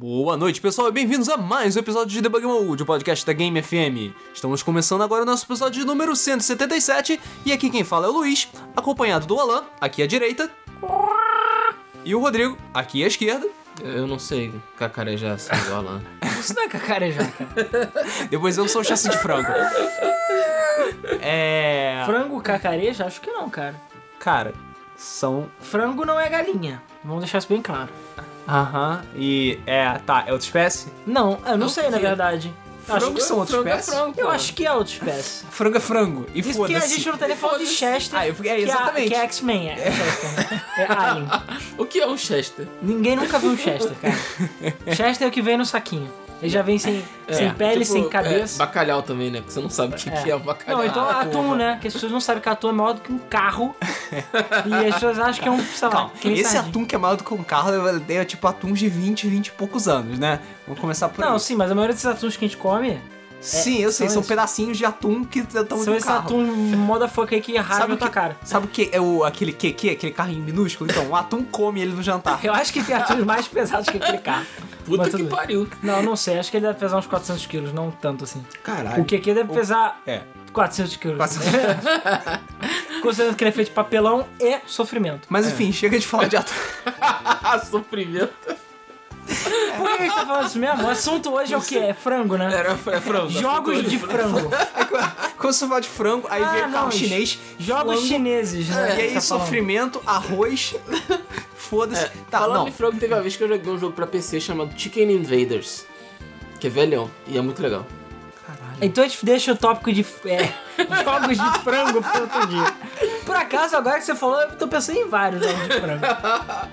Boa noite, pessoal, e bem-vindos a mais um episódio de Debug Mode, o podcast da Game FM. Estamos começando agora o nosso episódio de número 177, e aqui quem fala é o Luiz, acompanhado do Alan, aqui à direita, e o Rodrigo, aqui à esquerda. Eu não sei cacarejar assim igual lá. Isso não é cacarejar, cara. Depois eu sou o chassi de frango. É. Frango cacareja? Acho que não, cara. Cara, são. Frango não é galinha. Vamos deixar isso bem claro. Aham, e. É, tá, é outra espécie? Não, eu não É o sei, na verdade. Acho Frangos que- são outra frango é espécie? frango, Eu acho que é outra espécie. Frango é frango. E Isso porque a gente não tá nem falando de. Chester. Ah, eu- é, que é- exatamente. Que é X-Men, é, Chester, né? É Alien. O que é um Chester? Ninguém nunca viu um Chester, cara. Chester é o que vem no saquinho. Ele já vem sem, sem pele, tipo, sem cabeça. É, bacalhau também, né? Porque você não sabe o que É. que é o bacalhau. Não, então Ah, atum, porra. né? Que as pessoas não sabem que atum é maior do que um carro. e as pessoas acham que é um, sei lá, Calma, esse sardinha. atum que é maior do que um carro é tipo atuns de 20, 20 e poucos anos, né? Vamos começar por Não, aí. sim, mas a maioria desses atuns que a gente come Sim, eu sei, são são pedacinhos de atum que estão são no esse carro. atum motherfucker aí que rasga Sabe a o tua que, cara. sabe o que é o, aquele que, que aquele carrinho minúsculo? Então, o atum come ele no jantar. Eu acho que tem atuns mais pesados que aquele carro. Puta Mas que pariu. Não, não sei. Acho que ele deve pesar uns 400 quilos, não tanto assim. Caralho. O QQ deve pesar É. 400 quilos. 400. Considerando que ele é feito de papelão e sofrimento. Mas enfim, chega de falar de atum. Sofrimento. Por que a gente tá falando isso mesmo? O assunto hoje é o quê? É frango, né? Era é frango. Jogos de frango. É quando você fala de frango, aí Ah, vem não, carro chinês. Jogos flango, chineses, né? E que aí, tá falando. sofrimento, arroz. Foda-se. É, tá, falando não. de frango, teve uma vez que eu joguei um jogo pra PC chamado Chicken Invaders. Que é velhão. E é muito legal. Então a gente deixa o tópico de é, jogos de frango pro outro dia. Por acaso, agora que você falou, eu tô pensando em vários jogos de frango.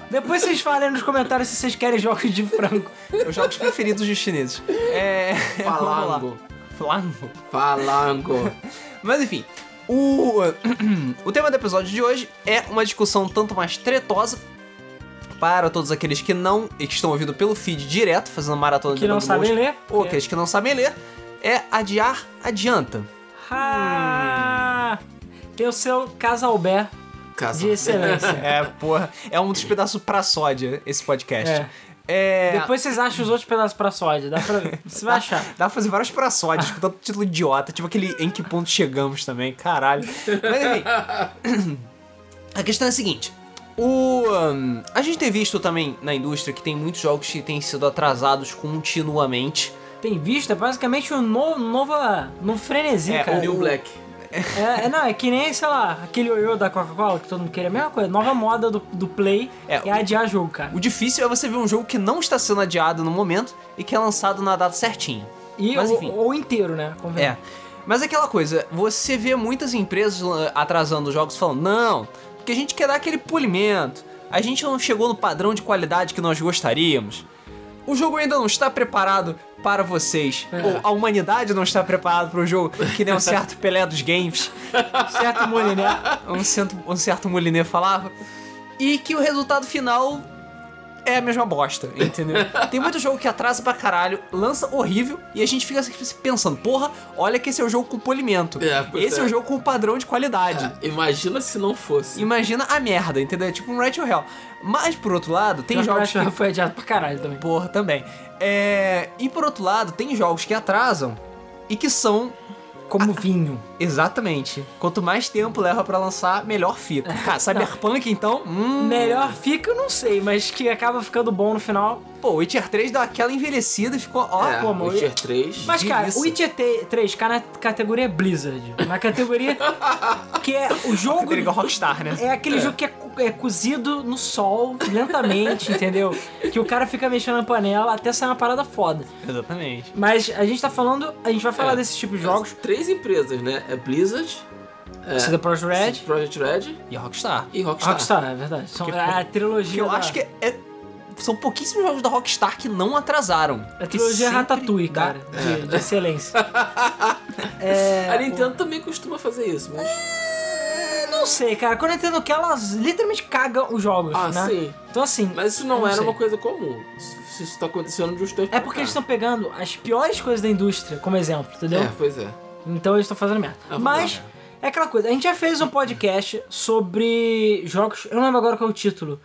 Depois vocês falem nos comentários se vocês querem jogos de frango. Os jogos preferidos dos chineses. É. Falango. Flango. Falango. Mas enfim, o, o tema do episódio de hoje é uma discussão tanto mais tretosa para todos aqueles que não que estão ouvindo pelo feed direto, fazendo maratona de Que não Debug sabem ler. ou aqueles que não sabem ler, é adiar adianta. Ah, tem o seu Casalbé Casa. de excelência. É, porra, é um dos pedaços pra sódia esse podcast. É. É. Depois vocês acham os outros pedaços pra sódia. Dá pra ver. Você vai achar. Dá pra fazer vários pra sódias com tanto título idiota, tipo aquele em que ponto chegamos também, caralho. Mas enfim. A questão é a seguinte. O, hum, a gente tem visto também na indústria que tem muitos jogos que têm sido atrasados continuamente. Tem visto? É basicamente um no, nova, no frenesi, É, cara. New Black. É, é, não, é que nem, sei lá, aquele ioiô da Coca-Cola que todo mundo queria. A mesma coisa, nova moda do, do Play É, é, adiar jogo, cara. O difícil é você ver um jogo que não está sendo adiado no momento e que é lançado na data certinha. E, Mas, ou, ou inteiro, né? Convenhamos. É. Mas é aquela coisa, você vê muitas empresas atrasando os jogos falando, não, porque a gente quer dar aquele polimento, a gente não chegou no padrão de qualidade que nós gostaríamos. O jogo ainda não está preparado para vocês. É. Ou a humanidade não está preparada para o jogo, que nem um certo Pelé dos games, Certo, Moliné? um certo, um certo Moliné falava. E que o resultado final é a mesma bosta, entendeu? Tem muito jogo que atrasa pra caralho, lança horrível, e a gente fica pensando, porra, olha que esse é o jogo com polimento. É, esse é. é. o jogo com padrão de qualidade. É, imagina se não fosse. Imagina a merda, entendeu? É tipo um Red to Hell. Mas, por outro lado, tem Tem jogos que... foi adiado pra caralho também. Porra, também. É... E por outro lado, tem jogos que atrasam e que são Como vinho. Exatamente. Quanto mais tempo leva pra lançar, melhor fica. Cara, Cyberpunk, então. Hum, Melhor fica, eu não sei, mas que acaba ficando bom no final. Pô, Witcher 3 deu aquela envelhecida e ficou. Ó, é, pô, mas- Witcher 3. Mas, cara, o Witcher 3 cai na categoria Blizzard. Na categoria que é o jogo. Categoria Rockstar, né? É aquele jogo que é, é cozido no sol, lentamente, entendeu? Que o cara fica mexendo na panela até sair uma parada foda. Exatamente. Mas a gente tá falando, a gente vai falar É. desses tipos de jogos. Três empresas, né? É Blizzard, é, CD Projekt Red, CD Projekt Red E a Rockstar. e Rockstar. Rockstar, é verdade. São Que- a trilogia. Que eu da- acho que é. São pouquíssimos jogos da Rockstar que não atrasaram. A Que trilogia Ratatouille, dá- cara, de, de excelência. é, A Nintendo também costuma fazer isso, mas. Não sei, cara. Quando a Nintendo quer, elas literalmente cagam os jogos, Ah, né? sim. Então assim. Mas isso não, eu era sei. uma coisa comum. Se isso tá acontecendo tempos É porque eles estão pegando as piores coisas da indústria como exemplo, entendeu? É, pois é. Então eles estão fazendo merda. Ah, Mas é aquela coisa. A gente já fez um podcast sobre jogos. Eu não lembro agora qual é o título.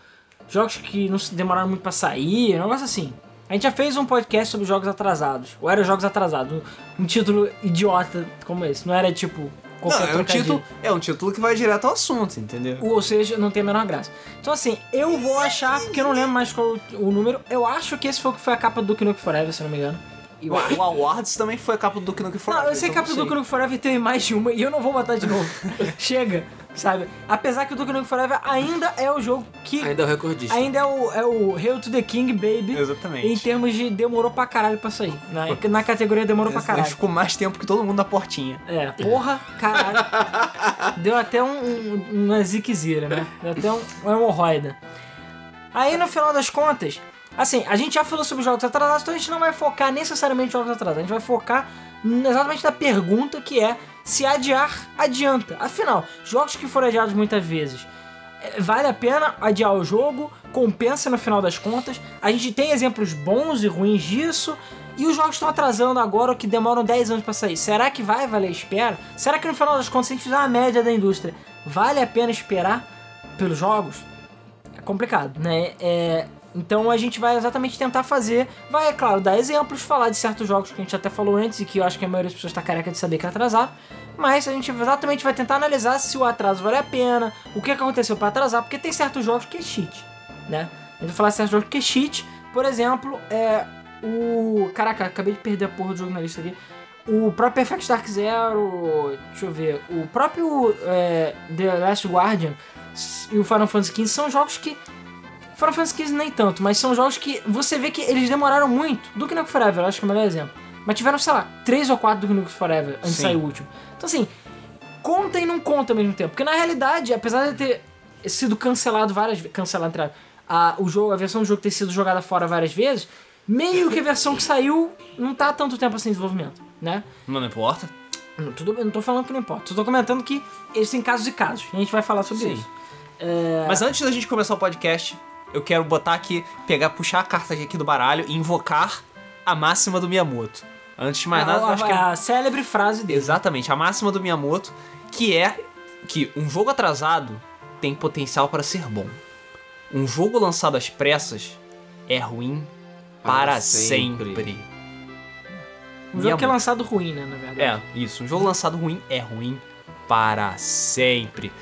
Jogos que não se demoraram muito pra sair, um negócio assim. A gente já fez um podcast sobre jogos atrasados. Ou era jogos atrasados. Um título idiota como esse. Não era tipo. Não, é um, título, é um título que vai direto ao assunto, entendeu? Ou seja, não tem a menor graça. Então assim, eu vou achar, porque eu não lembro mais qual o, número, eu acho que esse foi o que foi a capa do Nukem Forever, se não me engano. Acho. O, o Awards também foi a capa do Duke Nukem Forever. Não, eu sei que a então capa do Duke Nukem Forever tem mais de uma e eu não vou botar de novo. Chega, sabe? Apesar que o Duke Nukem Forever ainda é o jogo que... Ainda é o recordista. Ainda é o, é o Hail to the King, baby. Exatamente. Em termos de demorou pra caralho pra sair. Na, na categoria demorou pra Esse caralho. Ficou mais tempo que todo mundo na portinha. É, porra, caralho. Deu até um, um, uma ziquezira, né? Deu até um, uma hemorroida. Aí no final das contas, assim, a gente já falou sobre jogos atrasados, então a gente não vai focar necessariamente em jogos atrasados. A gente vai focar exatamente na pergunta que é se adiar adianta. Afinal, jogos que foram adiados muitas vezes. é, Vale a pena adiar o jogo? Compensa no final das contas? A gente tem exemplos bons e ruins disso. E os jogos estão atrasando agora, que demoram 10 anos pra sair. Será que vai valer a espera? Será que no final das contas, se a gente fizer uma média da indústria, vale a pena esperar pelos jogos? É complicado, né? É, então a gente vai exatamente tentar fazer, vai, é claro, dar exemplos, falar de certos jogos que a gente até falou antes e que eu acho que a maioria das pessoas está careca de saber que é atrasado. Mas a gente exatamente vai tentar analisar se o atraso vale a pena, o que aconteceu para atrasar, porque tem certos jogos que é cheat, né? A gente vai falar de certos jogos que é cheat, por exemplo, é o. Caraca, acabei de perder a porra do jogo na lista aqui. O próprio Perfect Dark Zero, deixa eu ver, o próprio é, The Last Guardian e o Final Fantasy XV são jogos que. Final Fantasy XV nem tanto, mas são jogos que você vê que eles demoraram muito. Do Nukem Forever, acho que é o melhor exemplo. Mas tiveram, sei lá, três ou quatro do Nukem Forever antes de sair o último. Então assim, conta e não conta ao mesmo tempo. Porque na realidade, apesar de ter sido cancelado várias vezes. Cancelado, entre a, o jogo, a versão do jogo ter sido jogada fora várias vezes, meio que a versão que saiu não tá há tanto tempo assim em desenvolvimento, né? Não, não importa. Não, tudo, eu não tô falando que não importa. Só tô comentando que eles têm casos e casos. E a gente vai falar sobre Sim. isso. É, Mas antes da gente começar o podcast, eu quero botar aqui, pegar, puxar a carta aqui do baralho e invocar a máxima do Miyamoto. Antes de mais nada, eu a, acho que é a célebre frase dele. Exatamente, a máxima do Miyamoto, que é que um jogo atrasado tem potencial para ser bom. Um jogo lançado às pressas é ruim para, Para sempre. sempre. Um jogo que é lançado ruim, né, na verdade. É, isso. Um jogo lançado ruim é ruim para sempre.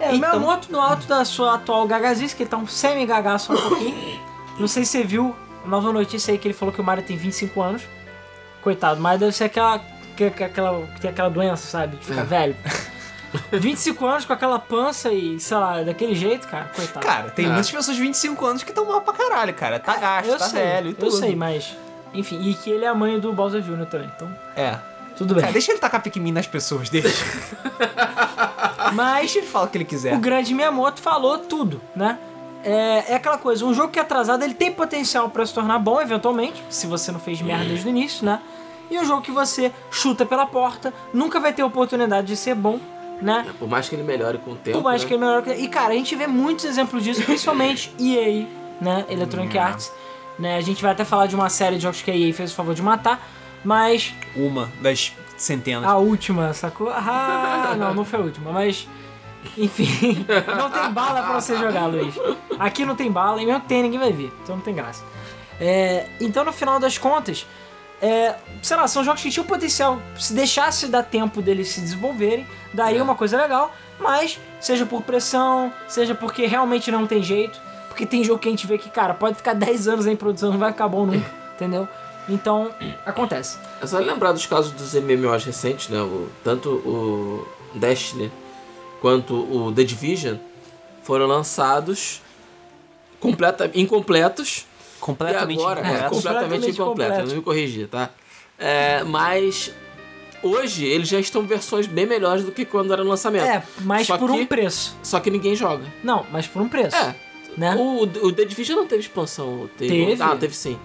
É, o Então- Miyamoto no alto da sua atual gagazice, que ele tá um semi-gagá só um pouquinho. Não sei se você viu a nova notícia aí que ele falou que o Mario tem 25 anos. Coitado, mas deve ser aquela que, que- aquela, que tem aquela doença, sabe? De ficar É. velho. 25 anos com aquela pança e, sei lá, daquele jeito, cara, coitado. Cara, tem É. muitas pessoas de 25 anos que estão mal pra caralho, cara. Tá gasto, eu tá sei, velho e tudo. eu sei, mas... Enfim, e que ele é a mãe do Bowser Jr. também, então É. tudo bem. Cara, deixa ele tacar Pikmin nas pessoas, deixa. Mas deixa ele falar o que ele quiser. o grande Miyamoto falou tudo, né? É, é aquela coisa, um jogo que é atrasado, ele tem potencial pra se tornar bom, eventualmente, se você não fez merda desde o início, né? E um jogo que você chuta pela porta, nunca vai ter oportunidade de ser bom, né? Por mais que ele melhore com o tempo. Por mais né? que ele melhor que... E cara, a gente vê muitos exemplos disso, principalmente EA, né? Electronic Hum. Arts. Né? A gente vai até falar de uma série de jogos que a EA fez o favor de matar, mas Uma das centenas. a última, sacou? Ah, não, não foi a última, mas. Enfim, não tem bala pra você jogar, Luiz. Aqui não tem bala, e mesmo que tem, ninguém vai ver, então não tem graça. É, então, no final das contas, é, sei lá, são jogos que tinham potencial, se deixasse dar tempo deles se desenvolverem, daria É. uma coisa legal, mas seja por pressão, seja porque realmente não tem jeito, porque tem jogo que a gente vê que, cara, pode ficar 10 anos em produção, não vai ficar bom nunca, entendeu? Então, acontece. É só lembrar dos casos dos MMOs recentes, né? O, tanto o Destiny quanto o The Division foram lançados completa, incompletos. completamente agora, é, incorreto. completamente Completamente incompletos, incompleto. não me corrigir, tá? É, mas hoje eles já estão versões bem melhores do que quando era o lançamento. É, mas Só por que- um preço. Só que ninguém joga. Não, mas por um preço. É. Né? O, o The Division não teve expansão. Teve. Ah, teve sim.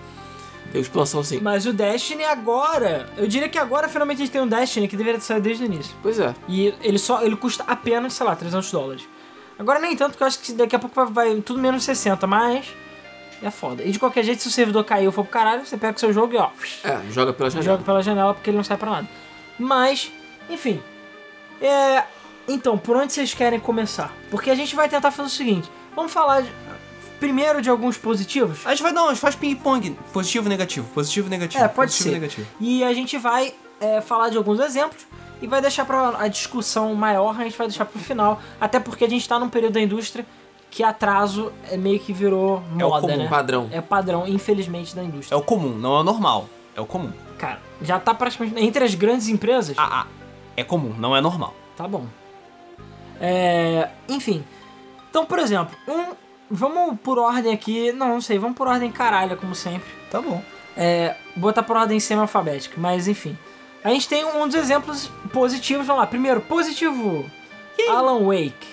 Expansão sim. Mas o Destiny agora, eu diria que agora finalmente a gente tem um Destiny que deveria ter saído desde o início. Pois é. E ele só ele custa apenas, sei lá, 300 dólares. Agora nem tanto, porque eu acho que daqui a pouco vai, vai tudo menos 60, mas é foda. E de qualquer jeito, se o servidor cair ou for pro caralho, você pega o seu jogo e ó, É, joga pela janela. joga pela janela porque ele não sai pra nada. Mas, enfim. É. Então, por onde vocês querem começar? Porque a gente vai tentar fazer o seguinte: vamos falar de. Primeiro de alguns positivos? A gente vai, não, a gente faz ping-pong. Positivo, negativo. Positivo, negativo. É, pode positivo, ser. negativo. E a gente vai é, falar de alguns exemplos e vai deixar para a discussão maior, a gente vai deixar pro final. Até porque a gente tá num período da indústria que atraso é meio que virou É o moda, comum, né? Padrão. É padrão, infelizmente, da É indústria. o comum, não é o normal. É o comum. Cara, já tá praticamente. Entre as grandes empresas, Ah, ah. É comum, não é normal. tá bom. É. Enfim. Então, por exemplo, um. Vamos por ordem aqui. Não, não sei, vamos por ordem caralha, como sempre. Tá bom. É, botar por ordem semi-alfabética, mas enfim. A gente tem um dos exemplos positivos, vamos lá. Primeiro, positivo. Alan Wake.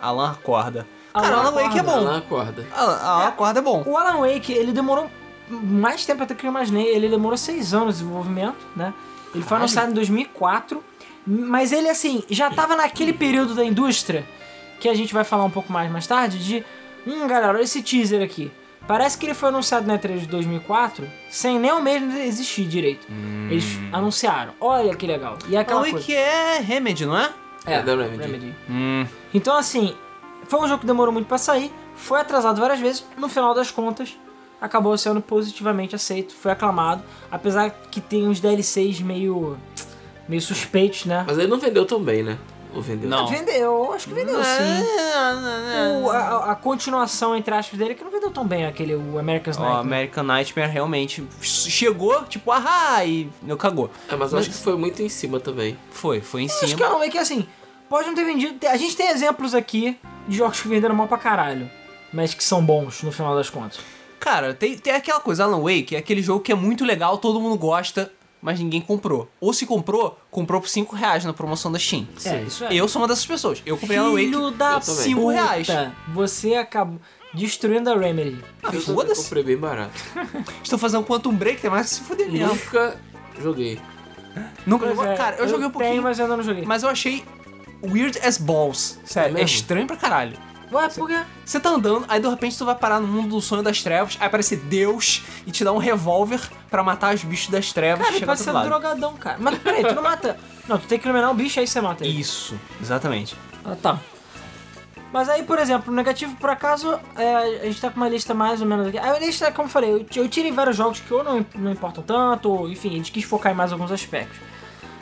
Alan acorda. Alan Cara, Alan Wake é bom. Ela acorda. Alan, Alan acorda é bom. O Alan Wake, ele demorou mais tempo até que eu imaginei. Ele demorou seis anos de desenvolvimento, né? Ele foi Caralho. anunciado em 2004. Mas ele, assim, já tava naquele período da indústria, que a gente vai falar um pouco mais mais tarde, de... Hum, galera, olha esse teaser aqui. Parece que ele foi anunciado na E3 de 2004, sem nem o mesmo existir direito. Eles anunciaram. Olha que legal. E é aquela coisa... Wake é Remedy, não é? É, da Remedy. Hum. Então, assim, foi um jogo que demorou muito pra sair, foi atrasado várias vezes, no final das contas, acabou sendo positivamente aceito, foi aclamado, apesar que tem uns DLCs meio. meio suspeitos, né? Mas ele não vendeu tão bem, né? Ou vendeu? Não. Vendeu, acho que vendeu sim. É, O- a, a continuação, entre aspas, dele, que não vendeu tão bem aquele, o American's Nightmare. American Nightmare realmente chegou, tipo, ahá, e não cagou. É, mas eu acho que foi muito em cima também. Foi, foi em Eu Acho cima. que não, é que assim, pode não ter vendido. A gente tem exemplos aqui de jogos que venderam mal pra caralho, mas que são bons no final das contas. Cara, tem, tem aquela coisa, Alan Wake é aquele jogo que é muito legal, todo mundo gosta, mas ninguém comprou. Ou se comprou, comprou por 5 reais na promoção da Steam. É, isso é. Eu sou uma dessas pessoas. Eu comprei Alan Wake. Filho da Eu também. Cinco puta, reais. Você acabou destruindo a Remedy. Ah, eu foda-se. comprei bem barato. Estou fazendo Quantum Break, tem mais que se fuder mesmo. Nunca joguei. Nunca Pois jogou? é, Cara, eu, joguei um pouquinho, Tenho, mas... mas eu ainda não joguei. eu achei weird as balls. Sério, é, mesmo? estranho pra caralho. Ué, por quê? Você tá andando, aí de repente tu vai parar no mundo do sonho das trevas, aí aparece Deus e te dá um revólver pra matar os bichos das trevas Cara, ele pode ser lado. drogadão, cara. Mas peraí, tu não mata. Não, tu tem que eliminar o bicho, aí você mata ele. Isso, exatamente. Ah, tá. Mas aí, por exemplo, o negativo, por acaso, é, a gente tá com uma lista mais ou menos aqui. A lista, como eu falei, eu, eu tirei vários jogos que ou não, não importam tanto, ou enfim, a gente quis focar em mais alguns aspectos.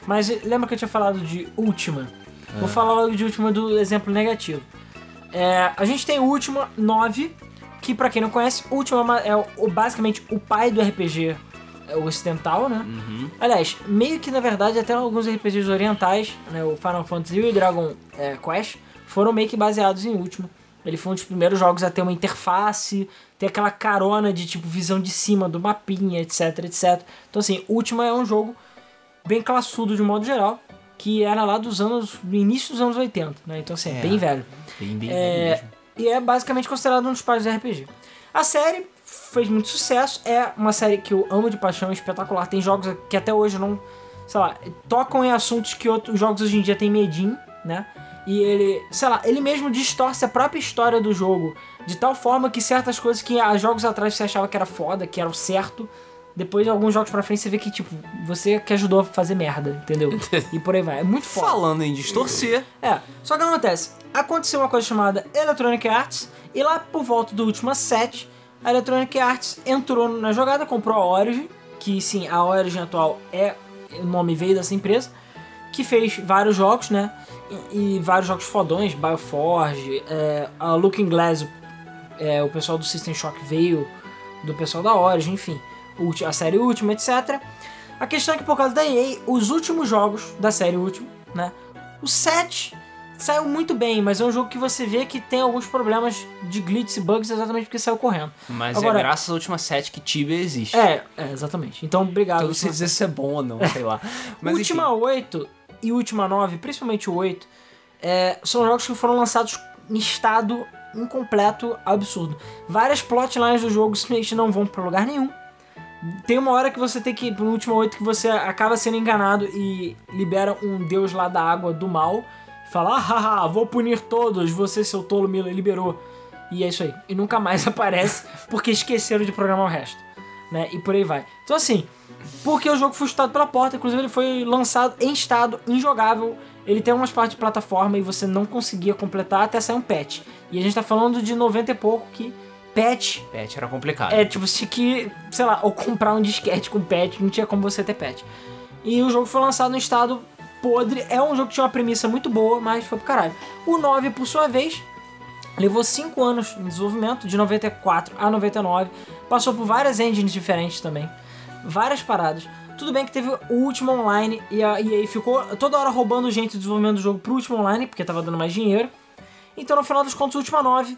Mas lembra que eu tinha falado de Ultima? Vou falar logo de Ultima do exemplo negativo. É, a gente tem o Ultima 9, que pra quem não conhece, Ultima é é o- basicamente o pai do RPG é, ocidental, né? Aliás, meio que na verdade até alguns RPGs orientais, né, o Final Fantasy e o Dragon é, Quest, foram meio que baseados em Ultima. Ele foi um dos primeiros jogos a ter uma interface, ter aquela carona de tipo visão de cima do mapinha, etc, etc. Então assim, Ultima é um jogo bem classudo de modo geral, que era lá dos anos, do início dos anos 80, né? Então assim, é, É. bem velho. Bem, bem, É, mesmo. e é basicamente considerado um dos pais do RPG. A série fez muito sucesso, é uma série que eu amo de paixão, é espetacular. Tem jogos que até hoje não, sei lá, tocam em assuntos que outros jogos hoje em dia têm medinho, né? E ele, sei lá, ele mesmo distorce a própria história do jogo de tal forma que certas coisas que há jogos atrás você achava que era foda, que era o certo, depois alguns jogos pra frente você vê que, tipo, você que ajudou a fazer merda, entendeu? e por aí vai. É muito foda. Falando em distorcer, É, só que acontece, aconteceu uma coisa chamada Electronic Arts, e lá por volta do último 7, a Electronic Arts entrou na jogada, comprou a Origin, que sim, a Origin atual é, o nome veio dessa empresa, que fez vários jogos, né, e, e vários jogos fodões, Bioforge, é, a Looking Glass, é, o pessoal do System Shock veio do pessoal da Origin, enfim, a série Última, etc. A questão é que por causa da EA, os últimos jogos da série Última, né, o 7 saiu muito bem, mas é um jogo que você vê que tem alguns problemas de glitches e bugs exatamente porque saiu correndo. mas Agora- é graças à última set que Tibia existe. É, é, exatamente. Então, obrigado. Então não sei Última dizer se é bom ou não, sei lá. Mas Última enfim, 8 e Última 9, principalmente o 8, é, são jogos que foram lançados em estado incompleto, absurdo. Várias plotlines do jogo simplesmente não vão pra lugar nenhum. Tem uma hora que você tem que ir pro último 8 que você acaba sendo enganado e libera um deus lá da água do mal. Fala, ah, haha, vou punir todos, você, seu tolo, me liberou. E é isso aí. E nunca mais aparece porque esqueceram de programar o resto. Né? E por aí vai. Então assim, porque o jogo foi chutado pela porta, inclusive ele foi lançado em estado injogável. Ele tem umas partes de plataforma e você não conseguia completar até sair um patch. E a gente tá falando de 90 e pouco que patch Patch era complicado. é tipo se que, sei lá, ou comprar um disquete com patch, não tinha como você ter patch. E o jogo foi lançado no estado podre. É um jogo que tinha uma premissa muito boa, mas foi pro caralho. O 9, por sua vez, levou 5 anos em desenvolvimento, de 94 a 99. Passou por várias engines diferentes também. Várias paradas. Tudo bem que teve o último online e a EA ficou toda hora roubando gente do desenvolvimento do jogo pro último online, porque tava dando mais dinheiro. Então, no final dos contos, o último 9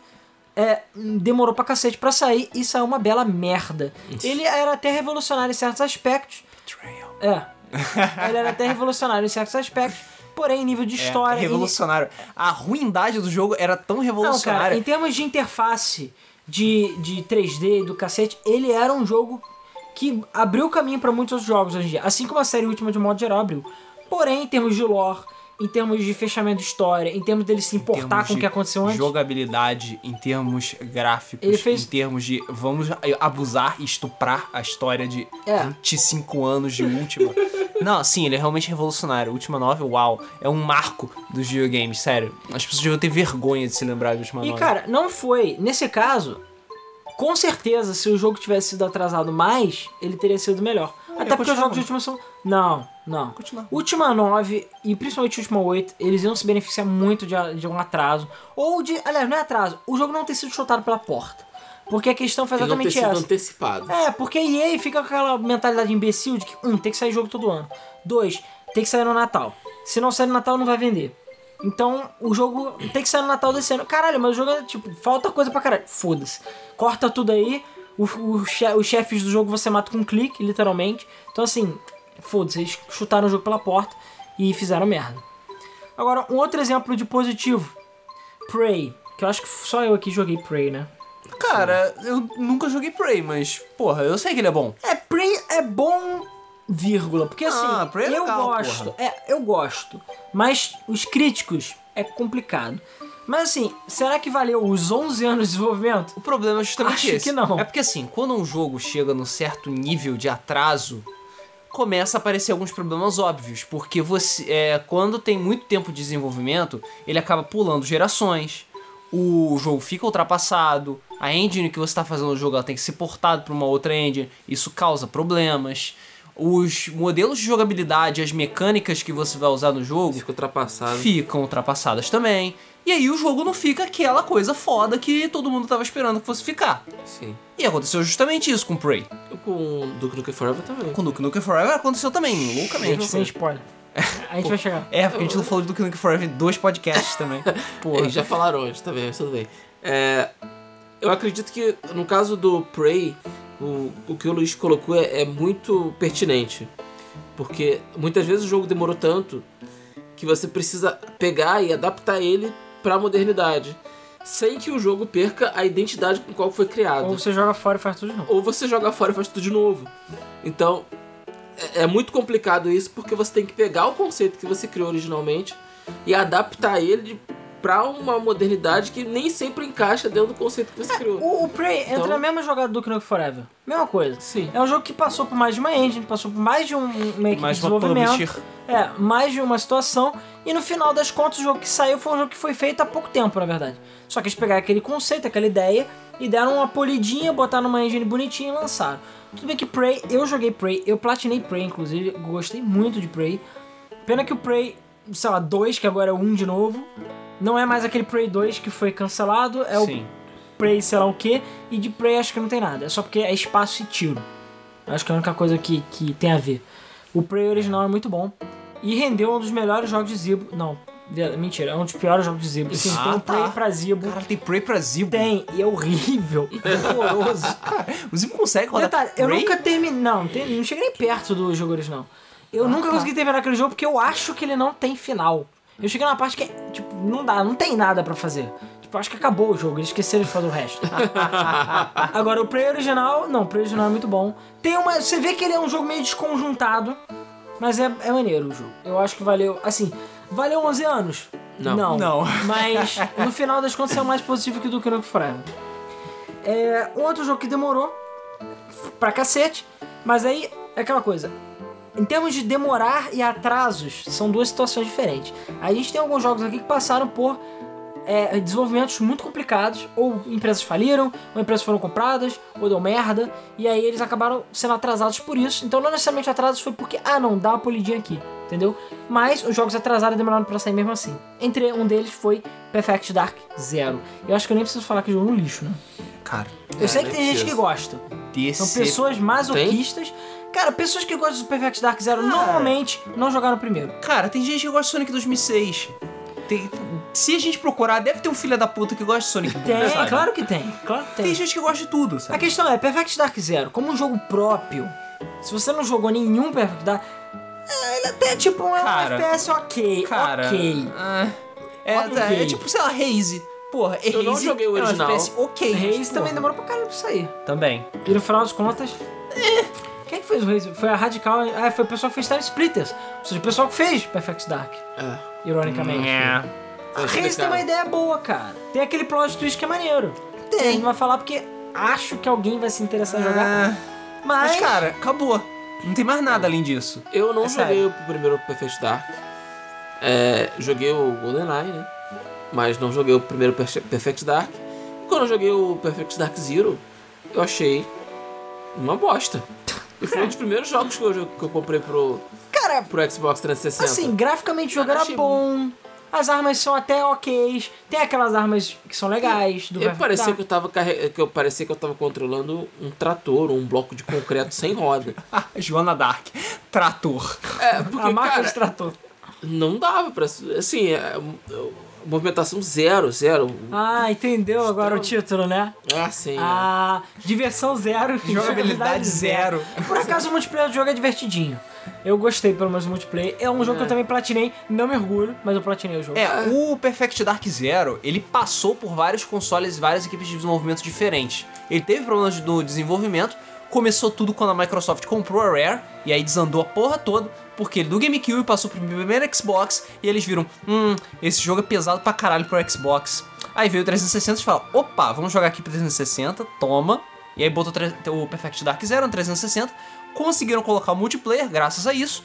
é, demorou pra cacete pra sair e saiu uma bela merda. Ele era até revolucionário em certos aspectos. Betrayal. É. Ele era até revolucionário em certos aspectos. Porém, em nível de É, história. ele- revolucionário. A ruindade do jogo era tão Não, cara, revolucionária. em termos de interface de, de 3D do cacete, ele era um jogo que abriu o caminho pra muitos outros jogos hoje em dia. Assim como a série última, de modo geral, abriu. Porém, em termos de lore, em termos de fechamento de história, em termos dele se importar com o que aconteceu antes. Jogabilidade, em termos gráficos, Ele fez- em termos de vamos abusar e estuprar a história de É. 25 anos de última. Não, sim, ele é realmente revolucionário. Última novel, uau, é um marco dos videogames, sério. As pessoas deviam ter vergonha de se lembrar de Última E novel. cara, não foi. Nesse caso, com certeza, se o jogo tivesse sido atrasado mais, ele teria sido melhor. Até porque os jogos de última são. Não, não. Continuava. Última 9 e principalmente Última 8, eles iam se beneficiar muito de, de um atraso. Ou de. Aliás, não é atraso, o jogo não ter sido chutado pela porta. Porque a questão foi Ele não ter exatamente sido essa. antecipado. É, porque a EA fica com aquela mentalidade imbecil de que, um, tem que sair jogo todo ano. Dois, tem que sair no Natal. Se não sair no Natal, não vai vender. Então, o jogo tem que sair no Natal desse ano. Caralho, mas o jogo é, tipo, falta coisa pra caralho. Foda-se. Corta tudo aí. O, o che- os chefes do jogo você mata com um clique, literalmente. Então, assim, foda-se. Eles chutaram o jogo pela porta e fizeram merda. Agora, um outro exemplo de positivo. Prey. Que eu acho que só eu aqui joguei Prey, né? Cara, eu nunca joguei Prey, mas, porra, eu sei que ele é bom. É, Prey é bom, vírgula. Porque assim, Ah, Prey é eu legal, gosto. É, eu gosto. Mas os críticos é complicado. Mas assim, será que valeu os 11 anos de desenvolvimento? O problema é justamente Acho esse. que não. É porque assim, quando um jogo chega num certo nível de atraso, começa a aparecer alguns problemas óbvios, porque você é, quando tem muito tempo de desenvolvimento, ele acaba pulando gerações. O jogo fica ultrapassado, a engine que você está fazendo no jogo ela tem que ser portada para uma outra engine, isso causa problemas. Os modelos de jogabilidade, as mecânicas que você vai usar no jogo Fica ficam ultrapassadas também. E aí o jogo não fica aquela coisa foda que todo mundo tava esperando que fosse ficar. Sim. E aconteceu justamente isso com Prey. Com Duke Nukem Forever também. Com Duke Nukem Forever aconteceu também, loucamente. Sem spoiler. A gente vai chegar. É, porque a gente não falou de Duke Nukem Forever em dois podcasts também. Porra. Eles já falaram antes também, mas tudo bem. É, eu acredito que no caso do Prey, o, o que o Luiz colocou é, é muito pertinente. Porque muitas vezes o jogo demorou tanto que você precisa pegar e adaptar ele pra modernidade. Sem que o jogo perca a identidade com qual foi criado. Ou você joga fora e faz tudo de novo. ou você joga fora e faz tudo de novo. Então, é, é muito complicado isso porque você tem que pegar o conceito que você criou originalmente e adaptar ele pra uma modernidade que nem sempre encaixa dentro do conceito que você criou. O, o Prey entra Então- na mesma jogada do Nukem Forever. Mesma coisa. Sim. É um jogo que passou por mais de uma engine, passou por mais de um, uma equipe Mais de uma desenvolvimento. É, mais de uma situação. E no final das contas, o jogo que saiu foi um jogo que foi feito há pouco tempo, na verdade. Só que eles pegaram aquele conceito, aquela ideia, e deram uma polidinha, botaram numa engine bonitinha e lançaram. Tudo bem que Prey, eu joguei Prey, eu platinei Prey, inclusive, gostei muito de Prey. Pena que o Prey, sei lá, 2, que agora é 1 de novo, não é mais aquele Prey 2 que foi cancelado, é o Sim. Prey sei lá o que, e de Prey acho que não tem nada, é só porque é espaço e tiro. Acho que é a única coisa que, que tem a ver. O Prey original é muito bom e rendeu um dos melhores jogos de Zibo. Não, mentira, é um dos piores jogos de Zibo. Sim, Ah, tem um tá. Prey pra Zibo. Caralho, tem Prey pra Zibo. Tem, e é horrível, horroroso. O Zibo consegue rodar Detalhe, eu nunca terminei. Não, tem- não cheguei nem perto do jogo original. Eu nunca tá. consegui terminar aquele jogo porque eu acho que ele não tem final. Eu cheguei numa parte que, é, tipo, não dá, não tem nada pra fazer. Tipo, eu acho que acabou o jogo, eles esqueceram de fazer o resto. Agora, o Prey original, não, o Prey original é muito bom. Tem uma. Você vê que ele é um jogo meio desconjuntado, mas é, é maneiro o jogo. Eu acho que valeu. Assim, valeu 11 anos? Não. Não. Mas no final das contas é mais positivo que do que no Forever. É, um outro jogo que demorou pra cacete, mas aí é aquela coisa. Em termos de demorar e atrasos, são duas situações diferentes. A gente tem alguns jogos aqui que passaram por é, desenvolvimentos muito complicados, ou empresas faliram, ou empresas foram compradas, ou deu merda, e aí eles acabaram sendo atrasados por isso. Então não necessariamente atrasados foi porque, ah não, dá uma polidinha aqui, entendeu? Mas os jogos atrasados demoraram pra sair mesmo assim. Entre um deles foi Perfect Dark Zero. Eu acho que eu nem preciso falar que jogo é um lixo, né? Cara, Eu sei nem que tem gente que gosta. desse... São pessoas masoquistas. Cara, pessoas que gostam do Perfect Dark Zero Cara. normalmente não jogaram o primeiro. Cara, tem gente que gosta de Sonic 2006. Tem- Se a gente procurar, deve ter um filho da puta que gosta de Sonic. Tem, sabe? claro que tem. Claro que tem. Tem gente que gosta de tudo, A sabe? questão é, Perfect Dark Zero, como um jogo próprio, se você não jogou nenhum Perfect Dark, é, ele até é tipo um Cara. FPS ok, Cara, ok. ah, é, Ok. é tipo, sei lá, Haze. Porra, Eu não Haze joguei o é um original. FPS ok. porra, também demorou pra caralho pra sair. Também. E no final das contas, quem é que fez o Reis? Foi a Radical, ah, foi o pessoal que fez Time Splitters. Ou seja, o pessoal que fez Perfect Dark, É. ironicamente. É. A Reis tem uma ideia boa, cara. Tem aquele plot twist que é maneiro. Tem. A gente não vai falar porque acho que alguém vai se interessar em jogar. Ah, Mas, Mas, cara, acabou. Não tem mais nada além disso. Eu não É joguei sério. o primeiro Perfect Dark. É, joguei o GoldenEye, né? Mas não joguei o primeiro Perfe- Perfect Dark. Quando eu joguei o Perfect Dark Zero, eu achei uma bosta. E foi um dos primeiros jogos que eu, que eu comprei pro, cara, pro Xbox 360. Assim, graficamente o jogo era Achei- bom. As armas são até ok. Tem aquelas armas que são legais do eu parecia que eu tava carre... que eu parecia que eu tava controlando um trator, um bloco de concreto sem roda. Joana Dark. Trator. É, porque A marca cara, de trator. não dava pra assim, é, movimentação zero, zero. Ah, entendeu agora o título, né? Ah, sim. Ah, diversão zero. Jogabilidade zero. Por acaso o multiplayer do jogo é divertidinho. Eu gostei pelo menos do multiplayer. É um jogo que eu também platinei. Não me orgulho, mas eu platinei o jogo. É, o Perfect Dark Zero, ele passou por vários consoles e várias equipes de desenvolvimento diferentes. Ele teve problemas no desenvolvimento, começou tudo quando a Microsoft comprou a Rare, e aí desandou a porra toda, porque ele do GameCube passou pro primeiro Xbox, e eles viram, hum, esse jogo é pesado pra caralho pro Xbox. Aí veio o 360 e fala, opa, vamos jogar aqui pro 360, toma. E aí botou o Perfect Dark Zero no 360, conseguiram colocar o multiplayer graças a isso,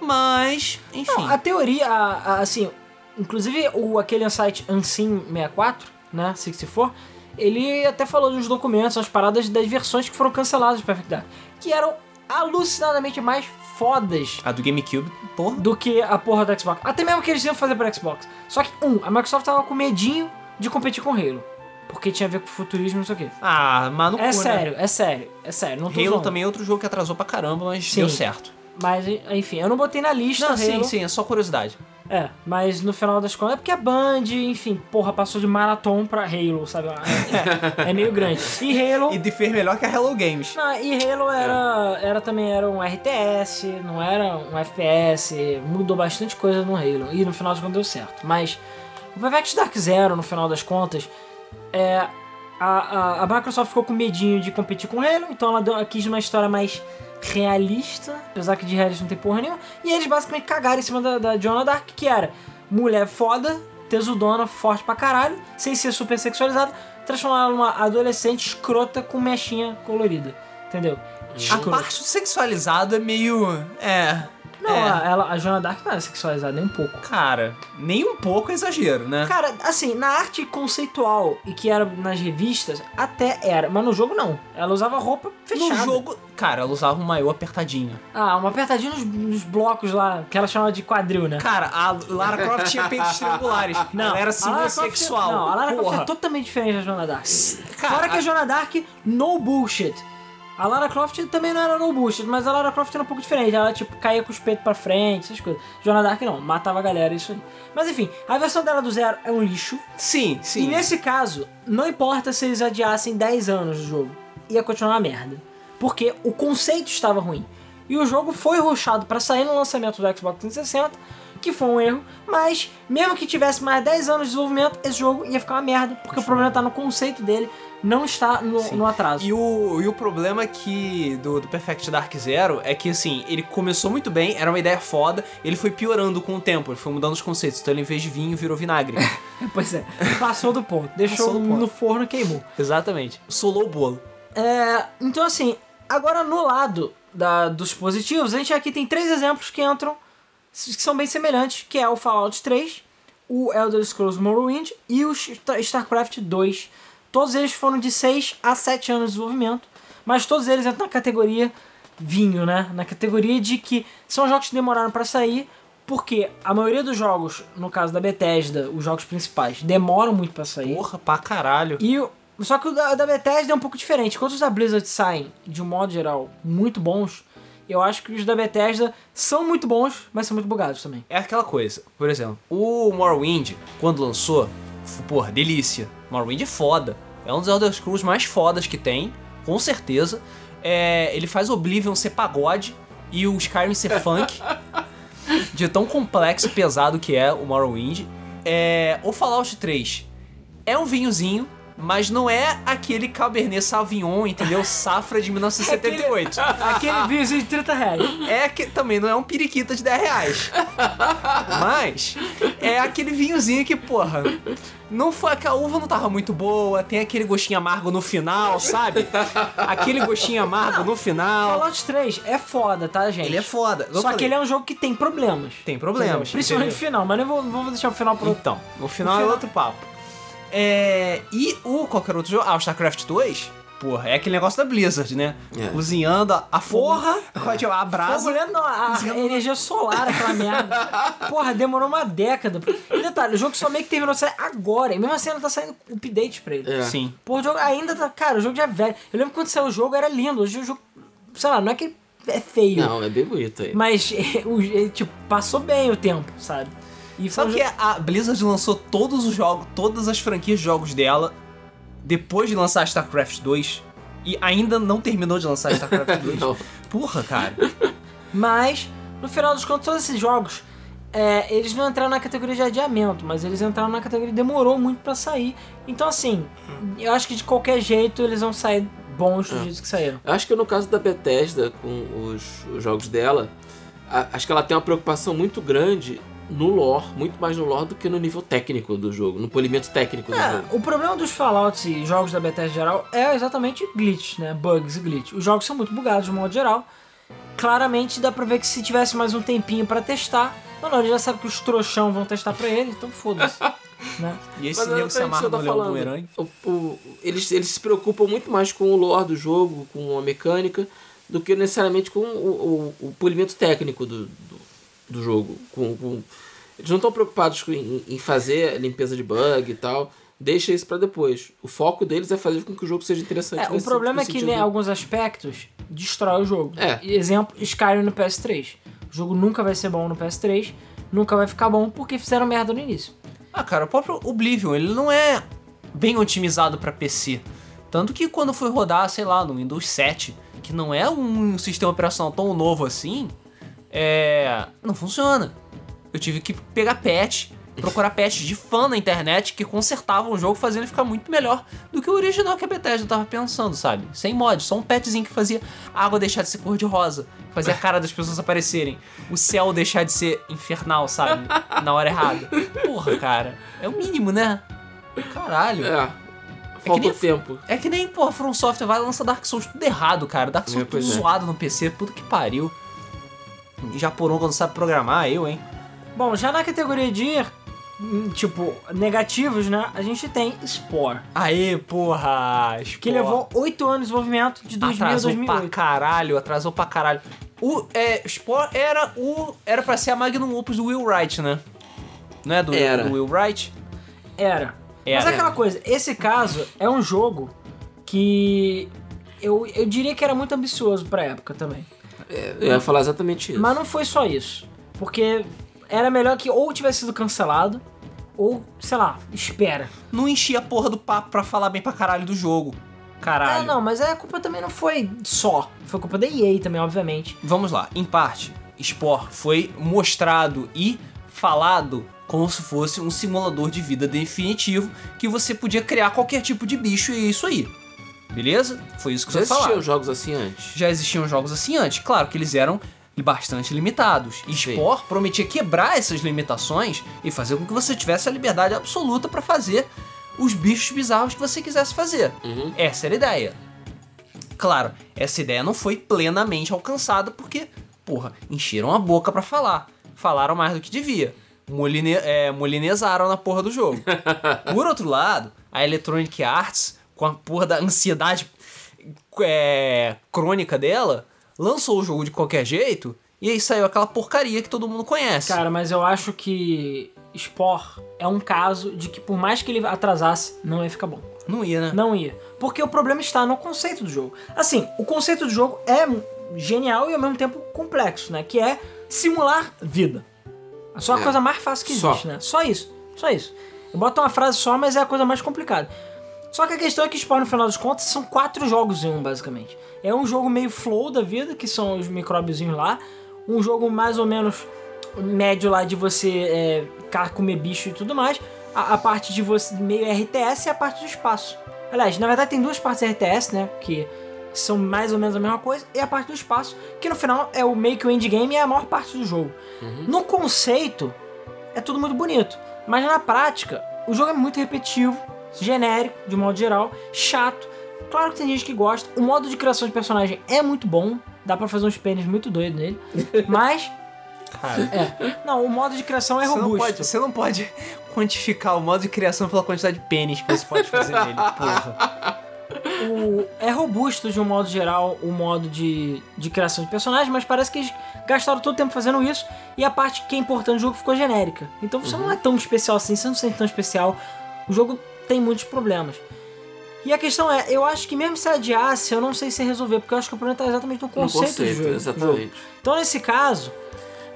mas, enfim. Não, a teoria, a- a- assim, inclusive o aquele site Unseen 64, né, 64, ele até falou nos documentos, as paradas das versões que foram canceladas do Perfect Dark, que eram alucinadamente mais fodas A do GameCube, porra. do que a porra do Xbox. Até mesmo que eles iam fazer para Xbox. Só que, um, a Microsoft tava com medinho de competir com Halo. Porque tinha a ver com futurismo e não sei o quê. Ah, mano, É sério, é sério, é sério. Não tô Halo zoando. também é outro jogo que atrasou pra caramba, mas Sim. deu certo. Mas, enfim, eu não botei na lista Não, Halo. sim, sim, é só curiosidade. É, mas no final das contas é porque a Band, enfim, porra, passou de Marathon pra Halo, sabe? É, é meio grande. E Halo. E de fez melhor que a Hello Games. Não, e Halo era, era também era um RTS, não era um FPS, mudou bastante coisa no Halo. E no final das contas deu certo. Mas o Perfect Dark Zero, no final das contas, é. A, a, a Microsoft ficou com medinho de competir com Halo, então ela, deu, ela quis uma história mais realista, apesar que de realista não tem porra nenhuma. E eles basicamente cagaram em cima da, da Joanna Dark, que era mulher foda, tesudona, forte pra caralho, sem ser super sexualizada, transformar ela numa adolescente escrota com mechinha colorida. Entendeu? A Escrota. parte do sexualizado é meio. É. Não, é. a, ela, a Joanna Dark não era sexualizada nem um pouco. Cara, nem um pouco é exagero, né? Cara, assim, na arte conceitual e que era nas revistas, até era, mas no jogo não. Ela usava roupa fechada. No jogo, cara, ela usava um maiô apertadinho. Ah, uma apertadinha nos, nos blocos lá, que ela chamava de quadril, né? Cara, a Lara Croft tinha peitos triangulares. ela era Croft- sexual. Não, a Lara Croft Porra. é totalmente diferente da Joanna Dark. Cara, Fora que a a- Joanna Dark, no bullshit. A Lara Croft também não era no bullshit, mas a Lara Croft era um pouco diferente. Ela, tipo, caía com os peitos pra frente, essas coisas. Joanna Dark não, matava a galera, isso aí. Mas enfim, a versão dela do zero é um lixo. Sim, E sim. nesse caso, não importa se eles adiassem 10 anos do jogo, ia continuar uma merda. Porque o conceito estava ruim. E o jogo foi rushado para sair no lançamento do Xbox 360, que foi um erro, mas mesmo que tivesse mais 10 anos de desenvolvimento, esse jogo ia ficar uma merda, porque o problema está no conceito dele, não está no, no atraso. E o, e o problema que do, do Perfect Dark Zero é que assim, ele começou muito bem, era uma ideia foda, ele foi piorando com o tempo, ele foi mudando os conceitos. Então ele em vez de vinho virou vinagre. Pois é, passou do ponto, deixou do ponto. no forno e queimou. Exatamente. Solou o bolo. É, então assim, agora no lado da- dos positivos, a gente aqui tem três exemplos que entram, que são bem semelhantes, que é o Fallout 3, o Elder Scrolls Morrowind e o Star- StarCraft 2. Todos eles foram de 6 a 7 anos de desenvolvimento, mas todos eles entram na categoria vinho, né? Na categoria de que são jogos que demoraram pra sair, porque a maioria dos jogos, no caso da Bethesda, os jogos principais, demoram muito pra sair. Porra, pra caralho. E o- só que o da, da Bethesda é um pouco diferente. Quando os da Blizzard saem, de um modo geral, muito bons, eu acho que os da Bethesda são muito bons, mas são muito bugados também. É aquela coisa, por exemplo, o Morrowind, quando lançou, porra, delícia. Morrowind é foda. É um dos Elder Scrolls mais fodas que tem, com certeza. É, ele faz Oblivion ser pagode e o Skyrim ser funk. de tão complexo e pesado que é o Morrowind. É, o Fallout 3 é um vinhozinho, mas não é aquele Cabernet Sauvignon, entendeu? Safra de 1978. Aquele vinhozinho de 30 reais. É que também não é um periquita de 10 reais. Mas é aquele vinhozinho que, porra, não foi que a uva não tava muito boa, tem aquele gostinho amargo no final, sabe? Aquele gostinho amargo no final. Fallout 3 é foda, tá, gente? Ele é foda. Só falei, que ele é um jogo que tem problemas. tem problemas. Principalmente no entendeu? final, mas eu vou, vou deixar o final pro outro. Então, no final No é final- outro papo. É, e o qualquer outro jogo, ah, o StarCraft 2, porra, é aquele negócio da Blizzard, né? É. Cozinhando a, a Porra! pode a brasa. Fogo não, a Cozinhando- energia solar, aquela merda. Porra, demorou uma década. E detalhe, o jogo só meio que terminou de sair agora. E mesmo assim ainda tá saindo update pra ele. É. Sim. Porra, o jogo ainda tá. Cara, o jogo já é velho. Eu lembro que quando saiu o jogo era lindo. Hoje o jogo. Sei lá, não é que é feio. Não, é bem bonito aí. Mas, o, é, tipo, passou bem o tempo, sabe? E Sabe que jogo- a Blizzard lançou todos os jogos, todas as franquias de jogos dela depois de lançar StarCraft 2 e ainda não terminou de lançar StarCraft 2? Não. Porra, cara. Mas, no final dos contos, todos esses jogos, é, eles não entraram na categoria de adiamento, mas eles entraram na categoria demorou muito pra sair. Então, assim, eu acho que de qualquer jeito eles vão sair bons do jeito que saíram. Eu acho que no caso da Bethesda, com os, os jogos dela, a- acho que ela tem uma preocupação muito grande no lore, muito mais no lore do que no nível técnico do jogo, no polimento técnico do É, jogo. o problema dos Fallouts e jogos da Bethesda geral é exatamente glitch, né? Bugs e glitch. Os jogos são muito bugados de modo geral. Claramente dá pra ver que se tivesse mais um tempinho pra testar, não, não, ele já sabe que os trouxão vão testar pra ele, então foda-se. né? E esse é nego se amarra no Leão. Bumerangue. Eles, eles se preocupam muito mais com o lore do jogo, com a mecânica, do que necessariamente com o, o- o polimento técnico do, do, jogo. Com, com- eles não estão preocupados com- em, em fazer limpeza de bug e tal. Deixa isso pra depois. O foco deles é fazer com que o jogo seja interessante. É, o nesse- problema é que, sentido. né, alguns aspectos destrói o jogo. É. Exemplo, Skyrim no PS3. O jogo nunca vai ser bom no PS3, nunca vai ficar bom porque fizeram merda no início. Ah, cara, o próprio Oblivion, ele não é bem otimizado pra PC. Tanto que quando foi rodar, sei lá, no Windows 7, que não é um sistema operacional tão novo assim, é. não funciona. Eu tive que pegar patch, procurar patch de fã na internet que consertavam o jogo, fazendo ele ficar muito melhor do que o original que a Bethesda tava pensando, sabe? Sem mod, só um patchzinho que fazia a água deixar de ser cor de rosa, fazia a cara das pessoas aparecerem, o céu deixar de ser infernal, sabe? Na hora errada. Porra, cara, é o mínimo, né? Caralho. É. que Faltou nem- tempo. É que nem, porra, From Software vai lançar Dark Souls tudo errado, cara. Dark Souls É, tudo é. zoado no PC, puta que pariu. Japoronga não sabe programar, eu, hein? Bom, já na categoria de, hum, tipo, negativos, né, a gente tem Spore. Aê, porra! Que levou 8 anos de desenvolvimento de 2000 a Atrasou pra 2008. caralho, atrasou pra caralho. O é, Spore era o. Era pra ser a Magnum Opus do Will Wright, né? Não é do, Era. do Will Wright? Era. Era. Mas é aquela coisa, esse caso é um jogo que eu, eu diria que era muito ambicioso pra época também. Eu ia falar exatamente isso. Mas não foi só isso. Porque era melhor que ou tivesse sido cancelado, ou, sei lá, espera. Não enchia a porra do papo pra falar bem pra caralho do jogo. Caralho. É, não, mas a culpa também não foi só. Foi culpa da EA também, obviamente. Vamos lá, em parte, Spore foi mostrado e falado como se fosse um simulador de vida definitivo que você podia criar qualquer tipo de bicho e é isso aí. Beleza? Foi isso que Já você falou. existiam jogos assim antes. Já existiam jogos assim antes, claro que eles eram bastante limitados. E Sim. Spore prometia quebrar essas limitações e fazer com que você tivesse a liberdade absoluta pra fazer os bichos bizarros que você quisesse fazer. Uhum. Essa era a ideia. Claro, essa ideia não foi plenamente alcançada porque, porra, encheram a boca pra falar. Falaram mais do que devia. moline, é, molinezaram na porra do jogo. Por outro lado, a Electronic Arts, com a porra da ansiedade é, crônica dela, lançou o jogo de qualquer jeito e aí saiu aquela porcaria que todo mundo conhece. Cara, mas eu acho que Spore é um caso de que por mais que ele atrasasse, não ia ficar bom. Não ia, né? Não ia. Porque o problema está no conceito do jogo. Assim, o conceito do jogo é genial e ao mesmo tempo complexo, né? Que é simular vida. É só a É. coisa mais fácil que Só. existe, né? Só isso. Só isso. Eu boto uma frase só, mas é a coisa mais complicada. Só que a questão é que Spore, no final das contas, são quatro jogos em um, basicamente. É um jogo meio flow da vida, que são os micróbiozinhos lá. Um jogo mais ou menos médio lá de você é, comer bicho e tudo mais. A, a parte de você meio RTS e a parte do espaço. Aliás, na verdade tem duas partes RTS, né? Que são mais ou menos a mesma coisa. E a parte do espaço, que no final é o meio que o endgame e é a maior parte do jogo. No conceito, é tudo muito bonito. Mas na prática, o jogo é muito repetitivo, genérico, de modo geral, chato. Claro que tem gente que gosta. O modo de criação de personagem é muito bom. Dá pra fazer uns pênis muito doidos nele. Mas, Cara, é. Não, o modo de criação é você, não robusto. pode, você não pode quantificar o modo de criação pela quantidade de pênis que você pode fazer nele, porra. O- é robusto de um modo geral o modo de, de criação de personagens, mas parece que eles gastaram todo o tempo fazendo isso e a parte que é importante do jogo ficou genérica. Então você não é tão especial assim, você não se sente tão especial. O jogo tem muitos problemas. E a questão é, eu acho que mesmo se adiasse, eu não sei se resolver, porque eu acho que o problema tá exatamente no No conceito, do conceito, jogo. exatamente. Então nesse caso,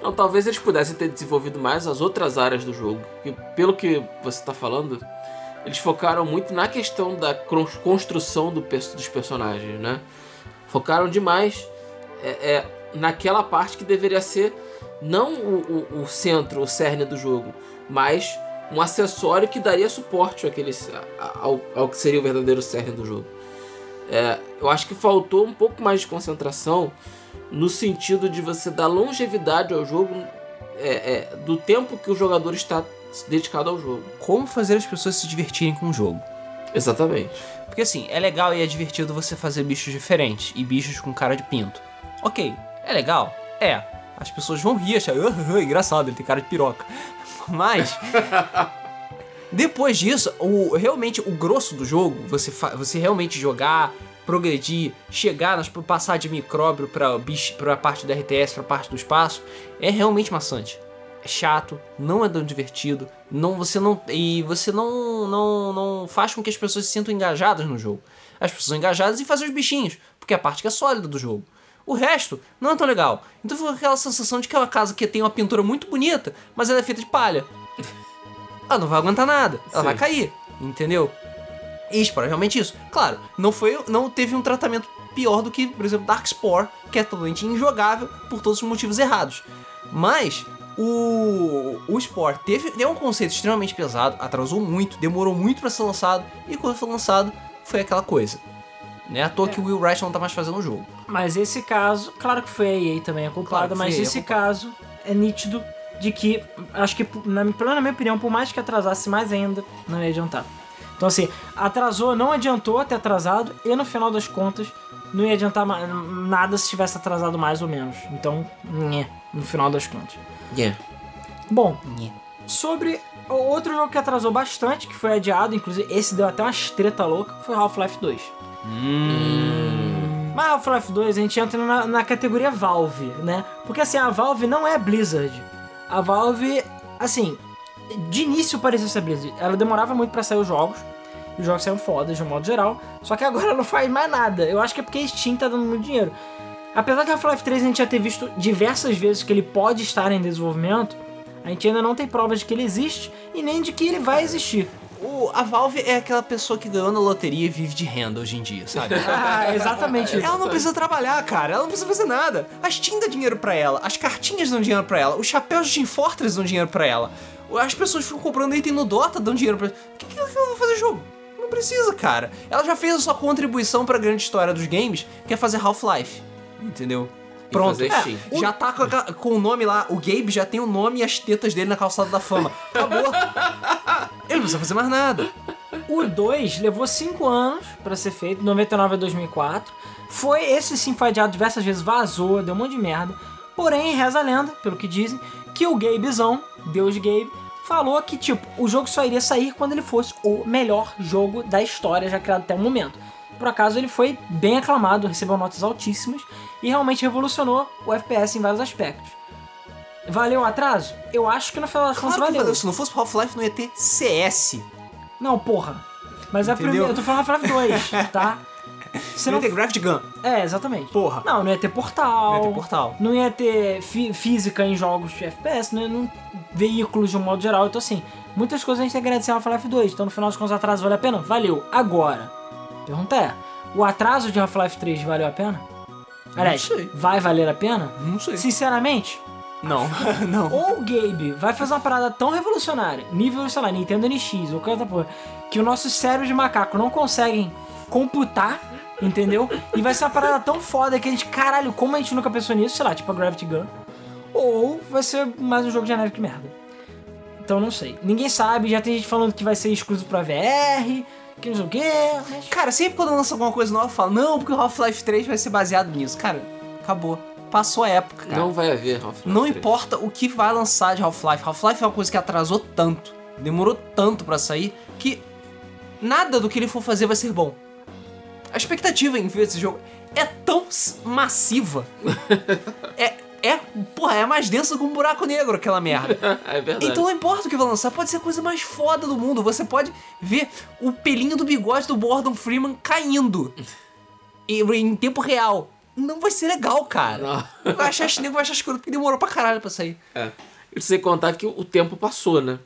Não, talvez eles pudessem ter desenvolvido mais as outras áreas do jogo. Que, pelo que você tá falando, eles focaram muito na questão da construção do dos personagens, né? Focaram demais é, é, naquela parte que deveria ser não o, o- o centro, o cerne do jogo, mas um acessório que daria suporte àquele, ao, ao que seria o verdadeiro cerne do jogo. É, eu acho que faltou um pouco mais de concentração no sentido de você dar longevidade ao jogo é, é, do tempo que o jogador está dedicado ao jogo. Como fazer as pessoas se divertirem com o jogo? Exatamente. Porque assim, é legal e é divertido você fazer bichos diferentes e bichos com cara de pinto. Ok, é legal? É. As pessoas vão rir, achar "Ah, ah, engraçado, ele tem cara de piroca. Mas. Depois disso, o, realmente o grosso do jogo, você, você realmente jogar, progredir, chegar, nas, passar de micróbio pra, bicho, pra parte do RTS, pra parte do espaço, é realmente maçante. É chato, não é tão divertido, não, você não. E você não, não, não faz com que as pessoas se sintam engajadas no jogo. As pessoas são engajadas em fazer os bichinhos, porque é a parte que é sólida do jogo. O resto não é tão legal. Então fica aquela sensação de que é uma casa que tem uma pintura muito bonita, mas ela é feita de palha. Ela não vai aguentar nada, ela Sim. vai cair, entendeu? E Spore é realmente isso. Claro, não foi, não teve um tratamento pior do que, por exemplo, Darkspore, que é totalmente injogável por todos os motivos errados. Mas o o Spore teve, teve um conceito extremamente pesado, atrasou muito, demorou muito pra ser lançado e quando foi lançado foi aquela coisa. Né? À toa que o Will Wright não tá mais fazendo o jogo. Mas esse caso, claro que foi a EA também a culpada, Claro mas esse caso é nítido de que, acho que, na, pelo menos na minha opinião, por mais que atrasasse mais ainda, não ia adiantar. Então assim, atrasou, não adiantou ter atrasado, e no final das contas, não ia adiantar nada se tivesse atrasado mais ou menos. Então, nhé, no final das contas. Yeah. Bom, Nhé. sobre outro jogo que atrasou bastante, que foi adiado, inclusive esse deu até uma treta louca, foi Half-Life 2. Mas Half-Life 2 a gente entra na, na categoria Valve, né? Porque assim, a Valve não é Blizzard. A Valve, assim, de início parecia ser Blizzard. Ela demorava muito pra sair os jogos. Os jogos saíram fodas de um modo geral. Só que agora ela não faz mais nada. Eu acho que é porque a Steam tá dando muito dinheiro. Apesar de Half-Life 3 a gente já ter visto diversas vezes que ele pode estar em desenvolvimento, a gente ainda não tem provas de que ele existe e nem de que ele vai existir. O, a Valve é aquela pessoa que ganhou na loteria e vive de renda hoje em dia, sabe? Ah, exatamente. Ela não precisa trabalhar, cara. Ela não precisa fazer nada. A Steam dá dinheiro pra ela. As cartinhas dão dinheiro pra ela. Os chapéus de Team Fortress dão dinheiro pra ela. As pessoas ficam comprando item no Dota, dão dinheiro pra ela. Que, que ela vai fazer jogo? Não precisa, cara. Ela já fez a sua contribuição pra grande história dos games, que é fazer Half-Life. Entendeu? E Pronto. fazer É, Steam. já tá com, a- com o nome lá. O Gabe já tem o nome e as tetas dele na calçada da fama. Acabou. Ele não precisa fazer mais nada. O 2 levou 5 anos pra ser feito, 99 a 2004. Foi, esse sim foi adiado diversas vezes, vazou, deu um monte de merda. Porém, reza a lenda, pelo que dizem, que o Gabezão, Deus Gabe, falou que, tipo, o jogo só iria sair quando ele fosse o melhor jogo da história já criado até o momento. Por acaso ele foi bem aclamado, recebeu notas altíssimas e realmente revolucionou o FPS em vários aspectos. Valeu o atraso? Eu acho que no final das contas Claro valeu. valeu. Se não fosse pro Half-Life, não ia ter CS. Não, porra. Mas é Entendeu? primeiro. Eu tô falando Half-Life 2, tá? Você Não não ia ter Graft Gun. É, exatamente. Porra. Não, não ia ter portal. Não ia ter portal. Não ia ter física em jogos de FPS, não ia não, veículos de um modo geral. Então, assim, muitas coisas a gente tem que agradecer ao Half-Life 2. Então, no final dos contos, o atraso vale a pena? Valeu. Agora, pergunta é: o atraso de Half-Life 3 valeu a pena? Aliás, sei. vai valer a pena? Não sei. Sinceramente, Não, não. ou o Gabe vai fazer uma parada tão revolucionária, nível, sei lá, Nintendo NX ou coisa da porra, que o nosso cérebro de macaco não conseguem computar, entendeu? E vai ser uma parada tão foda que a gente, caralho, como a gente nunca pensou nisso, sei lá, tipo a Gravity Gun. Ou vai ser mais um jogo genérico de merda. Então não sei. Ninguém sabe, já tem gente falando que vai ser exclusivo pra VR, que não sei o quê. Mas... Cara, sempre quando lança alguma coisa nova, eu falo, não, porque o Half-Life 3 vai ser baseado nisso. Cara, acabou. Passou a época, cara. Não vai haver Half-Life Não 3. importa o que vai lançar de Half-Life. Half-Life é uma coisa que atrasou tanto, demorou tanto pra sair, que nada do que ele for fazer vai ser bom. A expectativa em ver esse jogo é tão massiva. é, é, porra, é mais densa que um buraco negro aquela merda. é verdade. Então não importa o que vai lançar, pode ser a coisa mais foda do mundo. Você pode ver o pelinho do bigode do Gordon Freeman caindo em, em tempo real. Não vai ser legal, cara. Vai achar nego vai achar escuro porque demorou pra caralho pra sair. É. E sem contar que o tempo passou, né?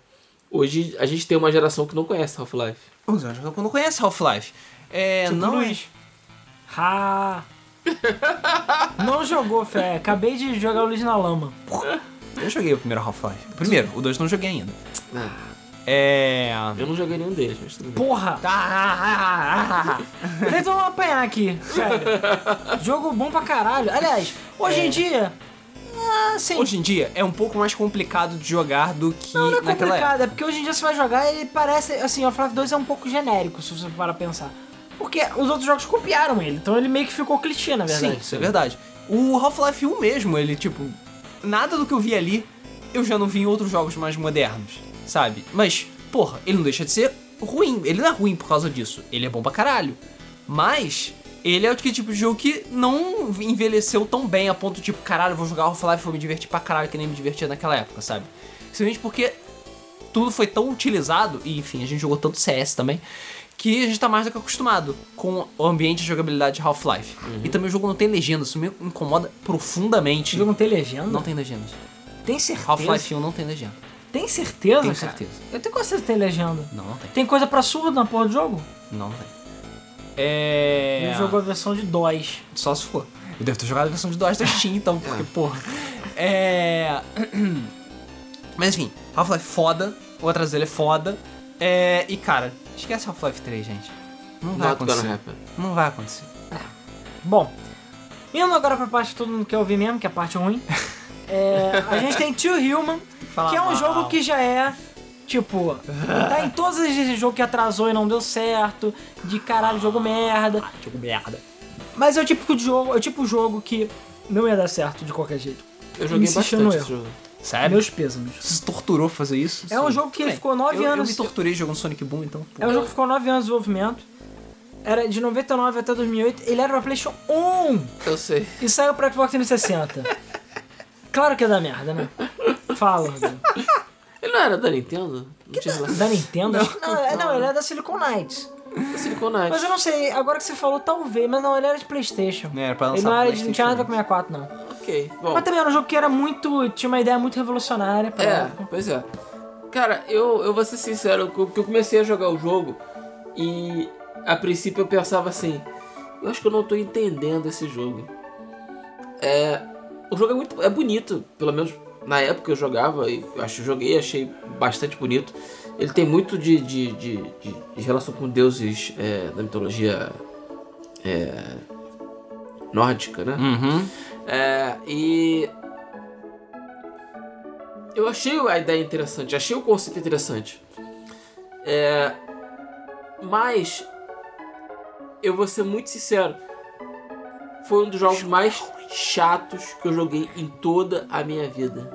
Hoje a gente tem uma geração que não conhece Half-Life. Os anos não conhece Half-Life. É, Tipo não Luiz. Ha! não jogou, Fé. Acabei de jogar o Luiz na lama. Eu joguei o primeiro Half-Life. Primeiro, o dois não joguei ainda. Ah, É. eu não joguei nenhum deles, mas tudo bem. Porra! Então vamos apanhar aqui, sério. Jogo bom pra caralho. Aliás, hoje em dia. Ah, sim. Hoje em dia é um pouco mais complicado de jogar do que não, não é naquela época. complicado, é porque hoje em dia você vai jogar e ele parece. Assim, o Half-Life 2 é um pouco genérico, se você parar pra pensar. Porque os outros jogos copiaram ele, então ele meio que ficou clichê, na verdade. Sim, isso é verdade. O Half-Life 1 mesmo, ele, tipo, nada do que eu vi ali, eu já não vi em outros jogos mais modernos, sabe? Mas, porra, ele não deixa de ser ruim. Ele não é ruim por causa disso. Ele é bom pra caralho. Mas, ele é o tipo de jogo que não envelheceu tão bem a ponto tipo, caralho, vou jogar Half-Life e vou me divertir pra caralho que nem me divertia naquela época, sabe? Simplesmente porque tudo foi tão utilizado, e enfim, a gente jogou tanto CS também, que a gente tá mais do que acostumado com o ambiente de jogabilidade de Half-Life. E também o jogo não tem legenda, isso me incomoda profundamente. O jogo não tem legenda? Não tem legenda. Tem certeza? Half-Life 1 não tem legenda. Tem certeza, Tenho cara? certeza. Eu tenho certeza que tem legenda. Não, não tem. Tem coisa pra surdo na porra do jogo? Não, não tem. É. Ele jogou a versão de DOS. Só se for. Eu devo ter jogado a versão de DOS da Steam, então, porque, porra. É. Mas enfim, Half-Life foda, o atraso dele é foda. É. E cara, esquece Half-Life 3, gente. Não vai Not acontecer. Não vai acontecer. Bom, indo agora pra parte que todo mundo quer ouvir mesmo, que é a parte ruim. É, a gente tem Two Human, Fala que é um mal. jogo que já é, tipo, tá em todos esses jogos que atrasou e não deu certo, de caralho, jogo merda. Jogo merda. Mas é o tipo de jogo, é o tipo de jogo que não ia dar certo de qualquer jeito. Eu joguei bastante esse jogo. Sério? Meus pêsames. Você se torturou pra fazer isso? É um jogo que bem. ficou nove Eu- Eu anos- me torturei jogando Sonic Boom, então. pô. É um jogo que ficou 9 anos de desenvolvimento. Era de 99 até 2008. Ele era pra PlayStation 1 Eu sei. e saiu pra Xbox 360. claro que é da merda, né? Fala. Ele não era da Nintendo? Não tinha relação. Da Nintendo? Não, é- não, ele é da Silicon Knights. Da Silicon Knights. Mas eu não sei, agora que você falou, talvez, mas não, ele era de Playstation. Não era pra Ele lançar não, pro era de, não tinha nada a ver com PlayStation. 64, não. Ok, bom. Mas também era um jogo que era muito. tinha uma ideia muito revolucionária pra É, época. pois é. Cara, eu, eu vou ser sincero, que eu comecei a jogar o jogo e a princípio eu pensava assim, eu acho que eu não tô entendendo esse jogo. É, o jogo é muito é bonito, pelo menos na época que eu jogava, e eu acho que joguei, achei bastante bonito. Ele tem muito de, de, de, de- de relação com deuses é, da mitologia é, nórdica, né? Uhum. É, e eu achei a ideia interessante, achei o conceito interessante. É, mas eu vou ser muito sincero, foi um dos jogos mais chatos que eu joguei em toda a minha vida.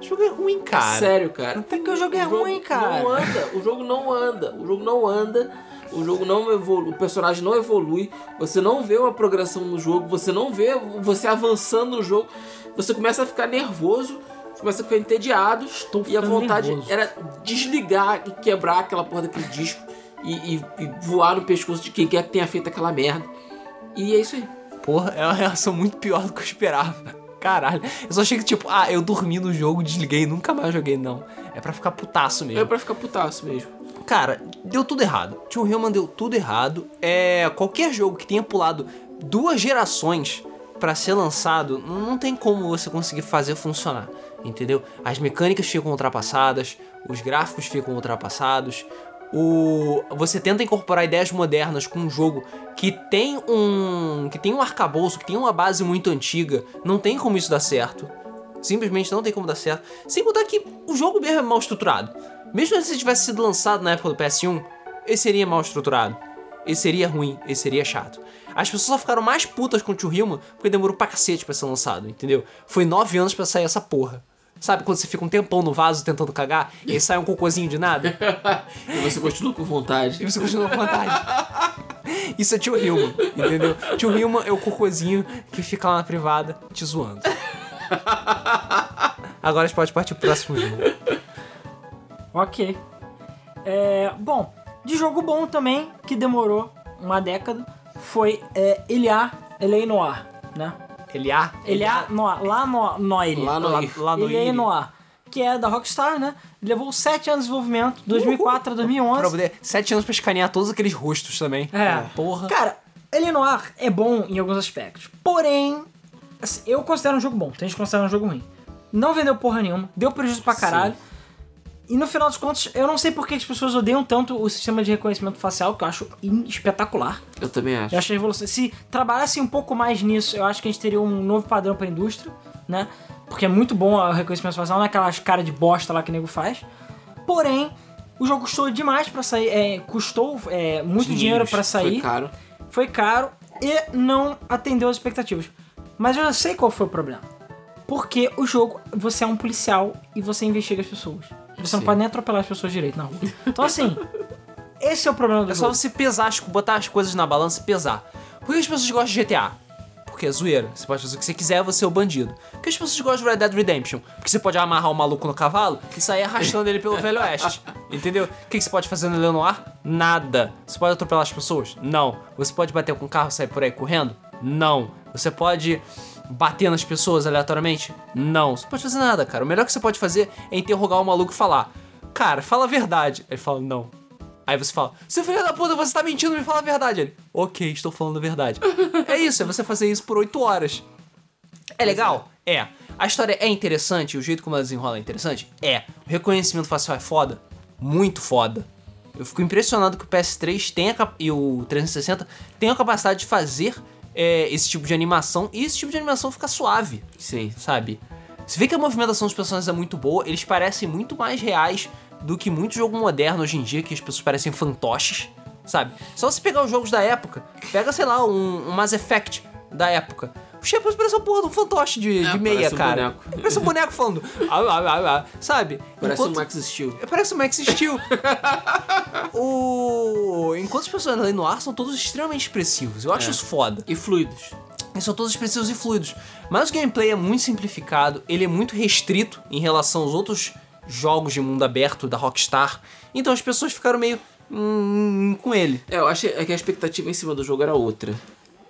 O jogo é ruim, cara. Sério, cara. Porque o jogo é O jogo ruim, cara. Não anda, o jogo não anda, o jogo não anda, o jogo não evolui, o personagem não evolui, você não vê uma progressão no jogo, você não vê você avançando no jogo, você começa a ficar nervoso, você começa a ficar entediado Estou e a vontade nervoso. era desligar e quebrar aquela porra daquele disco e, e- e voar no pescoço de quem quer que tenha feito aquela merda. E é isso aí. Porra, é uma reação muito pior do que eu esperava. Caralho. Eu só achei que, tipo, ah, eu dormi no jogo, desliguei nunca mais joguei, não. É pra ficar putaço mesmo. É pra ficar putaço mesmo. Cara, deu tudo errado. Tio Hillman deu tudo errado. É, qualquer jogo que tenha pulado duas gerações pra ser lançado, não tem como você conseguir fazer funcionar, entendeu? As mecânicas ficam ultrapassadas, os gráficos ficam ultrapassados. O você tenta incorporar ideias modernas com um jogo que tem um que tem um arcabouço, que tem uma base muito antiga, não tem como isso dar certo. Simplesmente não tem como dar certo. Sem contar que o jogo mesmo é mal estruturado. Mesmo se ele tivesse sido lançado na época do PS1, ele seria mal estruturado. Ele seria ruim, ele seria chato. As pessoas só ficaram mais putas com o Tio Hillman porque demorou pra cacete pra ser lançado, entendeu? Foi nove anos pra sair essa porra. Sabe quando você fica um tempão no vaso tentando cagar e aí sai um cocôzinho de nada? E você continua com vontade. E você continua com vontade. Isso é Tio Hillman, entendeu? Tio Hillman é o cocôzinho que fica lá na privada te zoando. Agora a gente pode partir pro próximo jogo. Ok. É, bom, de jogo bom também, que demorou uma década, foi é, Elia, Elei Noir, né? Eliá? Elia Noir, lá no Noir. Lá no Lá, no é. Noir, que é da Rockstar, né? Levou 7 anos de desenvolvimento, 2004 a Pra 2011. poder. Sete anos pra escanear todos aqueles rostos também. É. Porra. Cara, Ele Noir é bom em alguns aspectos. Porém, assim, eu considero um jogo bom. Tem gente que considera um jogo ruim. Não vendeu porra nenhuma, deu prejuízo pra caralho. E no final dos contos, eu não sei por que as pessoas odeiam tanto o sistema de reconhecimento facial, que eu acho espetacular. Eu também acho. Eu acho a revolução. Se trabalhasse um pouco mais nisso, eu acho que a gente teria um novo padrão pra indústria, né? Porque é muito bom o reconhecimento facial, não é aquelas caras de bosta lá que o nego faz. Porém, o jogo custou demais pra sair, é, custou é, muito Dinheiros. dinheiro pra sair Foi caro. foi caro e não atendeu as expectativas. Mas eu já sei qual foi o problema. Porque o jogo, você é um policial e você investiga as pessoas. Você não Sim. pode nem atropelar as pessoas direito na rua. Então assim, esse é o problema do É só jogo. você pesar, botar as coisas na balança e pesar. Por que as pessoas gostam de GTA? Porque é zoeira. Você pode fazer o que você quiser, você é o bandido. Por que as pessoas gostam de Red Dead Redemption? Porque você pode amarrar o maluco no cavalo e sair arrastando ele pelo Velho Oeste. Entendeu? O que que você pode fazer no Leonoir? Nada. Você pode atropelar as pessoas? Não. Você pode bater com o carro e sair por aí correndo? Não. Você pode bater nas pessoas aleatoriamente? Não. Você não pode fazer nada, cara. O melhor que você pode fazer é interrogar o maluco e falar: Cara, fala a verdade. Ele fala: Não. Aí você fala, seu filho da puta, você tá mentindo, me fala a verdade. Ele, ok, estou falando a verdade. é isso, é você fazer isso por 8 horas. É legal? É. A história é interessante, o jeito como ela desenrola é interessante? É. O reconhecimento facial é foda? Muito foda. Eu fico impressionado que o PS3 tem e o 360 tem a capacidade de fazer é, esse tipo de animação e esse tipo de animação fica suave Sim. sabe? Você vê que a movimentação dos personagens é muito boa, eles parecem muito mais reais do que muito jogo moderno hoje em dia, que as pessoas parecem fantoches, sabe? Só você pegar os jogos da época, pega, sei lá, um, um Mass Effect da época. O Shepard parece uma porra de um fantoche de, É, de meia, parece um cara. boneco. Parece um boneco falando. "Ah, ah, ah, ah", sabe? Parece Enquanto- um Max Steel. Parece um Max Steel. o... Enquanto os personagens ali no ar são todos extremamente expressivos. Eu acho É. isso foda. E fluidos. Eles são todos expressivos e fluidos. Mas o gameplay é muito simplificado, ele é muito restrito em relação aos outros jogos de mundo aberto da Rockstar. Então as pessoas ficaram meio hum, com ele. É, eu acho que a expectativa em cima do jogo era outra.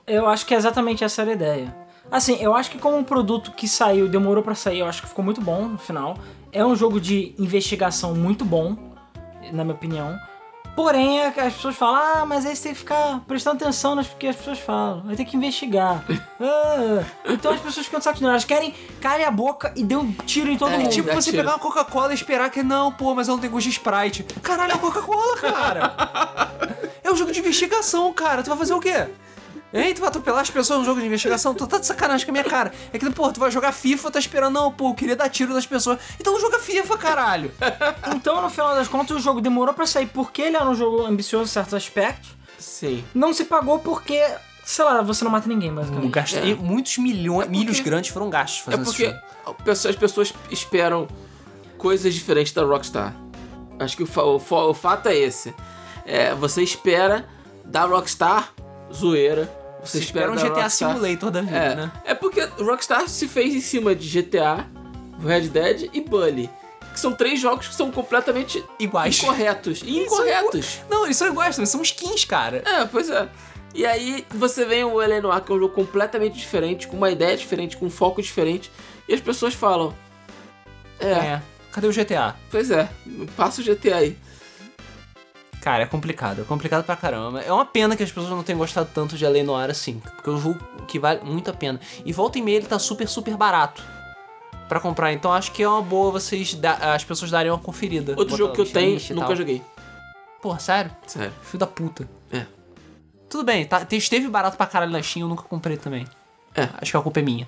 Eu acho que é exatamente essa era a ideia. Assim, eu acho que como um produto que saiu, demorou pra sair, eu acho que ficou muito bom no final. É um jogo de investigação muito bom, na minha opinião. Porém, é que as pessoas falam, ah, mas aí você tem que ficar prestando atenção nas que as pessoas falam. Vai ter que investigar. Ah, então as pessoas ficam de saco cheio. Elas querem calem a boca e dê um tiro em todo É, mundo. Tipo você tiro. pegar uma Coca-Cola e esperar que não, pô, mas ela não tem gosto de Sprite. Caralho, é uma Coca-Cola, cara. é um jogo de investigação, cara. Tu vai fazer o quê? Hein? Tu vai atropelar as pessoas no jogo de investigação? Tu tá de sacanagem com a minha cara. É que, pô, tu vai jogar FIFA, tá esperando, não, pô, eu queria dar tiro nas pessoas. Então não joga FIFA, caralho. Então, no final das contas, o jogo demorou pra sair porque ele era um jogo ambicioso em certos aspectos. Sim. Não se pagou porque sei lá, você não mata ninguém, basicamente. Gasta- É. e muitos milhões, porque- milhos grandes foram gastos É fazendo esse porque jogo. as pessoas esperam coisas diferentes da Rockstar. Acho que o, o o fato é esse. É, você espera da Rockstar zoeira. Você, Você espera um GTA Rockstar- Simulator da vida, É, né? é porque Rockstar se fez em cima de GTA, Red Dead e Bully. Que são três jogos que são completamente Iguais. incorretos. E incorretos. Não, eles são iguais, são skins, cara. É, pois é. E aí você vem o L.A. Noir, que é um jogo completamente diferente, com uma ideia diferente, com um foco diferente. E as pessoas falam... É, É. Cadê o GTA? pois é, passa o GTA aí. Cara, é complicado. É complicado pra caramba. É uma pena que as pessoas não tenham gostado tanto de Além Noir assim. Porque é um jogo que vale muito a pena. E volta e meia ele tá super, super barato pra comprar. Então acho que é uma boa vocês da- as pessoas darem uma conferida. Outro jogo que eu tenho, nunca joguei. Porra, sério? Sério. Filho da puta. É. Tudo bem, tá, esteve barato pra caralho na Steam, eu nunca comprei também. É. Acho que a culpa é minha.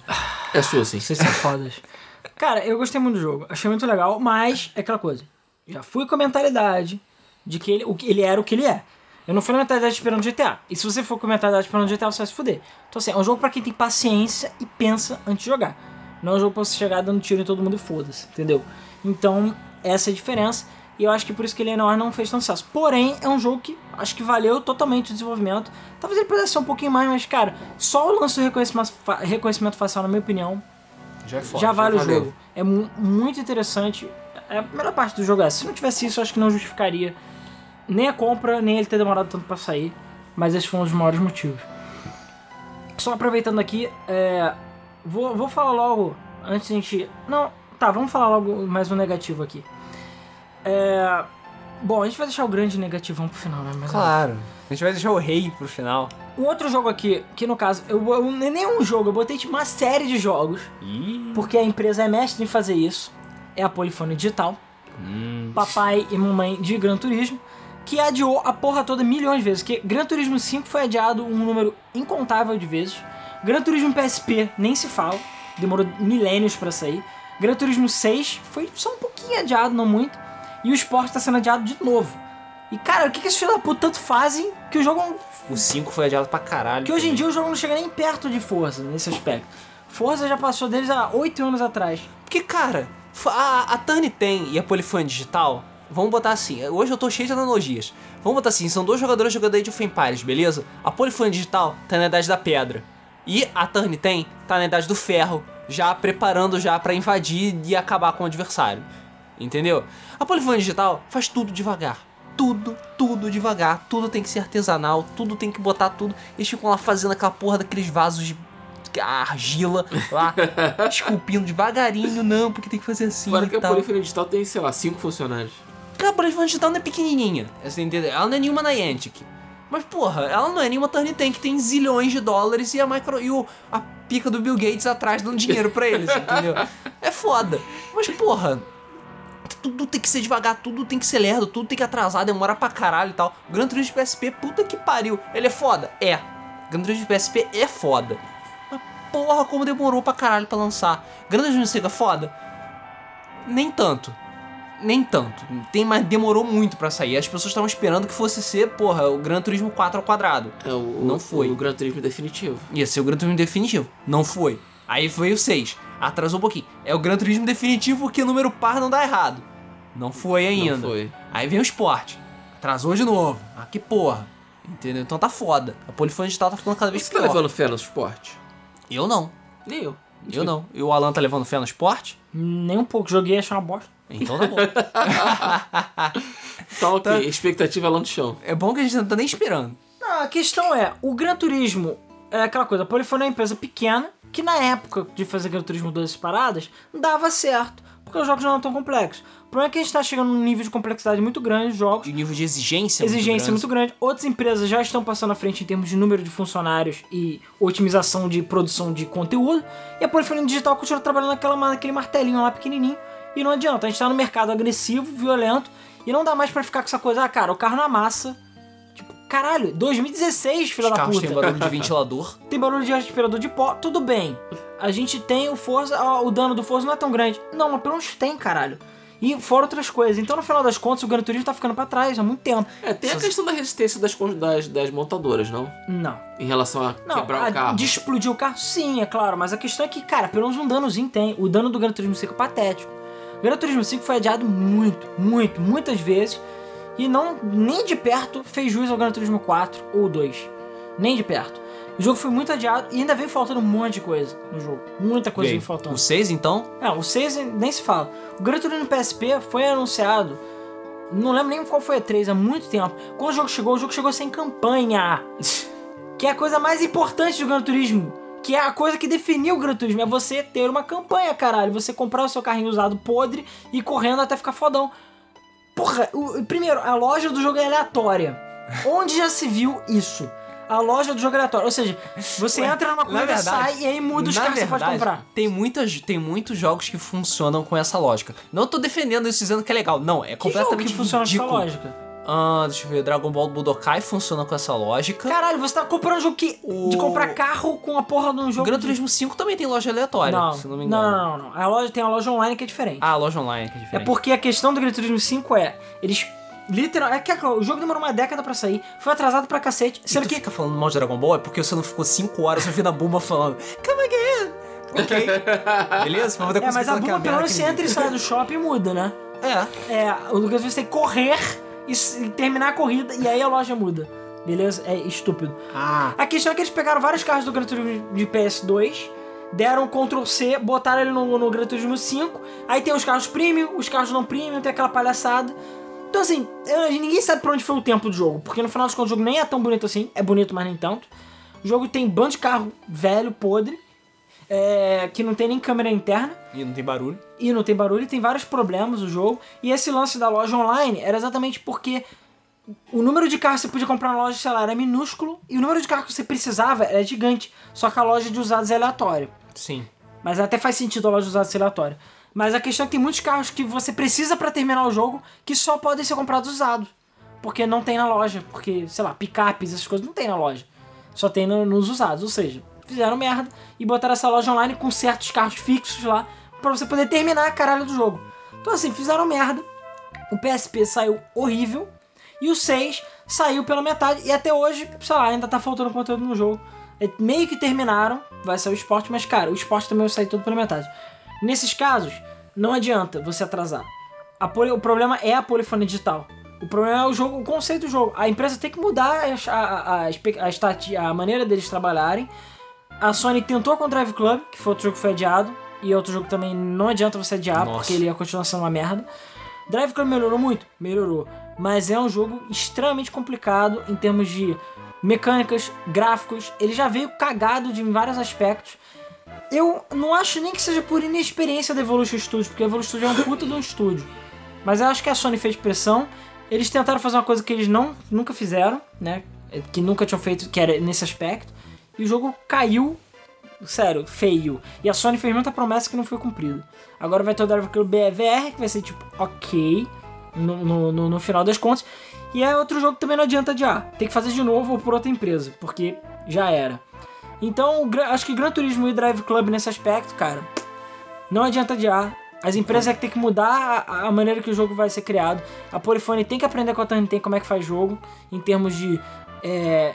É sua, sim. Vocês são fodas. Cara, eu gostei muito do jogo. Achei muito legal, mas é aquela coisa. Já fui com a mentalidade de que ele, o ele era o que ele é. Eu não fui na mentalidade esperando GTA. E se você for com a mentalidade esperando GTA, você vai se fuder. Então, assim, é um jogo pra quem tem paciência e pensa antes de jogar. Não é um jogo pra você chegar dando tiro em todo mundo e foda-se, entendeu? Então, essa é a diferença. E eu acho que por isso que ele não fez tanto sucesso. Porém, é um jogo que acho que valeu totalmente o desenvolvimento. Talvez ele pudesse ser um pouquinho mais, mas, cara, só o lance do reconhecimento, reconhecimento facial, na minha opinião, Já é já vale o valeu. jogo. É mu- muito interessante. É a primeira parte do jogo é. Se não tivesse isso, eu acho que não justificaria nem a compra, nem ele ter demorado tanto pra sair. Mas esse foi um dos maiores motivos. Só aproveitando aqui, é, vou, vou falar logo, antes de a gente... Não, tá, vamos falar logo mais um negativo aqui. É, bom, a gente vai deixar o grande negativão pro final, né? Mas, Claro. A gente vai deixar o rei pro final. Um outro jogo aqui, que no caso, eu, eu, nem um jogo, eu botei tipo uma série de jogos. Ih. Porque a empresa é mestre em fazer isso. É a Polifone Digital. Hum. Papai e mamãe de Gran Turismo. Que adiou a porra toda milhões de vezes. Que Gran Turismo 5 foi adiado um número incontável de vezes. Gran Turismo PSP nem se fala. Demorou milênios pra sair. Gran Turismo 6 foi só um pouquinho adiado, não muito. E o Sport tá sendo adiado de novo. E cara, o que, que esses filhos da puta tanto fazem que o jogo O 5 foi adiado pra caralho. que hoje em dia o jogo não chega nem perto de Forza nesse aspecto. Forza já passou deles há 8 anos atrás. Porque, cara, a, a Turn 10 e a Polyphony Digital, vamos botar assim, hoje eu tô cheio de analogias. Vamos botar assim, são dois jogadores jogando Age of Empires, beleza? A Polyphony Digital tá na idade da pedra. E a Turn 10 tá na idade do ferro, já preparando já pra invadir e acabar com o adversário. Entendeu? A Polyphony Digital faz tudo devagar. Tudo, tudo devagar. Tudo tem que ser artesanal, tudo tem que botar tudo. Eles ficam lá fazendo aquela porra daqueles vasos de argila lá, esculpindo devagarinho, não, porque tem que fazer assim e que a tal. Polifone Digital tem, sei lá, cinco funcionários. A Polyphony Digital não é pequenininha, você entendeu? Ela não é nenhuma Niantic. Mas, porra, ela não é nenhuma Turn 10 que tem zilhões de dólares e a micro e o, a pica do Bill Gates atrás dando dinheiro pra eles, entendeu? É foda. Mas, porra, tudo tem que ser devagar, tudo tem que ser lerdo, tudo tem que atrasar, demora pra caralho e tal. O Gran Turismo PSP, puta que pariu. Ele é foda? É. O Gran Turismo PSP é foda. Mas, porra, como demorou pra caralho pra lançar. Gran Turismo Sega é foda? Nem tanto. Nem tanto. Tem, mas demorou muito pra sair. As pessoas estavam esperando que fosse ser, porra, o Gran Turismo 4 ao quadrado. É o, Não o- foi. O Gran Turismo definitivo. Ia ser o Gran Turismo definitivo. Não foi. Aí veio o 6. Atrasou um pouquinho. É o Gran Turismo definitivo porque número par não dá errado. Não foi ainda. Não foi. Aí vem o esporte. Atrasou de novo. Ah, que porra. Entendeu? Então tá foda. A polifone digital tá ficando cada vez Você tá pior. levando fé no esporte? Eu não. Nem eu. Eu não. E o Alan tá levando fé no esporte? Nem um pouco. Joguei e achei uma bosta. Então tá bom. Então, ok. Expectativa lá no chão. é bom que a gente não tá nem esperando. Não, a questão é, o Gran Turismo é aquela coisa, a Polifone é uma empresa pequena que na época de fazer Gran Turismo 2 paradas dava certo, porque os jogos não eram tão complexos. O problema é que a gente tá chegando num nível de complexidade muito grande de jogos, De nível de exigência. exigência muito muito grande. Outras empresas já estão passando à frente em termos de número de funcionários e otimização de produção de conteúdo. E a Polifone Digital continua trabalhando naquela, naquele martelinho lá pequenininho. E não adianta, a gente tá no mercado agressivo, violento, e não dá mais pra ficar com essa coisa, ah, cara, o carro na massa. Tipo, caralho, 2016, filha Os da puta. têm barulho de ventilador. Tem barulho de aspirador de pó, tudo bem. A gente tem o Forza, ó, o dano do Forza não é tão grande. Não, mas pelo menos tem, caralho. E fora outras coisas. Então, no final das contas, o Gran Turismo tá ficando pra trás há muito tempo. É, tem a questão da resistência das, das, das montadoras, não? Não. Em relação a Não, quebrar a- o carro. de explodir o carro, sim, é claro. Mas a questão é que, cara, pelo menos um danozinho tem. O dano do Gran Turismo 5 é patético. O Gran Turismo 5 foi adiado muito, muito, muitas vezes. E não, nem de perto, fez jus ao Gran Turismo 4 ou 2. Nem de perto. O jogo foi muito adiado e ainda veio faltando um monte de coisa no jogo. Muita coisa veio faltando. O 6, então? Não, o 6 nem se fala. O Gran Turismo PSP foi anunciado, não lembro nem qual foi a 3, há muito tempo. Quando o jogo chegou, o jogo chegou sem campanha. que é a coisa mais importante do Gran Turismo. Que é a coisa que definiu o Gran Turismo. É você ter uma campanha, caralho. Você comprar o seu carrinho usado podre e correndo até ficar fodão. Porra, o- primeiro, a loja do jogo é aleatória. Onde já se viu isso? A loja do jogo é aleatória. Ou seja, você entra numa corrida, sai e aí muda os carros que você pode verdade, comprar. Tem, muitas, tem muitos jogos que funcionam com essa lógica. Não tô defendendo isso dizendo que é legal. Não, é Que jogo completamente que funciona com essa lógica? Ah, deixa eu ver. Dragon Ball Budokai funciona com essa lógica. Caralho, você tá comprando um jogo que, de O- comprar carro com a porra de um jogo. Gran de- Turismo 5 também tem loja aleatória, Não, se não me não, engano. não, não, não. A loja tem a loja online que é diferente. Ah, a loja online que é é diferente. porque a questão do Gran Turismo 5 é, eles literal, é que o jogo demorou uma década pra sair, foi atrasado pra cacete, Se sendo tu que fica falando mal de Dragon Ball é porque você não ficou 5 horas ouvindo a Buma falando Come again! Ok. Beleza? Pra poder é, mas a Buma pelo menos você entra e sai do shopping e muda, né? É. É, o Gran Turismo tem que correr e, e terminar a corrida e aí a loja muda. Beleza? É estúpido. Ah. A questão é que eles pegaram vários carros do Gran Turismo de PS2, deram Ctrl C, botaram ele no, no Gran Turismo 5, aí tem os carros premium, os carros não premium, tem aquela palhaçada. Então assim, ninguém sabe pra onde foi o tempo do jogo, porque no final dos contos o jogo nem é tão bonito assim, é bonito, mas nem tanto. O jogo tem bando de carro velho, podre, é, que não tem nem câmera interna E não tem barulho. e não tem barulho, tem vários problemas o jogo. E esse lance da loja online era exatamente porque o número de carros que você podia comprar na loja, sei lá, era minúsculo, e o número de carros que você precisava era gigante. Só que a loja de usados é aleatória. Sim. Mas até faz sentido a loja de usados ser aleatória. Mas a questão é que tem muitos carros que você precisa pra terminar o jogo que só podem ser comprados usados. Porque não tem na loja. Porque, sei lá, picapes, essas coisas não tem na loja. Só tem no- nos usados. Ou seja, fizeram merda e botaram essa loja online com certos carros fixos lá pra você poder terminar a caralho do jogo. Então assim, fizeram merda. O PSP saiu horrível. E o 6 saiu pela metade. E até hoje, sei lá, ainda tá faltando conteúdo no jogo. É, meio que terminaram, vai sair o esporte, mas cara, o esporte também vai sair todo pela metade. Nesses casos, não adianta você atrasar. Poli- o problema é a polifonia digital. O problema é o jogo, o conceito do jogo. A empresa tem que mudar a, a, a, a, a maneira deles trabalharem. A Sony tentou com o Drive Club, que foi outro jogo que foi adiado. E outro jogo também não adianta você adiar, Nossa. porque ele ia continuar sendo uma merda. Drive Club melhorou muito? Melhorou. Mas é um jogo extremamente complicado em termos de mecânicas, gráficos. Ele já veio cagado de vários aspectos. Eu não acho nem que seja por inexperiência da Evolution Studios, porque a Evolution Studios é um puta de um estúdio. Mas eu acho que a Sony fez pressão. Eles tentaram fazer uma coisa que eles não, nunca fizeram, né? Que nunca tinham feito, que era nesse aspecto. E o jogo caiu, sério, feio. E a Sony fez muita promessa que não foi cumprida. Agora vai ter o Drive Club BVR, que vai ser tipo, ok, no, no, no- final das contas. E é outro jogo que também não adianta adiar. Tem que fazer de novo ou por outra empresa, porque já era. Então, acho que Gran Turismo e Drive Club nesse aspecto, cara, não adianta adiar. As empresas é que tem que mudar a, a maneira que o jogo vai ser criado. A Polyphony tem que aprender com a Turnitin como é que faz jogo, em termos de, é,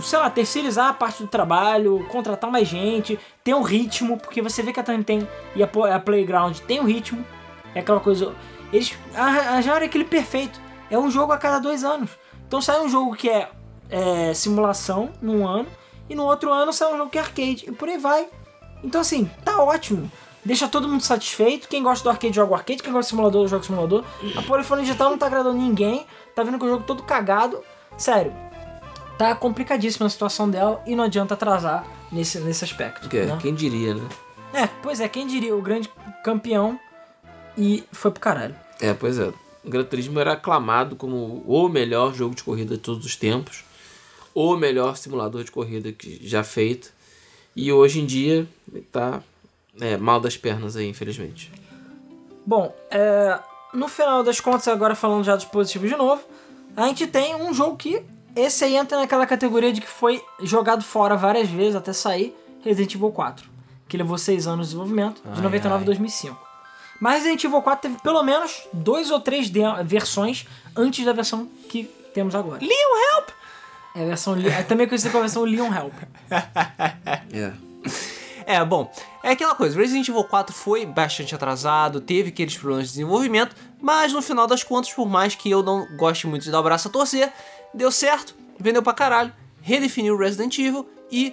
sei lá, terceirizar a parte do trabalho, contratar mais gente, ter um ritmo, porque você vê que a Turnitin e a, Playground tem um ritmo. É aquela coisa. Eles arranjaram aquele perfeito. É um jogo a cada dois anos. Então sai um jogo que é, é, simulação num ano, e no outro ano sai um jogo que é arcade, e por aí vai. Então assim, tá ótimo. Deixa todo mundo satisfeito. Quem gosta do arcade joga o arcade, quem gosta do simulador joga o simulador. A Polyphony Digital não tá agradando ninguém. Tá vendo que o jogo todo cagado. Sério, tá complicadíssima a situação dela e não adianta atrasar nesse, nesse aspecto. Que- né? Quem diria, né? É, pois é, quem diria, o grande campeão e foi pro caralho. É, pois é. O Gran Turismo era aclamado como o melhor jogo de corrida de todos os tempos, o melhor simulador de corrida que já feito. E hoje em dia tá é, mal das pernas aí, infelizmente. Bom, é, no final das contas, agora falando já dos positivos de novo, a gente tem um jogo que esse aí entra naquela categoria de que foi jogado fora várias vezes até sair, Resident Evil 4, que levou 6 anos de desenvolvimento, de Ai, 99 a ai. 2005. Mas Resident Evil 4 teve pelo menos dois ou três versões antes da versão que temos agora. Leon Help! É a versão é também conhecida como a versão Leon Help. É. É, bom, é aquela coisa, Resident Evil 4 foi bastante atrasado, teve aqueles problemas de desenvolvimento, mas no final das contas, por mais que eu não goste muito de dar o braço a torcer, deu certo, vendeu pra caralho, redefiniu Resident Evil e